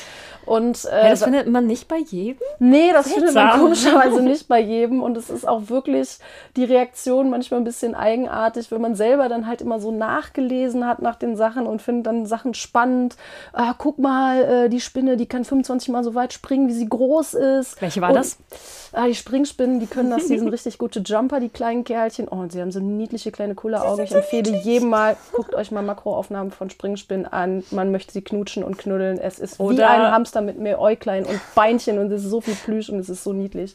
Und äh, Hey, das findet man nicht bei jedem? Nee, das findet man Seltsam. komischerweise nicht bei jedem. Und es ist auch wirklich die Reaktion manchmal ein bisschen eigenartig, wenn man selber dann halt immer so nachgelesen hat nach den Sachen und findet dann Sachen spannend. Ah, guck mal, äh, die Spinne, die kann 25 Mal so weit springen, wie sie groß ist. Welche war und, das? Ah, die Springspinnen, die können das, die sind (laughs) richtig gute Jumper, die kleinen Kerlchen. Oh, und sie haben so niedliche kleine Kulleraugen. Ich empfehle jedem mal, guckt euch mal Makroaufnahmen von Springspinnen an. Man möchte sie knutschen und knuddeln. Es ist wie Oder- ein Hamster mit mehr Äuglein und Beinchen und es ist so viel Plüsch und es ist so niedlich.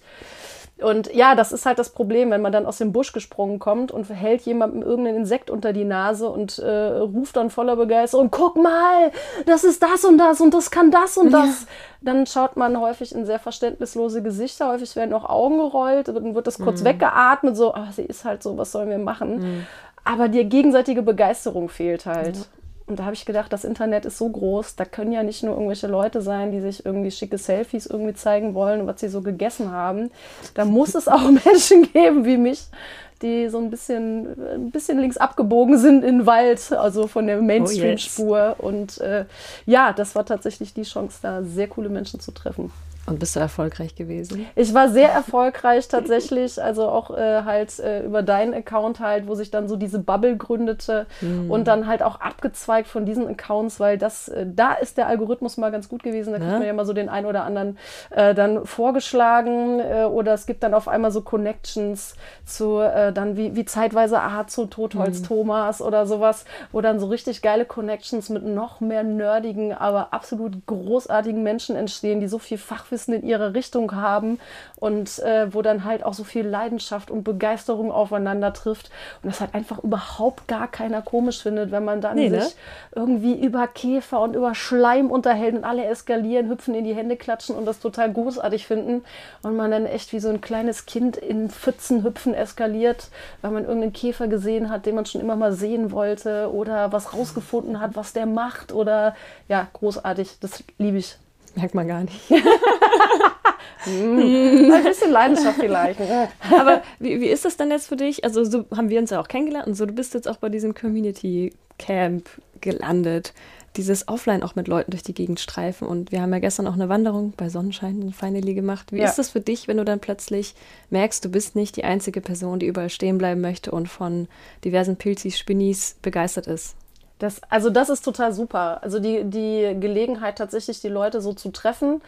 Und ja, das ist halt das Problem, wenn man dann aus dem Busch gesprungen kommt und hält jemandem irgendein Insekt unter die Nase und äh, ruft dann voller Begeisterung, guck mal, das ist das und das und das kann das und das. Ja. Dann schaut man häufig in sehr verständnislose Gesichter, häufig werden auch Augen gerollt, dann wird das kurz mhm. weggeatmet, so, ach, sie ist halt so, was sollen wir machen? Mhm. Aber die gegenseitige Begeisterung fehlt halt. Ja. Und da habe ich gedacht, das Internet ist so groß, da können ja nicht nur irgendwelche Leute sein, die sich irgendwie schicke Selfies irgendwie zeigen wollen, was sie so gegessen haben. Da muss es auch (laughs) Menschen geben wie mich, die so ein bisschen, ein bisschen links abgebogen sind in den Wald, also von der Mainstream-Spur. Oh, Und äh, ja, das war tatsächlich die Chance, da sehr coole Menschen zu treffen. Und bist du erfolgreich gewesen? Ich war sehr erfolgreich tatsächlich, also auch äh, halt äh, über deinen Account halt, wo sich dann so diese Bubble gründete mm. und dann halt auch abgezweigt von diesen Accounts, weil das, äh, da ist der Algorithmus mal ganz gut gewesen. Da kriegt ja. man ja mal so den einen oder anderen äh, dann vorgeschlagen äh, oder es gibt dann auf einmal so Connections zu äh, dann wie, wie zeitweise Art zu Totholz mm. Thomas oder sowas, wo dann so richtig geile Connections mit noch mehr nerdigen, aber absolut großartigen Menschen entstehen, die so viel Fachwissen Fachwissen in ihre Richtung haben und äh, wo dann halt auch so viel Leidenschaft und Begeisterung aufeinander trifft und das halt einfach überhaupt gar keiner komisch findet, wenn man dann nee, sich ne? irgendwie über Käfer und über Schleim unterhält und alle eskalieren, hüpfen in die Hände klatschen und das total großartig finden und man dann echt wie so ein kleines Kind in Pfützen hüpfen eskaliert, weil man irgendeinen Käfer gesehen hat, den man schon immer mal sehen wollte oder was rausgefunden hat, was der macht oder ja, großartig, das liebe ich. Merkt man gar nicht. (laughs) Ein bisschen Leidenschaft vielleicht. Aber wie, wie ist das denn jetzt für dich? Also so haben wir uns ja auch kennengelernt und so, du bist jetzt auch bei diesem Community Camp gelandet. Dieses Offline auch mit Leuten durch die Gegend streifen. Und wir haben ja gestern auch eine Wanderung bei Sonnenschein in Finally gemacht. Wie ja. ist das für dich, wenn du dann plötzlich merkst, du bist nicht die einzige Person, die überall stehen bleiben möchte und von diversen Pilzis, Spinnis begeistert ist? Das, also das ist total super. Also die, die Gelegenheit tatsächlich, die Leute so zu treffen,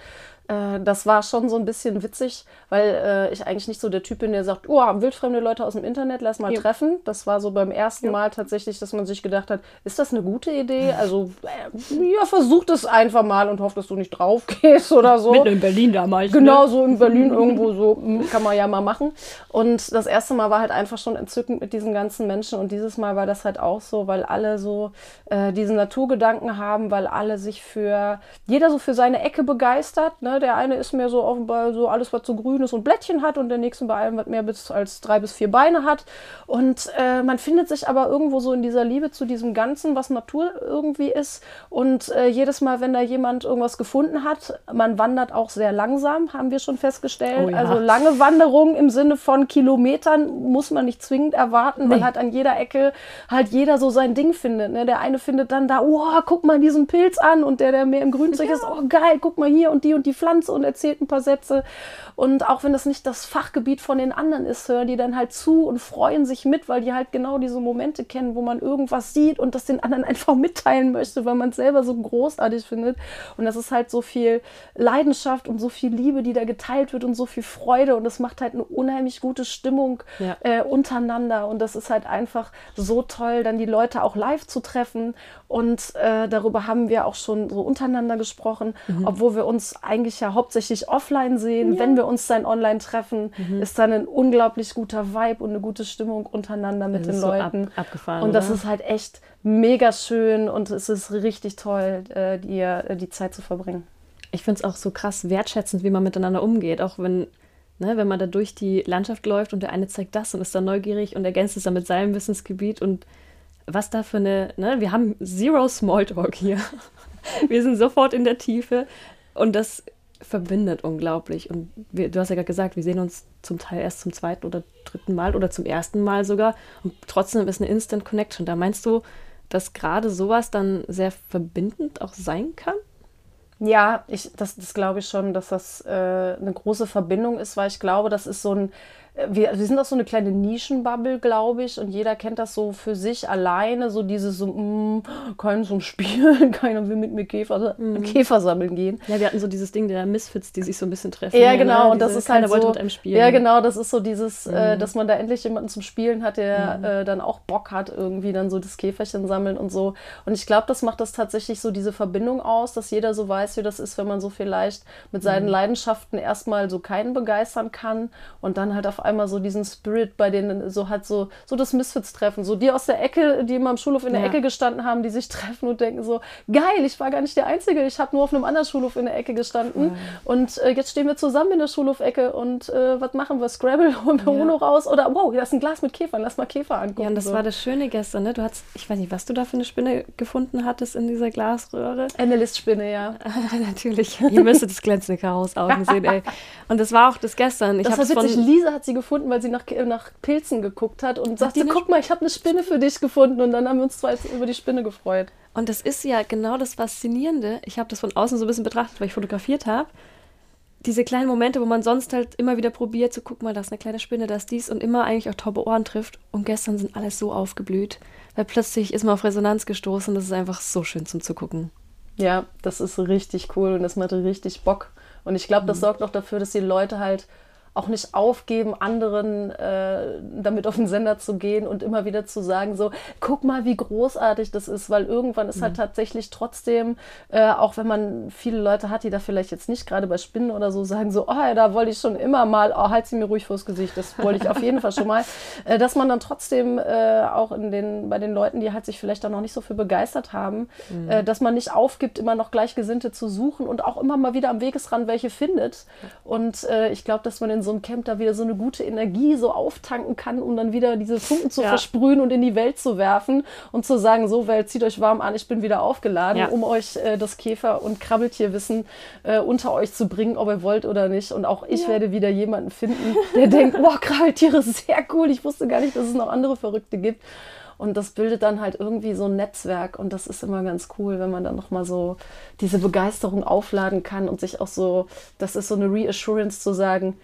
äh, das war schon so ein bisschen witzig, weil äh, ich eigentlich nicht so der Typ bin, der sagt, oh, wildfremde Leute aus dem Internet, lass mal ja. treffen. Das war so beim ersten ja. Mal tatsächlich, dass man sich gedacht hat, ist das eine gute Idee? Also, äh, ja, versuch das einfach mal und hoff, dass du nicht drauf (laughs) gehst oder so. Mitten in Berlin damals. Ne? Genau, ne? so in Berlin irgendwo so, hm, kann man ja mal machen. Und das erste Mal war halt einfach schon entzückend mit diesen ganzen Menschen und dieses Mal war das halt auch so, weil alle so äh, diesen Naturgedanken haben, weil alle sich für, jeder so für seine Ecke begeistert, ne? Der eine ist mehr so offenbar so alles, was so grün ist und Blättchen hat und der nächste bei allem, was mehr bis als drei bis vier Beine hat. Und äh, man findet sich aber irgendwo so in dieser Liebe zu diesem Ganzen, was Natur irgendwie ist. Und äh, jedes Mal, wenn da jemand irgendwas gefunden hat, man wandert auch sehr langsam, haben wir schon festgestellt. Oh ja. Also lange Wanderungen im Sinne von Kilometern muss man nicht zwingend erwarten, nee. weil halt an jeder Ecke halt jeder so sein Ding findet. Ne? Der eine findet dann da, oh, guck mal diesen Pilz an und der, der mehr im Grünzeug ja. ist, oh geil, guck mal hier und die und die Pflanze und erzählt ein paar Sätze. Und auch wenn das nicht das Fachgebiet von den anderen ist, hören die dann halt zu und freuen sich mit, weil die halt genau diese Momente kennen, wo man irgendwas sieht und das den anderen (laughs) einfach mitteilen möchte, weil man es selber so großartig findet. Und das ist halt so viel Leidenschaft und so viel Liebe, die da geteilt wird und so viel Freude. Und das macht halt eine unheimlich gute Stimmung ja. äh, untereinander. Und das ist halt einfach so toll, dann die Leute auch live zu treffen. Und äh, darüber haben wir auch schon so untereinander gesprochen, mhm. obwohl wir uns eigentlich ja hauptsächlich offline sehen, ja. wenn wir uns dann online treffen, mhm. ist dann ein unglaublich guter Vibe und eine gute Stimmung untereinander mit das den Leuten. So ab, abgefahren. Und das oder? ist halt echt mega schön und es ist richtig toll, äh, die, äh, die Zeit zu verbringen. Ich finde es auch so krass wertschätzend, wie man miteinander umgeht, auch wenn Ne, wenn man da durch die Landschaft läuft und der eine zeigt das und ist dann neugierig und ergänzt es dann mit seinem Wissensgebiet und was da für eine, ne, wir haben zero Smalltalk hier. (laughs) wir sind sofort in der Tiefe und das verbindet unglaublich. Und wir, du hast ja gerade gesagt, wir sehen uns zum Teil erst zum zweiten oder dritten Mal oder zum ersten Mal sogar. Und trotzdem ist eine Instant Connection. Da meinst du, dass gerade sowas dann sehr verbindend auch sein kann? Ja, ich, das, das glaube ich schon, dass das äh, eine große Verbindung ist, weil ich glaube, das ist so ein wir, wir sind auch so eine kleine Nischenbubble, glaube ich, und jeder kennt das so für sich alleine, so dieses so, mm, keiner zum Spielen, (laughs) keiner will mit mir Käfer, Mhm. Käfer sammeln gehen. Ja, wir hatten so dieses Ding der Misfits, die sich so ein bisschen treffen. Ja, genau, ne? und das ist halt keiner wollte so, mit einem spielen. Ja, genau, das ist so dieses, äh, Mhm. dass man da endlich jemanden zum Spielen hat, der äh, dann auch Bock hat, irgendwie dann so das Käferchen sammeln und so. Und ich glaube, das macht das tatsächlich so diese Verbindung aus, dass jeder so weiß, wie das ist, wenn man so vielleicht mit seinen Mhm. Leidenschaften erstmal so keinen begeistern kann und dann halt auf einmal so diesen Spirit bei denen so hat so, so das Misfits-Treffen, so die aus der Ecke, die immer am Schulhof in der Ja. Ecke gestanden haben, die sich (laughs) treffen und denken so, geil, ich war gar nicht der Einzige, ich habe nur auf einem anderen Schulhof in der Ecke gestanden und äh, jetzt stehen wir zusammen in der Schulhofecke und äh, was machen wir? Scrabble, (laughs) holen wir Ja. Uno raus oder wow, da ist ein Glas mit Käfern, lass mal Käfer angucken. Ja, und das so. war das Schöne gestern, ne? Du hast, ich weiß nicht, was du da für eine Spinne gefunden hattest in dieser Glasröhre. Analyst-Spinne, ja. (laughs) Natürlich. Ihr müsstet das glänzende Chaos-Augen sehen, ey. Und das war auch das gestern. Ich Das war witzig. von, Lisa hat sie gefunden, weil sie nach, nach Pilzen geguckt hat und sagte, guck mal, ich habe eine Spinne für dich gefunden. Und dann haben wir uns zwei über die Spinne gefreut. Und das ist ja genau das Faszinierende. Ich habe das von außen so ein bisschen betrachtet, weil ich fotografiert habe. Diese kleinen Momente, wo man sonst halt immer wieder probiert, zu guck mal, da ist eine kleine Spinne, da ist dies und immer eigentlich auch taube Ohren trifft. Und gestern sind alles so aufgeblüht, weil plötzlich ist man auf Resonanz gestoßen. Das ist einfach so schön zum Zugucken. Ja, das ist richtig cool und das macht richtig Bock. Und ich glaube, das sorgt auch dafür, dass die Leute halt auch nicht aufgeben, anderen äh, damit auf den Sender zu gehen und immer wieder zu sagen, so, guck mal, wie großartig das ist, weil irgendwann ist halt tatsächlich trotzdem, äh, auch wenn man viele Leute hat, die da vielleicht jetzt nicht gerade bei Spinnen oder so sagen, so, oh, ja, da wollte ich schon immer mal, oh, halt sie mir ruhig vors Gesicht, das wollte ich auf jeden Fall schon mal, (laughs) äh, dass man dann trotzdem äh, auch in den, bei den Leuten, die halt sich vielleicht da noch nicht so für begeistert haben, äh, dass man nicht aufgibt, immer noch Gleichgesinnte zu suchen und auch immer mal wieder am Wegesrand welche findet. Und äh, ich glaube, dass man in so einem Camp da wieder so eine gute Energie so auftanken kann, um dann wieder diese Funken zu Ja. versprühen und in die Welt zu werfen und zu sagen, so Welt, zieht euch warm an, ich bin wieder aufgeladen, Ja. um euch äh, das Käfer- und Krabbeltierwissen äh, unter euch zu bringen, ob ihr wollt oder nicht. Und auch ich werde wieder jemanden finden, der (laughs) denkt, wow, Krabbeltiere, sehr cool, ich wusste gar nicht, dass es noch andere Verrückte gibt. Und das bildet dann halt irgendwie so ein Netzwerk und das ist immer ganz cool, wenn man dann nochmal so diese Begeisterung aufladen kann und sich auch so, das ist so eine Reassurance zu sagen,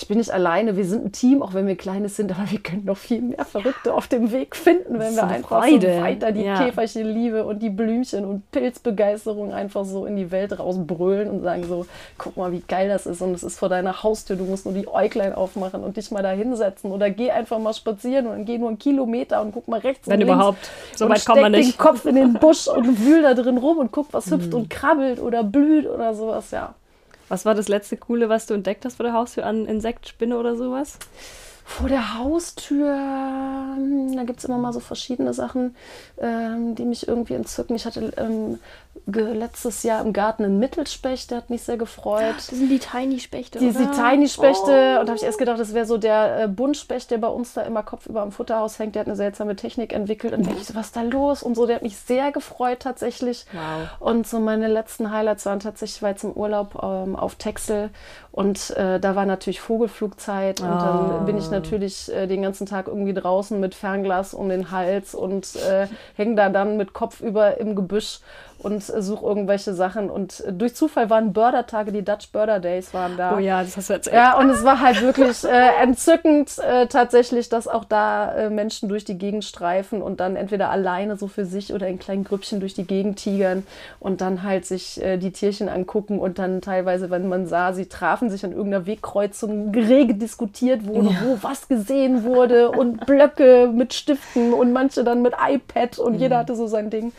ich bin nicht alleine, wir sind ein Team, auch wenn wir kleines sind, aber wir können noch viel mehr Verrückte auf dem Weg finden, wenn wir einfach Freude. so weiter die Ja. Käferchen-Liebe und die Blümchen und Pilzbegeisterung einfach so in die Welt rausbrüllen und sagen so, guck mal, wie geil das ist und es ist vor deiner Haustür, du musst nur die Äuglein aufmachen und dich mal da hinsetzen oder geh einfach mal spazieren und geh nur einen Kilometer und guck mal rechts Wenn und links überhaupt. So und weit kommt man nicht. den Kopf in den Busch und wühl da drin rum und guck, was Mhm. hüpft und krabbelt oder blüht oder sowas, ja. Was war das letzte Coole, was du entdeckt hast vor der Haustür an Insekt, Spinne oder sowas? Vor der Haustür, hm, da gibt es immer mal so verschiedene Sachen, ähm, die mich irgendwie entzücken. Ich hatte ähm, letztes Jahr im Garten einen Mittelspecht, der hat mich sehr gefreut. Das sind die Tiny-Spechte, Die, die Tiny-Spechte, und da habe ich erst gedacht, das wäre so der äh, Buntspecht, der bei uns da immer kopfüber am Futterhaus hängt. Der hat eine seltsame Technik entwickelt. Und denke ich so, was ist da los? Und so, der hat mich sehr gefreut tatsächlich. Wow. Und so meine letzten Highlights waren tatsächlich, ich war jetzt im Urlaub ähm, auf Texel und äh, da war natürlich Vogelflugzeit. Und dann bin ich natürlich äh, den ganzen Tag irgendwie draußen mit Fernglas um den Hals und äh, hänge da dann mit Kopf über im Gebüsch und suche irgendwelche Sachen. Und äh, durch Zufall waren Birder-Tage, die Dutch Birder Days waren da. Oh ja, das hast du erzählt. Ja, und es war halt wirklich äh, entzückend äh, tatsächlich, dass auch da äh, Menschen durch die Gegend streifen und dann entweder alleine so für sich oder in kleinen Grüppchen durch die Gegend tigern und dann halt sich äh, die Tierchen angucken und dann teilweise, wenn man sah, sie trafen sich an irgendeiner Wegkreuzung, rege diskutiert wurde, wo was gesehen wurde und Blöcke mit Stiften und manche dann mit iPad und jeder hatte so sein Ding.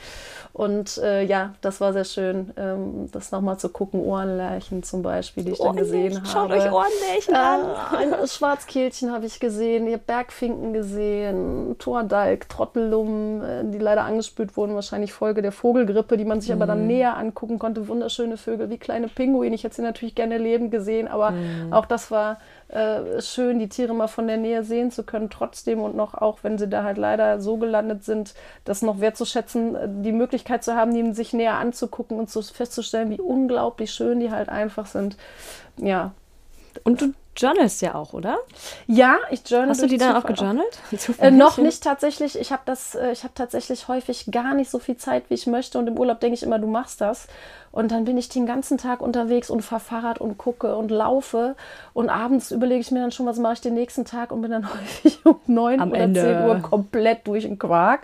Und äh, ja, das war sehr schön, ähm, das nochmal zu gucken. Ohrenlärchen zum Beispiel, die ich dann gesehen habe. Schaut euch Ohrenlärchen an. Äh, ein Schwarzkehlchen habe ich gesehen, habe Bergfinken gesehen, Tordalk, Trottellum, äh, die leider angespült wurden, wahrscheinlich Folge der Vogelgrippe, die man sich aber dann näher angucken konnte. Wunderschöne Vögel wie kleine Pinguine. Ich hätte sie natürlich gerne lebend gesehen, aber auch das war äh, schön, die Tiere mal von der Nähe sehen zu können, trotzdem und noch, auch wenn sie da halt leider so gelandet sind, das noch wertzuschätzen, äh, die Möglichkeit zu haben, die sich näher anzugucken und so festzustellen, wie unglaublich schön die halt einfach sind. Ja, Und du journalst ja auch, oder? ja, ich journal. Hast du die dann auch gejournalt? (laughs) Äh, noch nicht tatsächlich. Ich habe das, äh, ich habe tatsächlich häufig gar nicht so viel Zeit, wie ich möchte. Und im Urlaub denke ich immer, du machst das. Und dann bin ich den ganzen Tag unterwegs und fahre Fahrrad und gucke und laufe. Und abends überlege ich mir dann schon, was mache ich den nächsten Tag und bin dann (laughs) häufig um 9 Am oder Ende. 10 Uhr komplett durch den Quark.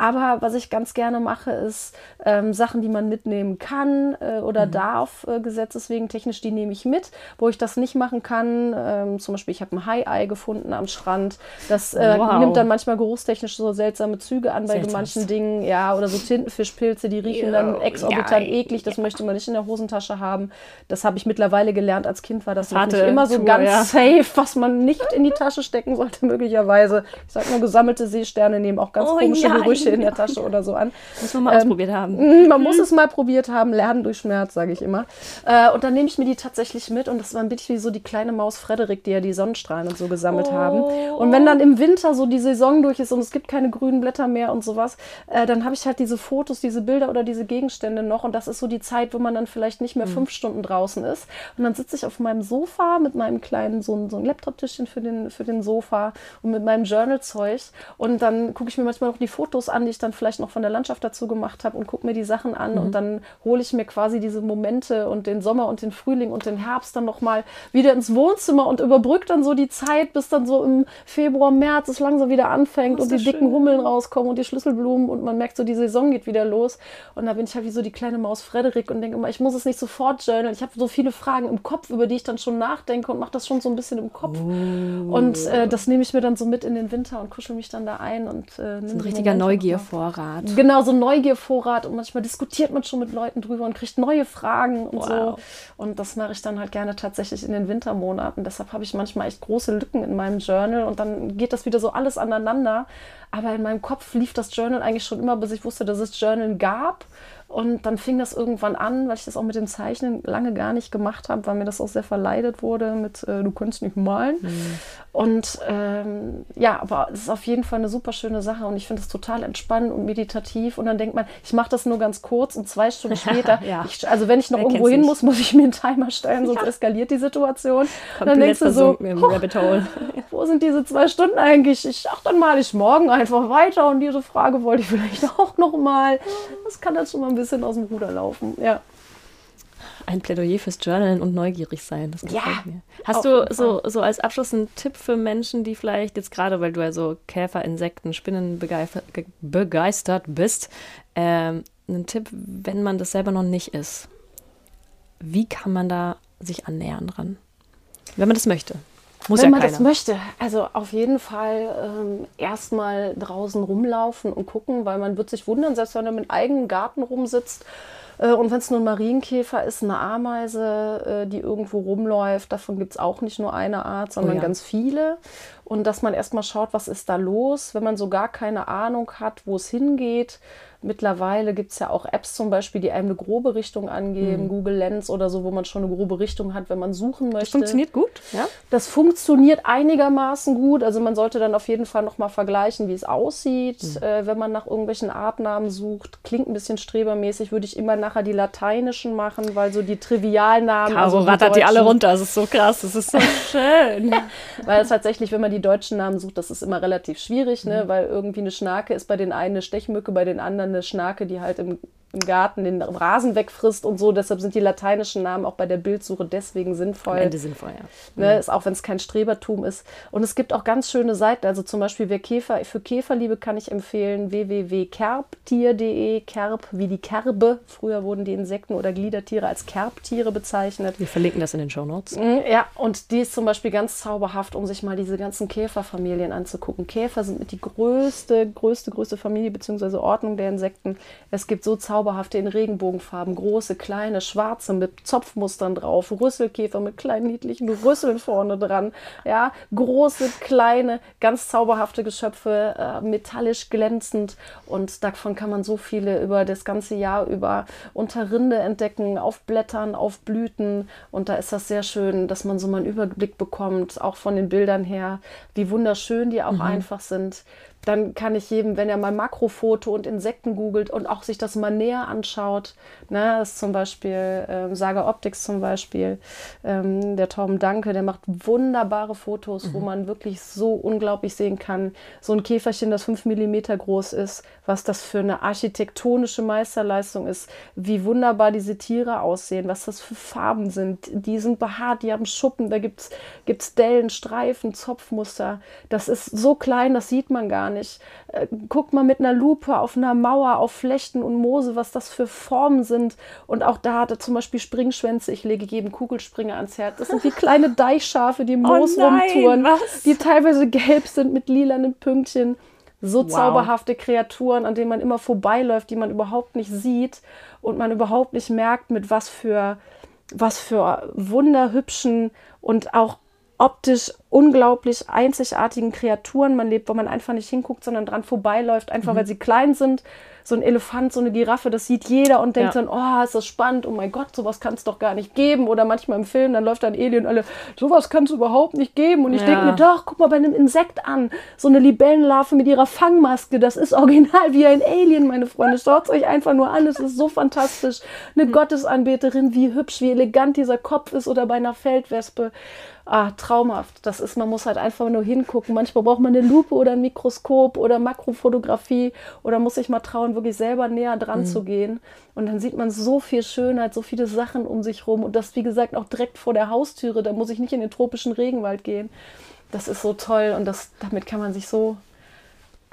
Aber was ich ganz gerne mache, ist ähm, Sachen, die man mitnehmen kann äh, oder Mhm. darf, äh, gesetzeswegen technisch, die nehme ich mit. Wo ich das nicht machen kann, ähm, zum Beispiel, ich habe ein High-Eye gefunden am Strand. Das äh, Wow. nimmt dann manchmal geruchstechnisch so seltsame Züge an bei Seltsam. manchen Dingen. Ja, oder so Tintenfischpilze, die riechen dann exorbitant eklig. Das möchte man nicht in der Hosentasche haben. Das habe ich mittlerweile gelernt. Als Kind war das Harte immer so Tour, ganz ja. safe, was man nicht in die Tasche stecken sollte, möglicherweise. Ich sag nur, gesammelte Seesterne nehmen auch ganz Oh komische nein. Gerüche in der Tasche oder so an. Muss man mal ausprobiert haben. Mm, Man muss es mal probiert haben, lernen durch Schmerz, sage ich immer. Äh, und dann nehme ich mir die tatsächlich mit und das war ein bisschen wie so die kleine Maus Frederik, die ja die Sonnenstrahlen und so gesammelt haben. Und wenn dann im Winter so die Saison durch ist und es gibt keine grünen Blätter mehr und sowas, äh, dann habe ich halt diese Fotos, diese Bilder oder diese Gegenstände noch und das ist so die Zeit, wo man dann vielleicht nicht mehr fünf Stunden draußen ist. Und dann sitze ich auf meinem Sofa mit meinem kleinen, so ein, so ein Laptop-Tischchen für den, für den Sofa und mit meinem Journal-Zeug und dann gucke ich mir manchmal noch die Fotos an, die ich dann vielleicht noch von der Landschaft dazu gemacht habe und gucke mir die Sachen an und dann hole ich mir quasi diese Momente und den Sommer und den Frühling und den Herbst dann nochmal wieder ins Wohnzimmer und überbrücke dann so die Zeit, bis dann so im Februar, März es langsam wieder anfängt und die dicken Hummeln rauskommen und die Schlüsselblumen und man merkt so, die Saison geht wieder los. Und da bin ich halt wie so die kleine Maus Frederik und denke immer, ich muss es nicht sofort journalen. Ich habe so viele Fragen im Kopf, über die ich dann schon nachdenke und mache das schon so ein bisschen im Kopf. Und äh, das nehme ich mir dann so mit in den Winter und kuschel mich dann da ein und äh, Ein richtiger Neugiervorrat. Genau, so ein Neugiervorrat und manchmal diskutiert man schon mit Leuten drüber und kriegt neue Fragen und so. Wow. Und das mache ich dann halt gerne tatsächlich in den Wintermonaten. Deshalb habe ich manchmal echt große Lücken in meinem Journal und dann geht das wieder so alles aneinander. Aber in meinem Kopf lief das Journal eigentlich schon immer, bis ich wusste, dass es Journal gab. Und dann fing das irgendwann an, weil ich das auch mit dem Zeichnen lange gar nicht gemacht habe, weil mir das auch sehr verleidet wurde mit, äh, du kannst nicht malen. Und ähm, ja, aber es ist auf jeden Fall eine super schöne Sache und ich finde es total entspannend und meditativ. Und dann denkt man, ich mache das nur ganz kurz und zwei Stunden (laughs) später, Ja. ich, also wenn ich noch Wer irgendwo hin nicht? muss, muss ich mir einen Timer stellen, sonst eskaliert die Situation. Und dann Komplett denkst du so, versunken im "Huch, Rabbit Hole. wo sind diese zwei Stunden eigentlich? Ich ach, dann male ich morgen einfach weiter und diese Frage wollte ich vielleicht (laughs) auch noch mal. Das kann dann schon mal ein bisschen aus dem Ruder laufen. Ja. Ein Plädoyer fürs Journalen und neugierig sein. Das Ja, mir. Hast du so, so als Abschluss einen Tipp für Menschen, die vielleicht jetzt gerade, weil du ja so Käfer, Insekten, Spinnen begeistert, begeistert bist, ähm, einen Tipp, wenn man das selber noch nicht ist? Wie kann man da sich annähern dran? Wenn man das möchte. Muss Wenn ja man keiner. das möchte, also auf jeden Fall ähm, erstmal draußen rumlaufen und gucken, weil man wird sich wundern, selbst wenn man im eigenen Garten rumsitzt. Äh, und wenn es nur ein Marienkäfer ist, eine Ameise, äh, die irgendwo rumläuft, davon gibt es auch nicht nur eine Art, sondern Oh ja. ganz viele. Und dass man erstmal schaut, was ist da los, wenn man so gar keine Ahnung hat, wo es hingeht. Mittlerweile gibt es ja auch Apps zum Beispiel, die einem eine grobe Richtung Mhm. angeben, Google Lens oder so, wo man schon eine grobe Richtung hat, wenn man suchen möchte. das funktioniert gut, ja? Das funktioniert einigermaßen gut. Also man sollte dann auf jeden Fall nochmal vergleichen, wie es aussieht. Mhm. Äh, wenn man nach irgendwelchen Artnamen sucht, klingt ein bisschen strebermäßig, würde ich immer nachher die lateinischen machen, weil so die Trivialnamen. Caro also rattert die alle runter. Das ist so krass. Das ist so (laughs) schön. Weil es tatsächlich, wenn man die deutschen Namen sucht, das ist immer relativ schwierig, Mhm. ne? weil irgendwie eine Schnake ist bei den einen eine Stechmücke, bei den anderen eine Schnake, die halt im, im Garten den Rasen wegfrisst und so. Deshalb sind die lateinischen Namen auch bei der Bildsuche deswegen Am sinnvoll. Ende sinnvoll, ja. Ne, ist auch wenn es kein Strebertum ist. Und es gibt auch ganz schöne Seiten. Also zum Beispiel wer Käfer, für Käferliebe kann ich empfehlen www.kerbtier.de. Kerb wie die Kerbe. Früher wurden die Insekten oder Gliedertiere als Kerbtiere bezeichnet. Wir verlinken das in den Show Notes. Mm, Ja, und die ist zum Beispiel ganz zauberhaft, um sich mal diese ganzen Käferfamilien anzugucken. Käfer sind mit die größte, größte, größte Familie bzw. Ordnung der Insekten. Es gibt so zauberhafte in Regenbogenfarben, große, kleine, schwarze mit Zopfmustern drauf, Rüsselkäfer mit kleinen niedlichen Rüsseln vorne dran. Ja, große, kleine, ganz zauberhafte Geschöpfe, äh, metallisch glänzend und davon kann man so viele über das ganze Jahr über unter Rinde entdecken, auf Blättern, auf Blüten und da ist das sehr schön, dass man so mal einen Überblick bekommt, auch von den Bildern her, wie wunderschön die auch einfach sind. Dann kann ich jedem, wenn er mal Makrofoto und Insekten googelt und auch sich das mal näher anschaut. Ne, das ist zum Beispiel ähm, Saga Optics zum Beispiel. Ähm, der Torben Danke, der macht wunderbare Fotos, mhm. wo man wirklich so unglaublich sehen kann. So ein Käferchen, das fünf Millimeter groß ist, was das für eine architektonische Meisterleistung ist, wie wunderbar diese Tiere aussehen, was das für Farben sind. Die sind behaart, die haben Schuppen, da gibt es Dellen, Streifen, Zopfmuster. Das ist so klein, das sieht man gar nicht. Äh, guckt mal mit einer Lupe auf einer Mauer, auf Flechten und Moose, was das für Formen sind. Und auch da hat er zum Beispiel Springschwänze. Ich lege jedem Kugelspringer ans Herz. Das sind wie kleine (laughs) Deichschafe, die im oh Moos oh nein, rumtouren, was? die teilweise gelb sind mit lilanen Pünktchen. So wow. zauberhafte Kreaturen, an denen man immer vorbeiläuft, die man überhaupt nicht sieht und man überhaupt nicht merkt, mit was für, was für wunderhübschen und auch optisch unglaublich einzigartigen Kreaturen man lebt, wo man einfach nicht hinguckt, sondern dran vorbeiläuft, einfach mhm. weil sie klein sind. So ein Elefant, so eine Giraffe, das sieht jeder und denkt ja. dann, oh, ist das spannend, oh mein Gott, sowas kann es doch gar nicht geben. Oder manchmal im Film, dann läuft ein Alien und alle, sowas kann es überhaupt nicht geben. Und ich ja. denke mir, doch, guck mal bei einem Insekt an, so eine Libellenlarve mit ihrer Fangmaske, das ist original wie ein Alien, meine Freunde. Schaut es euch einfach nur an, es ist so fantastisch. Eine mhm. Gottesanbeterin, wie hübsch, wie elegant dieser Kopf ist oder bei einer Feldwespe ah, traumhaft. Das ist, man muss halt einfach nur hingucken. Manchmal braucht man eine Lupe oder ein Mikroskop oder Makrofotografie oder muss sich mal trauen, wirklich selber näher dran mhm. zu gehen. Und dann sieht man so viel Schönheit, so viele Sachen um sich rum und das, wie gesagt, auch direkt vor der Haustüre. Da muss ich nicht in den tropischen Regenwald gehen. Das ist so toll und das, damit kann man sich so,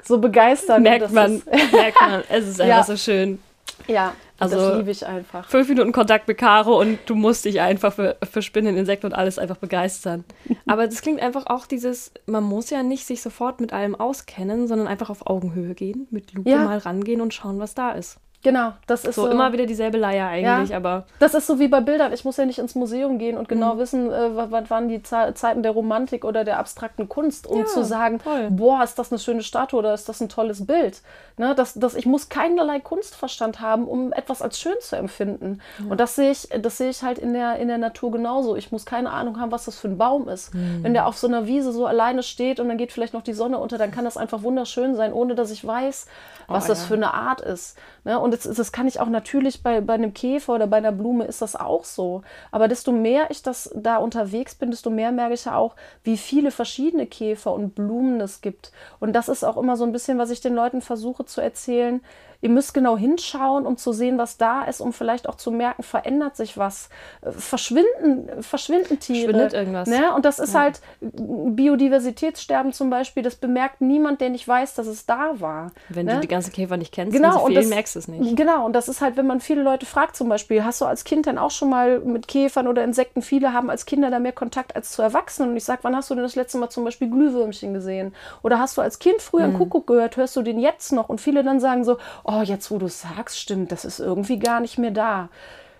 so begeistern. Merkt man, (laughs) merkt man. Es ist einfach ja. so schön. Ja, also das liebe ich einfach. Fünf Minuten Kontakt mit Caro und du musst dich einfach für, für Spinnen, Insekten und alles einfach begeistern. (laughs) Aber das klingt einfach auch dieses, man muss ja nicht sich sofort mit allem auskennen, sondern einfach auf Augenhöhe gehen, mit Lupe ja. mal rangehen und schauen, was da ist. Genau, das ist so, so, immer wieder dieselbe Leier eigentlich, ja, aber das ist so wie bei Bildern. Ich muss ja nicht ins Museum gehen und genau mhm. wissen, äh, was waren die Ze Zeiten der Romantik oder der abstrakten Kunst, um ja, zu sagen, toll. boah, ist das eine schöne Statue oder ist das ein tolles Bild. Ne, das, das, ich muss keinerlei Kunstverstand haben, um etwas als schön zu empfinden. Ja. Und das sehe ich, das sehe ich halt in der in der Natur genauso. Ich muss keine Ahnung haben, was das für ein Baum ist. Mhm. Wenn der auf so einer Wiese so alleine steht und dann geht vielleicht noch die Sonne unter, dann kann das einfach wunderschön sein, ohne dass ich weiß, was oh, das für eine Art ist. Ne? Und das, das kann ich auch natürlich bei, bei einem Käfer oder bei einer Blume ist das auch so. Aber desto mehr ich das da unterwegs bin, desto mehr merke ich ja auch, wie viele verschiedene Käfer und Blumen es gibt. Und das ist auch immer so ein bisschen, was ich den Leuten versuche zu erzählen. Ihr müsst genau hinschauen, um zu sehen, was da ist, um vielleicht auch zu merken, verändert sich was. Äh, verschwinden, verschwinden Tiere. Verschwindet irgendwas. Ne? Und das ist ja. halt Biodiversitätssterben zum Beispiel, das bemerkt niemand, der nicht weiß, dass es da war. Wenn ne? du die ganzen Käfer nicht kennst, genau, und das, merkst du es nicht. Genau, und das ist halt, wenn man viele Leute fragt zum Beispiel, hast du als Kind dann auch schon mal mit Käfern oder Insekten, viele haben als Kinder da mehr Kontakt als zu Erwachsenen. Und ich sage, wann hast du denn das letzte Mal zum Beispiel Glühwürmchen gesehen? Oder hast du als Kind früher einen mhm. Kuckuck gehört, hörst du den jetzt noch? Und viele dann sagen so, oh, jetzt wo du sagst, stimmt, das ist irgendwie gar nicht mehr da.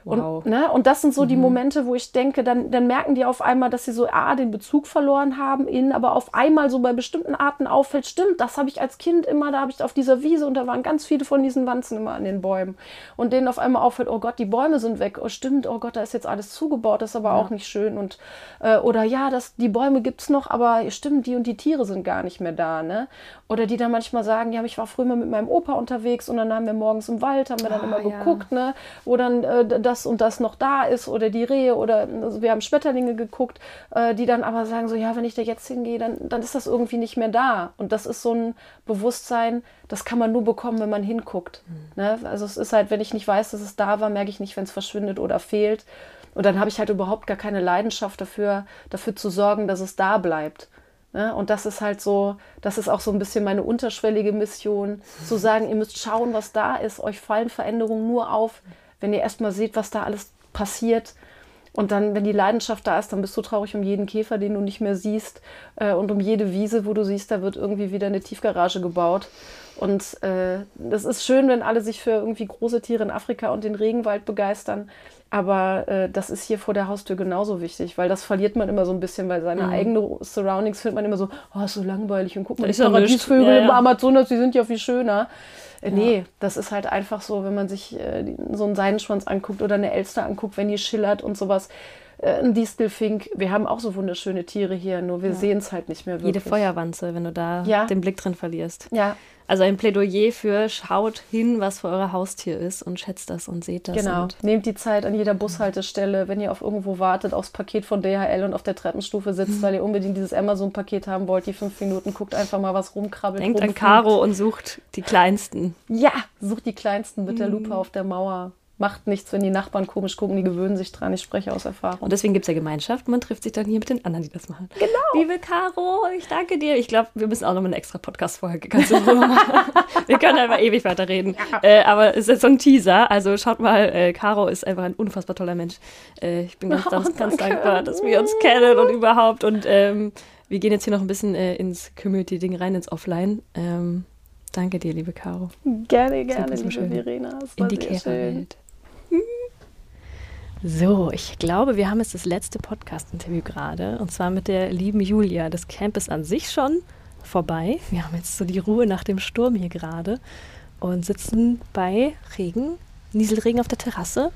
Wow. Und, ne, und das sind so mhm. die Momente, wo ich denke, dann, dann merken die auf einmal, dass sie so A, den Bezug verloren haben, ihnen aber auf einmal so bei bestimmten Arten auffällt, stimmt, das habe ich als Kind immer, da habe ich auf dieser Wiese und da waren ganz viele von diesen Wanzen immer an den Bäumen. Und denen auf einmal auffällt, oh Gott, die Bäume sind weg, oh stimmt, oh Gott, da ist jetzt alles zugebaut, das ist aber ja. auch nicht schön. Und, äh, oder ja, das, die Bäume gibt es noch, aber stimmt, die und die Tiere sind gar nicht mehr da. Ne? Oder die dann manchmal sagen, ja, ich war früher mal mit meinem Opa unterwegs und dann haben wir morgens im Wald, haben wir dann oh, immer ja. geguckt, ne? wo dann äh, das und das noch da ist oder die Rehe oder also wir haben Schmetterlinge geguckt, äh, die dann aber sagen so, ja, wenn ich da jetzt hingehe, dann, dann ist das irgendwie nicht mehr da. Und das ist so ein Bewusstsein, das kann man nur bekommen, wenn man hinguckt. Mhm. Ne? Also es ist halt, wenn ich nicht weiß, dass es da war, merke ich nicht, wenn es verschwindet oder fehlt. Und dann habe ich halt überhaupt gar keine Leidenschaft dafür, dafür zu sorgen, dass es da bleibt. Ne? Und das ist halt so, das ist auch so ein bisschen meine unterschwellige Mission, zu (laughs) sagen, ihr müsst schauen, was da ist. Euch fallen Veränderungen nur auf, wenn ihr erstmal seht, was da alles passiert. Und dann, wenn die Leidenschaft da ist, dann bist du traurig um jeden Käfer, den du nicht mehr siehst. Äh, und um jede Wiese, wo du siehst, da wird irgendwie wieder eine Tiefgarage gebaut. Und äh, das ist schön, wenn alle sich für irgendwie große Tiere in Afrika und den Regenwald begeistern. Aber äh, das ist hier vor der Haustür genauso wichtig, weil das verliert man immer so ein bisschen, weil seine mhm. eigenen Surroundings findet man immer so, oh, ist so langweilig und guck mal, die Paradiesvögel ja, ja. im Amazonas, die sind ja viel schöner. Äh, nee, das ist halt einfach so, wenn man sich äh, so einen Seidenschwanz anguckt oder eine Elster anguckt, wenn die schillert und sowas. äh, ein Distelfink. Wir haben auch so wunderschöne Tiere hier, nur wir Ja. sehen es halt nicht mehr wirklich. Jede Feuerwanze, wenn du da Ja. den Blick drin verlierst. Ja, Also ein Plädoyer für schaut hin, was für euer Haustier ist und schätzt das und seht das. genau. Nehmt die Zeit an jeder Bushaltestelle, wenn ihr auf irgendwo wartet, aufs Paket von DHL und auf der Treppenstufe sitzt, weil ihr unbedingt dieses Amazon-Paket haben wollt, die fünf Minuten, guckt einfach mal, was rumkrabbelt. denkt an rumfliegt. Caro und sucht die kleinsten. Ja, sucht die Kleinsten mit der Lupe auf der Mauer. Macht nichts, wenn die Nachbarn komisch gucken, die gewöhnen sich dran. Ich spreche aus Erfahrung. Und deswegen gibt es ja Gemeinschaft. Man trifft sich dann hier mit den anderen, die das machen. Genau. Liebe Caro, ich danke dir. Ich glaube, wir müssen auch noch mal eine extra Podcast-Folge ganz machen. Wir können einfach ewig weiterreden. Äh, aber es ist jetzt so ein Teaser. Also schaut mal, äh, Caro ist einfach ein unfassbar toller Mensch. Äh, ich bin ganz, ganz, ganz dankbar, dass wir uns kennen und überhaupt. Und ähm, wir gehen jetzt hier noch ein bisschen äh, ins Community-Ding rein, ins Offline. Ähm, danke dir, liebe Caro. gerne, gerne, liebe schön. Verena. Es In die sehr schön. So, ich glaube, wir haben jetzt das letzte Podcast-Interview gerade. Und zwar mit der lieben Julia. Das Camp ist an sich schon vorbei. Wir haben jetzt so die Ruhe nach dem Sturm hier gerade und sitzen bei Regen, Nieselregen auf der Terrasse.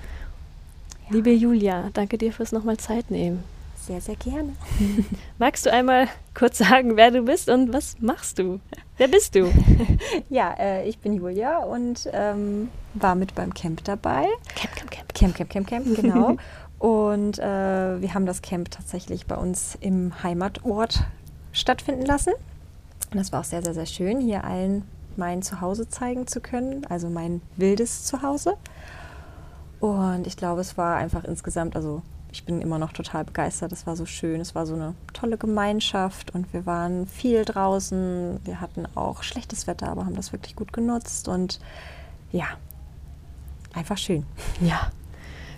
Liebe Julia, danke dir fürs nochmal Zeit nehmen. Sehr, sehr gerne. (laughs) Magst du einmal kurz sagen, wer du bist und was machst du? Wer bist du? (laughs) Ja, äh, ich bin Julia und ähm, war mit beim Camp dabei. Camp, Camp, Camp. Camp, Camp, Camp, Camp, genau. (laughs) und äh, wir haben das Camp tatsächlich bei uns im Heimatort stattfinden lassen. Und das war auch sehr, sehr, sehr schön, hier allen mein Zuhause zeigen zu können, also mein wildes Zuhause. Und ich glaube, es war einfach insgesamt, also ich bin immer noch total begeistert. Es war so schön, es war so eine tolle Gemeinschaft und wir waren viel draußen. Wir hatten auch schlechtes Wetter, aber haben das wirklich gut genutzt und ja, einfach schön. Ja,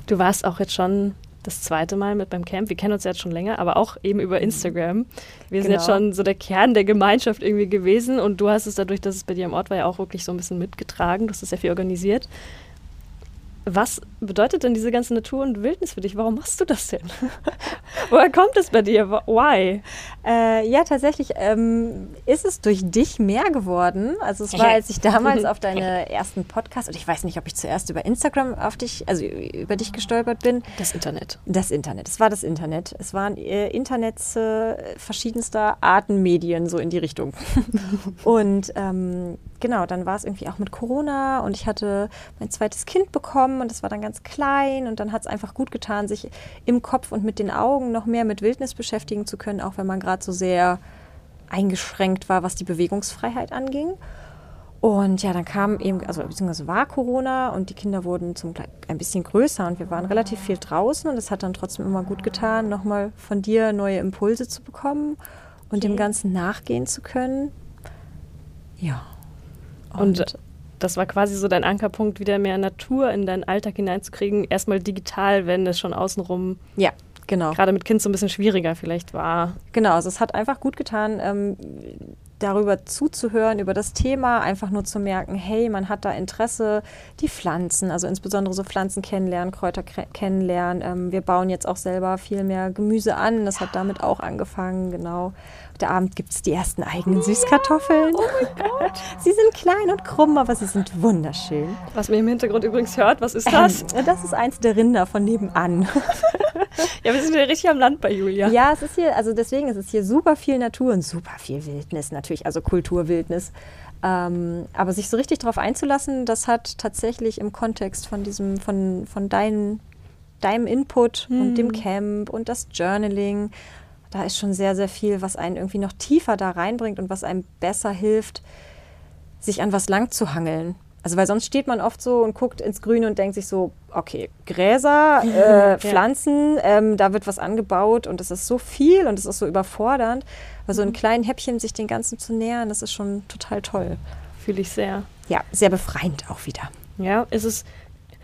du warst auch jetzt schon das zweite Mal mit beim Camp. Wir kennen uns ja jetzt schon länger, aber auch eben über Instagram. Wir sind jetzt Genau. schon so der Kern der Gemeinschaft irgendwie gewesen und du hast es dadurch, dass es bei dir im Ort war, ja auch wirklich so ein bisschen mitgetragen. Du hast das sehr viel organisiert. Was bedeutet denn diese ganze Natur und Wildnis für dich? Warum machst du das denn? (laughs) Woher kommt es bei dir? Why? Äh, ja, tatsächlich ähm, ist es durch dich mehr geworden. Also es war, (laughs) als ich damals auf deine (laughs) ersten Podcasts, und ich weiß nicht, ob ich zuerst über Instagram auf dich, also über dich gestolpert bin. Das Internet. Das Internet, es war das Internet. Es waren äh, Internets äh, verschiedenster Arten Medien, so in die Richtung. und ähm, genau, dann war es irgendwie auch mit Corona und ich hatte mein zweites Kind bekommen und das war dann ganz klein und dann hat es einfach gut getan, sich im Kopf und mit den Augen noch mehr mit Wildnis beschäftigen zu können, auch wenn man gerade so sehr eingeschränkt war, was die Bewegungsfreiheit anging. Und ja, dann kam eben, also beziehungsweise war Corona und die Kinder wurden zum Glück ein bisschen größer und wir waren relativ viel draußen und es hat dann trotzdem immer gut getan, nochmal von dir neue Impulse zu bekommen und dem Ganzen nachgehen zu können. Ja. Und, das war quasi so dein Ankerpunkt, wieder mehr Natur in deinen Alltag hineinzukriegen. Erstmal digital, wenn es schon außenrum ja, genau. gerade mit Kind so ein bisschen schwieriger vielleicht war. Genau, also es hat einfach gut getan, ähm, darüber zuzuhören, über das Thema, einfach nur zu merken, hey, man hat da Interesse, die Pflanzen, also insbesondere so Pflanzen kennenlernen, Kräuter kennenlernen. Ähm, wir bauen jetzt auch selber viel mehr Gemüse an, das hat damit auch angefangen, genau. Heute Abend gibt es die ersten eigenen Süßkartoffeln. Oh mein Gott. (laughs) sie sind klein und krumm, aber sie sind wunderschön. Was man im Hintergrund übrigens hört, was ist das? Ähm, das ist eins der Rinder von nebenan. (laughs) ja, wir sind ja richtig am Land bei Julia. Ja, es ist hier, also deswegen ist es hier super viel Natur und super viel Wildnis, natürlich, also Kulturwildnis. Ähm, aber sich so richtig darauf einzulassen, das hat tatsächlich im Kontext von diesem, von, von dein, deinem Input und dem Camp und das Journaling, da ist schon sehr, sehr viel, was einen irgendwie noch tiefer da reinbringt und was einem besser hilft, sich an was lang zu hangeln. Also weil sonst steht man oft so und guckt ins Grüne und denkt sich so, okay, Gräser, (laughs) äh, Pflanzen, ähm, da wird was angebaut und es ist so viel und es ist so überfordernd. Aber so in kleinen Häppchen sich den Ganzen zu nähern, das ist schon total toll. Fühle ich sehr. Ja, sehr befreiend auch wieder. Ja, es ist.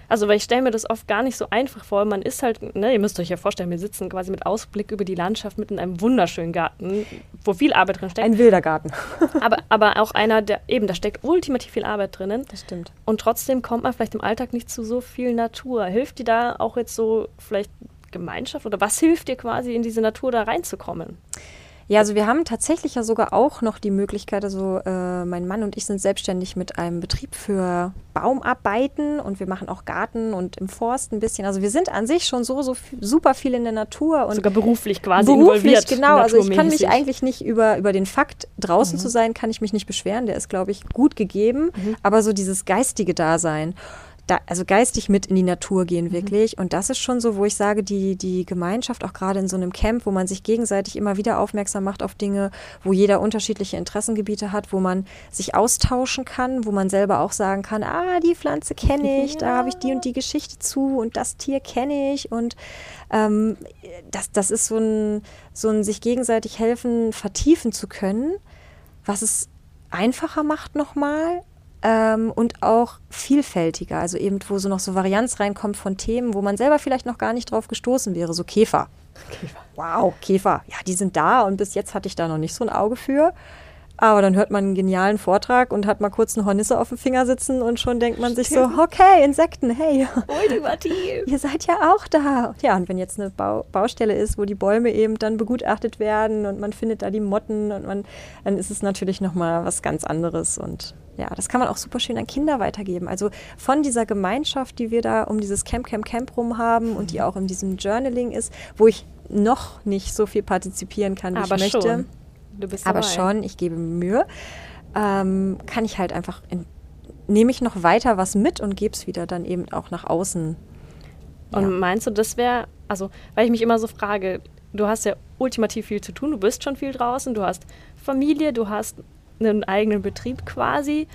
Also, weil ich stelle mir das oft gar nicht so einfach vor. Man ist halt, ne, ihr müsst euch ja vorstellen, wir sitzen quasi mit Ausblick über die Landschaft mitten in einem wunderschönen Garten, wo viel Arbeit drin steckt. Ein wilder Garten. (laughs) aber, aber auch einer, der eben, da steckt ultimativ viel Arbeit drinnen. Das stimmt. Und trotzdem kommt man vielleicht im Alltag nicht zu so viel Natur. Hilft dir da auch jetzt so vielleicht Gemeinschaft oder was hilft dir quasi in diese Natur da reinzukommen? Ja, also wir haben tatsächlich ja sogar auch noch die Möglichkeit, also äh, mein Mann und ich sind selbstständig mit einem Betrieb für Baumarbeiten und wir machen auch Garten und im Forst ein bisschen. Also wir sind an sich schon so, so super viel in der Natur und Sogar beruflich quasi beruflich, involviert. genau. Also ich kann mich eigentlich nicht über, über den Fakt, draußen Mhm. zu sein, kann ich mich nicht beschweren. Der ist, glaube ich, gut gegeben. Aber so dieses geistige Dasein, da, also geistig mit in die Natur gehen Mhm. wirklich. Und das ist schon so, wo ich sage, die, die Gemeinschaft, auch gerade in so einem Camp, wo man sich gegenseitig immer wieder aufmerksam macht auf Dinge, wo jeder unterschiedliche Interessengebiete hat, wo man sich austauschen kann, wo man selber auch sagen kann, ah, die Pflanze kenne (laughs) ich, da habe ich die und die Geschichte zu und das Tier kenne ich und ähm, das, das ist so ein, so ein sich gegenseitig helfen, vertiefen zu können, was es einfacher macht nochmal ähm, und auch vielfältiger. Also eben, wo so noch so Varianz reinkommt von Themen, wo man selber vielleicht noch gar nicht drauf gestoßen wäre. So Käfer. Wow, Käfer. Ja, die sind da und bis jetzt hatte ich da noch nicht so ein Auge für. Aber dann hört man einen genialen Vortrag und hat mal kurz eine Hornisse auf dem Finger sitzen und schon denkt man sich so, okay, Insekten, hey, Ultimativ. ihr seid ja auch da. Ja, und wenn jetzt eine Bau Baustelle ist, wo die Bäume eben dann begutachtet werden und man findet da die Motten und man, dann ist es natürlich nochmal was ganz anderes. Und ja, das kann man auch super schön an Kinder weitergeben. Also von dieser Gemeinschaft, die wir da um dieses Camp, Camp, Camp rum haben und die auch in diesem Journaling ist, wo ich noch nicht so viel partizipieren kann, wie Aber ich möchte. schon. Du bist Aber dabei. schon, ich gebe Mühe. Ähm, kann ich halt einfach, in, nehme ich noch weiter was mit und gebe es wieder dann eben auch nach außen. Und Ja. meinst du, das wäre, also, weil ich mich immer so frage, du hast ja ultimativ viel zu tun, du bist schon viel draußen, du hast Familie, du hast einen eigenen Betrieb quasi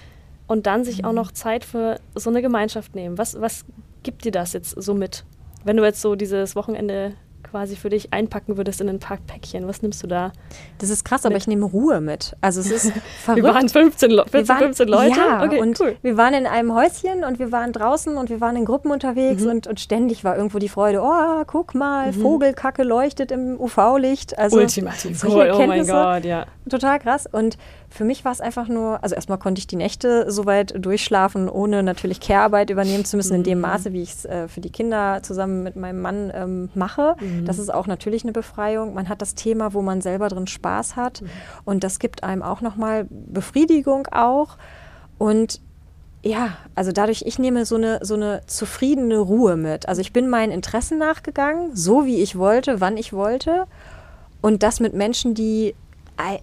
und dann sich auch noch Zeit für so eine Gemeinschaft nehmen. Was, was gibt dir das jetzt so mit? Wenn du jetzt so dieses Wochenende quasi für dich einpacken würdest in ein Packpäckchen, was nimmst du da? Das ist krass, aber Mit. ich nehme Ruhe mit. Also es ist (laughs) verrückt. Wir waren 15, Le 14, Wir waren- 15 Leute. Ja, okay, und cool. wir waren in einem Häuschen und wir waren draußen und wir waren in Gruppen unterwegs Mhm. und, und ständig war irgendwo die Freude, oh, guck mal, Vogelkacke leuchtet im UV-Licht. Also Ultimativ cool, oh mein Erkenntnisse. Gott, ja. Total krass. Und für mich war es einfach nur, also erstmal konnte ich die Nächte soweit durchschlafen, ohne natürlich Care-Arbeit übernehmen zu müssen, in dem Maße, wie ich es äh, für die Kinder zusammen mit meinem Mann ähm, mache. Das ist auch natürlich eine Befreiung. Man hat das Thema, wo man selber drin Spaß hat. Und das gibt einem auch nochmal Befriedigung auch. Und ja, also dadurch, ich nehme so eine, so eine zufriedene Ruhe mit. Also ich bin meinen Interessen nachgegangen, so wie ich wollte, wann ich wollte. Und das mit Menschen, die,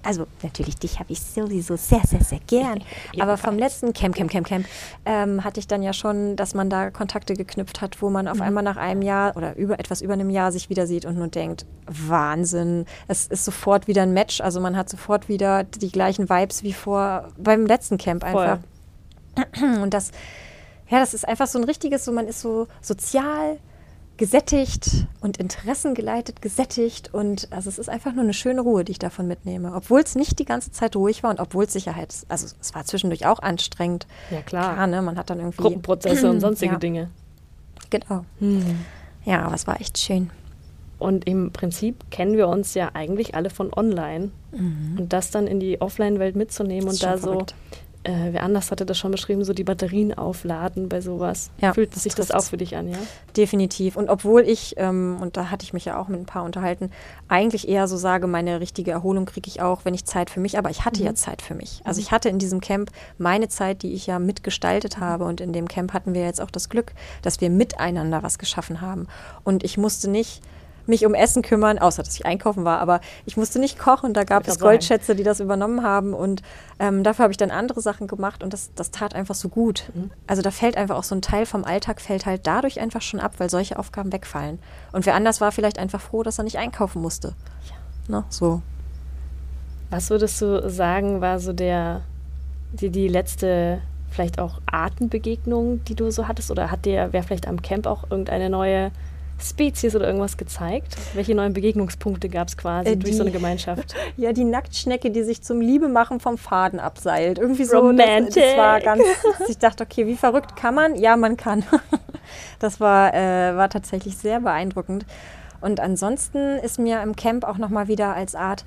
also natürlich dich habe ich sowieso sehr, sehr, sehr gern. (laughs) Aber vom letzten Camp, Camp, Camp, Camp ähm, hatte ich dann ja schon, dass man da Kontakte geknüpft hat, wo man auf einmal nach einem Jahr oder über etwas über einem Jahr sich wieder sieht und nur denkt, Wahnsinn. Es ist sofort wieder ein Match. Also man hat sofort wieder die gleichen Vibes wie vor beim letzten Camp einfach. Und das, ja, das ist einfach so ein richtiges, so man ist so sozial gesättigt und interessengeleitet gesättigt und also es ist einfach nur eine schöne Ruhe, die ich davon mitnehme, obwohl es nicht die ganze Zeit ruhig war und obwohl es Sicherheit, also es war zwischendurch auch anstrengend. Ja, klar. Klar, ne? man hat dann irgendwie Gruppenprozesse und (clears throat) sonstige Ja. Dinge. Genau. Ja, aber es war echt schön. Und im Prinzip kennen wir uns ja eigentlich alle von online. Und das dann in die Offline-Welt mitzunehmen und da schon so, verrückt. Äh, wer anders hatte das schon beschrieben, so die Batterien aufladen bei sowas. Ja, Fühlt sich das auch für dich an, ja? Definitiv. Und obwohl ich, ähm, und da hatte ich mich ja auch mit ein paar unterhalten, eigentlich eher so sage, meine richtige Erholung kriege ich auch, wenn ich Zeit für mich, aber ich hatte ja Zeit für mich. Also ich hatte in diesem Camp meine Zeit, die ich ja mitgestaltet habe. Und in dem Camp hatten wir jetzt auch das Glück, dass wir miteinander was geschaffen haben. Und ich musste nicht mich um Essen kümmern, außer dass ich einkaufen war, aber ich musste nicht kochen, da gab es. Goldschätze, die das übernommen haben und ähm, dafür habe ich dann andere Sachen gemacht und das, das tat einfach so gut. Also da fällt einfach auch so ein Teil vom Alltag fällt halt dadurch einfach schon ab, weil solche Aufgaben wegfallen. Und wer anders war vielleicht einfach froh, dass er nicht einkaufen musste. Ne? So. Was würdest du sagen, war so der, die, die letzte vielleicht auch Artenbegegnung, die du so hattest? Oder hat dir, wer vielleicht am Camp auch irgendeine neue Spezies oder irgendwas gezeigt? Welche neuen Begegnungspunkte gab es quasi Äh, durch so die- eine Gemeinschaft? (laughs) Ja, die Nacktschnecke, die sich zum Liebemachen vom Faden abseilt. Irgendwie so. Romantic. Das, das war ganz. Ich dachte, okay, wie verrückt kann man? Ja, man kann. (laughs) Das war, äh, war tatsächlich sehr beeindruckend. Und ansonsten ist mir im Camp auch nochmal wieder als Art.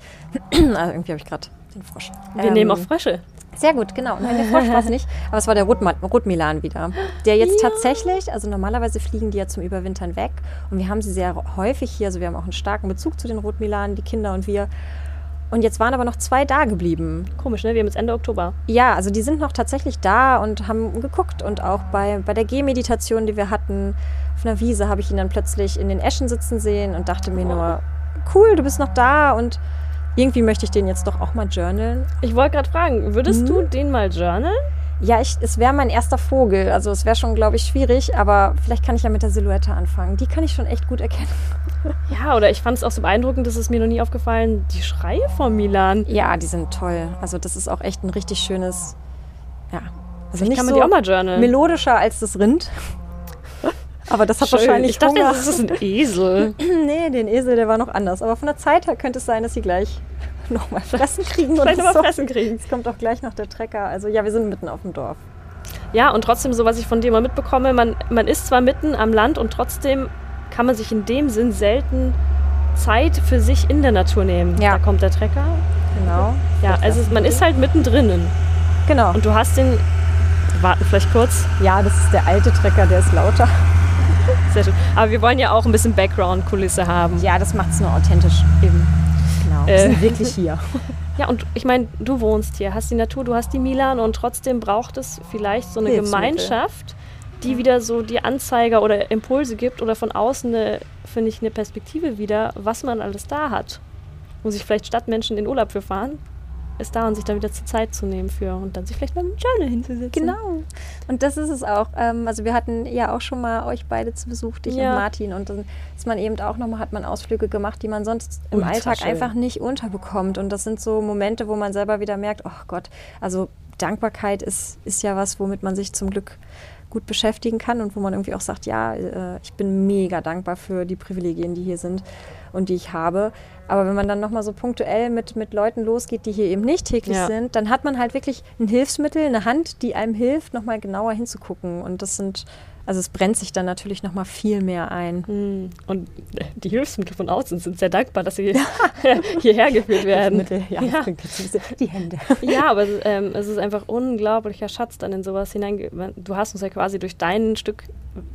also (clears throat) irgendwie habe ich gerade den Frosch. Wir Ähm, nehmen auch Frösche. Sehr gut, genau. Nein, der Frosch war es nicht. Aber es war der Rotmilan wieder. Der jetzt tatsächlich, also normalerweise fliegen die ja zum Überwintern weg. Und wir haben sie sehr häufig hier. Also wir haben auch einen starken Bezug zu den Rotmilanen, die Kinder und wir. Und jetzt waren aber noch zwei da geblieben. Komisch, ne? Wir haben jetzt Ende Oktober. Ja, also die sind noch tatsächlich da und haben geguckt. Und auch bei, bei der Gehmeditation, die wir hatten, auf einer Wiese, habe ich ihn dann plötzlich in den Eschen sitzen sehen und dachte mir nur, cool, du bist noch da und irgendwie möchte ich den jetzt doch auch mal journalen. Ich wollte gerade fragen, würdest Mhm. du den mal journalen? Ja, ich, es wäre mein erster Vogel. Also es wäre schon, glaube ich, schwierig, aber vielleicht kann ich ja mit der Silhouette anfangen. Die kann ich schon echt gut erkennen. (laughs) Ja, oder ich fand es auch so beeindruckend, das ist mir noch nie aufgefallen, die Schreie von Milan. Ja, die sind toll. Also das ist auch echt ein richtig schönes, ja. Also Vielleicht nicht kann man so die auch mal journalen. melodischer als das Rind. Aber das hat Schön. wahrscheinlich Ich dachte, Hunger. das ist ein (laughs) Esel. nee, den Esel, der war noch anders. Aber von der Zeit her könnte es sein, dass sie gleich (laughs) nochmal fressen kriegen. Vielleicht oder noch mal so. fressen kriegen. Es kommt auch gleich noch der Trecker. Also ja, wir sind mitten auf dem Dorf. Ja, und trotzdem, so was ich von dir mal mitbekomme, man, man ist zwar mitten am Land und trotzdem kann man sich in dem Sinn selten Zeit für sich in der Natur nehmen. Ja. Da kommt der Trecker. Genau. Ja, also man ist halt mittendrin. Genau. Und du hast den. Warten vielleicht kurz. ja, das ist der alte Trecker, der ist lauter. Sehr schön. Aber wir wollen ja auch ein bisschen Background-Kulisse haben. Ja, das macht es nur authentisch. Eben. Genau. Wir Äh. sind wirklich hier. (laughs) Ja, und ich meine, du wohnst hier, hast die Natur, du hast die Milan und trotzdem braucht es vielleicht so eine. Gemeinschaft, die wieder so die Anzeiger oder Impulse gibt oder von außen eine, finde ich, eine Perspektive wieder, was man alles da hat. Wo sich vielleicht Stadtmenschen in Urlaub für fahren, ist da und sich dann wieder zur Zeit zu nehmen für und dann sich vielleicht beim Journal hinzusetzen. Genau. Und das ist es auch. Ähm, also wir hatten ja auch schon mal euch beide zu Besuch, dich Ja. und Martin. Und dann ist man eben auch nochmal, hat man Ausflüge gemacht, die man sonst im Ultra Alltag schön. einfach nicht unterbekommt. Und das sind so Momente, wo man selber wieder merkt, oh Gott, also Dankbarkeit ist, ist ja was, womit man sich zum Glück gut beschäftigen kann und wo man irgendwie auch sagt, ja, äh, ich bin mega dankbar für die Privilegien, die hier sind und die ich habe. Aber wenn man dann nochmal so punktuell mit, mit Leuten losgeht, die hier eben nicht täglich Ja. sind, dann hat man halt wirklich ein Hilfsmittel, eine Hand, die einem hilft, nochmal genauer hinzugucken. Und das sind, also es brennt sich dann natürlich nochmal viel mehr ein. Hm. Und die Hilfsmittel von außen sind sehr dankbar, dass sie (laughs) hierher geführt werden. Hilfsmittel, ja, Ja. die Hände. (laughs) Ja, aber ähm, es ist einfach unglaublicher Schatz dann in sowas hinein. Du hast uns ja quasi durch dein Stück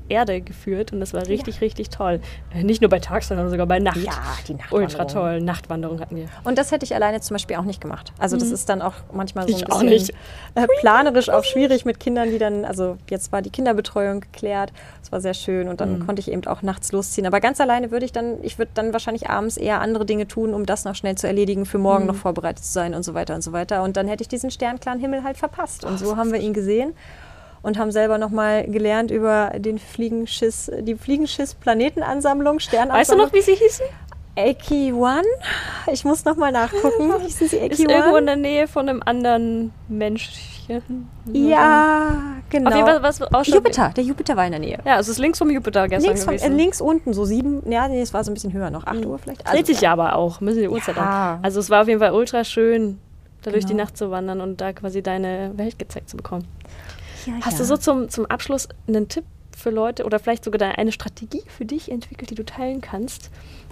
Erde geführt und das war richtig, richtig toll. Äh, Nicht nur bei Tag, sondern sogar bei Nacht. Ja, die Nachtwanderung. Ultra toll. Nachtwanderung hatten wir. Und das hätte ich alleine zum Beispiel auch nicht gemacht. Also das ist dann auch manchmal so ein Mhm. Ich auch bisschen nicht. Äh, planerisch auch schwierig mit Kindern, die dann, also jetzt war die Kinderbetreuung geklärt, das war sehr schön und Mhm. dann konnte ich eben auch nachts losziehen. Aber ganz alleine würde ich dann, ich würde dann wahrscheinlich abends eher andere Dinge tun, um das noch schnell zu erledigen, für Mhm. morgen noch vorbereitet zu sein und so weiter und so weiter. Und dann hätte ich diesen sternklaren Himmel halt verpasst. Und so haben wir ihn gesehen und haben selber nochmal gelernt über den Fliegenschiss, die Fliegenschiss-Planetenansammlung, Sternansammlung. Weißt du noch, wie sie hießen? Eki One? Ich muss nochmal nachgucken. (laughs) Hießen sie Ist Eki irgendwo in One? der Nähe von einem anderen Menschchen. Ja, genau. Auf jeden Fall was auch schon. Jupiter, der Jupiter war in der Nähe. Ja, es ist links vom Jupiter gestern Links, von, äh, gewesen. links unten, so sieben, ja, nee, es war so ein bisschen höher noch, acht Uhr vielleicht. Dreht sich ja aber auch, müssen die Uhrzeit Ja. an. Also es war auf jeden Fall ultra schön, da durch die Genau. Nacht zu wandern und da quasi deine Welt gezeigt zu bekommen. Ja, Hast du so zum, zum Abschluss einen Tipp für Leute oder vielleicht sogar eine Strategie für dich entwickelt, die du teilen kannst,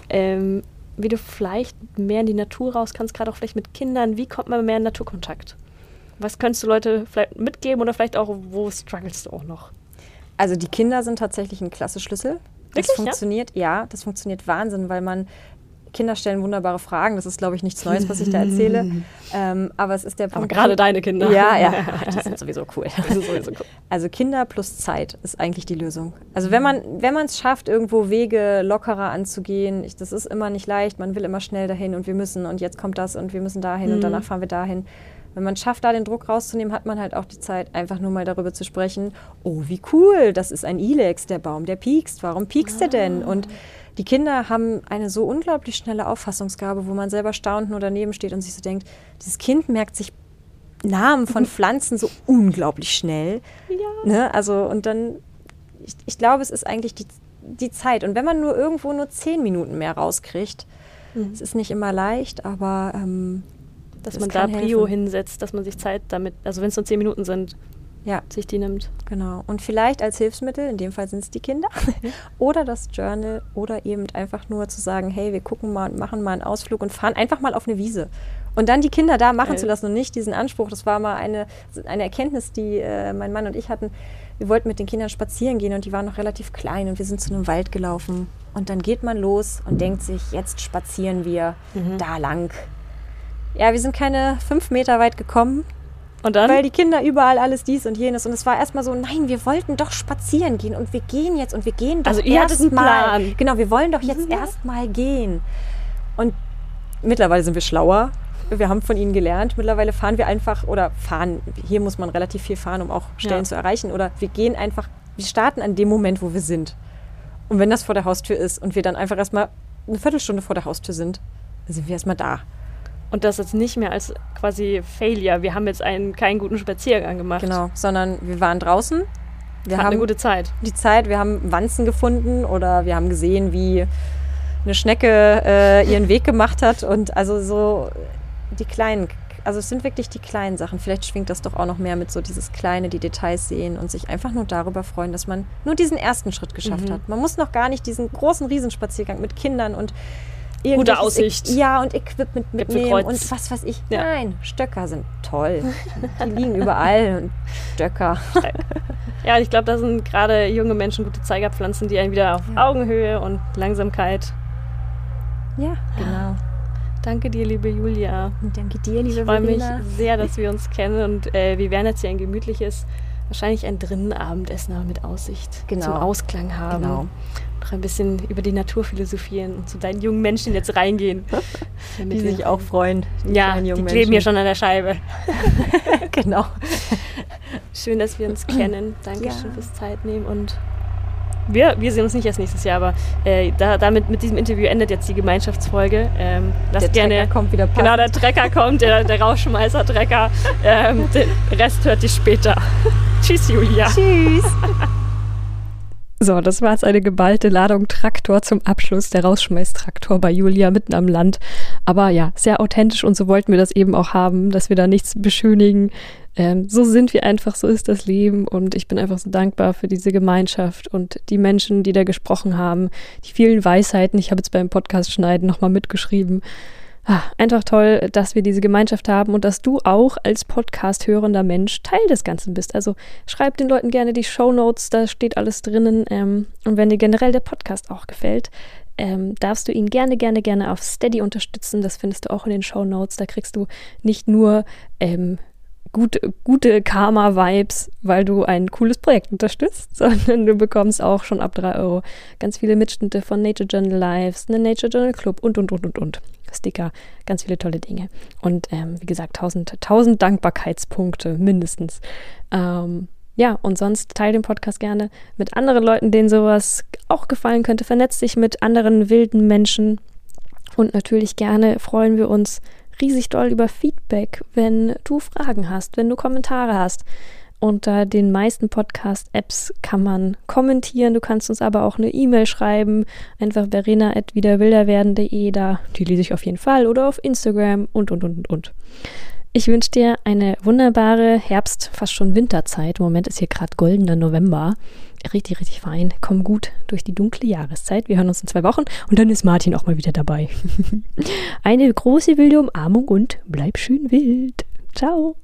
ähm, wie du vielleicht mehr in die Natur raus kannst, gerade auch vielleicht mit Kindern, wie kommt man mehr in Naturkontakt? Was könntest du Leute vielleicht mitgeben oder vielleicht auch, wo strugglest du auch noch? Also die Kinder sind tatsächlich ein klasse Schlüssel. Das Wirklich, ja? funktioniert, ja? das funktioniert Wahnsinn, weil man Kinder stellen wunderbare Fragen. Das ist, glaube ich, nichts Neues, was ich da erzähle. (laughs) ähm, aber es ist der Aber Punkt. gerade deine Kinder. Ja, ja, (laughs) die sind sowieso cool. Das ist sowieso cool. Also Kinder plus Zeit ist eigentlich die Lösung. Also wenn man wenn man es schafft, irgendwo Wege lockerer anzugehen, ich, das ist immer nicht leicht. Man will immer schnell dahin und wir müssen und jetzt kommt das und wir müssen dahin und danach fahren wir dahin. Wenn man es schafft, da den Druck rauszunehmen, hat man halt auch die Zeit, einfach nur mal darüber zu sprechen. Oh, wie cool, das ist ein Ilex, der Baum, der piekst. Warum piekst der denn? Und die Kinder haben eine so unglaublich schnelle Auffassungsgabe, wo man selber staunt nur daneben steht und sich so denkt, dieses Kind merkt sich Namen von (laughs) Pflanzen so unglaublich schnell. Ja. Ne? Also, und dann, ich, ich glaube, es ist eigentlich die, die Zeit. Und wenn man nur irgendwo nur zehn Minuten mehr rauskriegt, es ist nicht immer leicht, aber ähm, Dass Das man da Prio helfen. hinsetzt, dass man sich Zeit damit, also wenn es nur zehn Minuten sind, ja, sich die nimmt. genau. Und vielleicht als Hilfsmittel, in dem Fall sind es die Kinder, (laughs) oder das Journal, oder eben einfach nur zu sagen, hey, wir gucken mal und machen mal einen Ausflug und fahren einfach mal auf eine Wiese. Und dann die Kinder da machen Geil. zu lassen und nicht diesen Anspruch. Das war mal eine, eine Erkenntnis, die äh, mein Mann und ich hatten. Wir wollten mit den Kindern spazieren gehen und die waren noch relativ klein und wir sind zu einem Wald gelaufen. Und dann geht man los und denkt sich, jetzt spazieren wir da lang. ja, wir sind keine fünf Meter weit gekommen, Und dann? weil die Kinder überall alles dies und jenes. Und es war erstmal so, nein, wir wollten doch spazieren gehen und wir gehen jetzt und wir gehen doch Also ihr hattet einen mal. Plan. Genau, wir wollen doch jetzt erstmal gehen. Und mittlerweile sind wir schlauer. Wir haben von ihnen gelernt. Mittlerweile fahren wir einfach oder fahren, hier muss man relativ viel fahren, um auch Stellen Ja. zu erreichen. Oder wir gehen einfach, wir starten an dem Moment, wo wir sind. Und wenn das vor der Haustür ist und wir dann einfach erstmal eine Viertelstunde vor der Haustür sind, dann sind wir erstmal da. Und das jetzt nicht mehr als quasi Failure. Wir haben jetzt einen keinen guten Spaziergang gemacht. Genau, sondern wir waren draußen. Wir Hatten haben eine gute Zeit. die Zeit, wir haben Wanzen gefunden oder wir haben gesehen, wie eine Schnecke äh, ihren Weg gemacht hat. Und also so die kleinen, also es sind wirklich die kleinen Sachen. Vielleicht schwingt das doch auch noch mehr mit so dieses Kleine, die Details sehen und sich einfach nur darüber freuen, dass man nur diesen ersten Schritt geschafft hat. Man muss noch gar nicht diesen großen Riesenspaziergang mit Kindern und irgendwelches Aussicht. Ja, und Equipment mitnehmen und was weiß ich. Ja. Nein, Stöcker sind toll. Die liegen überall und Stöcker. (laughs) Ja, ich glaube, da sind gerade junge Menschen gute Zeigerpflanzen, die einen wieder auf Augenhöhe und Langsamkeit. Ja, genau. Danke dir, liebe Julia. Und danke dir, liebe Ich freue mich sehr, dass wir uns kennen und äh, wir werden jetzt hier ein gemütliches, wahrscheinlich ein drinnen Abendessen mit Aussicht Genau. zum Ausklang haben. Genau. Noch ein bisschen über die Natur philosophieren und zu deinen jungen Menschen jetzt reingehen. (laughs) Die sich auch freuen. die ja, die kleben hier Menschen. schon an der Scheibe. (laughs) Genau. Schön, dass wir uns (clears throat) kennen. Dankeschön Ja. fürs Zeitnehmen und wir, wir sehen uns nicht erst nächstes Jahr, aber äh, da, damit mit diesem Interview endet jetzt die Gemeinschaftsfolge. Ähm, lasst Der gerne Trecker kommt wieder Genau, passend. der Trecker kommt, der, der Rauschmeißer-Trecker. Ähm, den Rest hört ihr später. (laughs) Tschüss, Julia. Tschüss. (laughs) So, das war jetzt eine geballte Ladung Traktor zum Abschluss. Der Rausschmeißtraktor bei Julia mitten am Land. Aber ja, sehr authentisch und so wollten wir das eben auch haben, dass wir da nichts beschönigen. Ähm, so sind wir einfach, so ist das Leben und ich bin einfach so dankbar für diese Gemeinschaft und die Menschen, die da gesprochen haben, die vielen Weisheiten. Ich habe jetzt beim Podcast schneiden nochmal mitgeschrieben. Ah, einfach toll, dass wir diese Gemeinschaft haben und dass du auch als Podcast hörender Mensch Teil des Ganzen bist. Also schreib den Leuten gerne die Show Notes, da steht alles drinnen. Ähm, und wenn dir generell der Podcast auch gefällt, ähm, darfst du ihn gerne, gerne, gerne auf Steady unterstützen. Das findest du auch in den Show Notes. Da kriegst du nicht nur ähm, gute, gute Karma-Vibes, weil du ein cooles Projekt unterstützt, (laughs) sondern du bekommst auch schon ab 3 Euro ganz viele Mitschnitte von Nature Journal Lives, einen Nature Journal Club und, und, und, und, und. Sticker, ganz viele tolle Dinge. Und ähm, wie gesagt, 1000, 1000 Dankbarkeitspunkte mindestens. Ähm, ja, und sonst teile den Podcast gerne mit anderen Leuten, denen sowas auch gefallen könnte. Vernetz dich mit anderen wilden Menschen. Und natürlich gerne freuen wir uns riesig doll über Feedback, wenn du Fragen hast, wenn du Kommentare hast. Unter den meisten Podcast-Apps kann man kommentieren. Du kannst uns aber auch eine E-Mail schreiben. Einfach verena.wiederwilderwerden.de, da, die lese ich auf jeden Fall. Oder auf Instagram und, und, und, und. Ich wünsche dir eine wunderbare Herbst-, fast schon Winterzeit. Im Moment ist hier gerade goldener November. Richtig, richtig fein. Komm gut durch die dunkle Jahreszeit. Wir hören uns in zwei Wochen und dann ist Martin auch mal wieder dabei. (laughs) eine große wilde Umarmung und bleib schön wild. Ciao.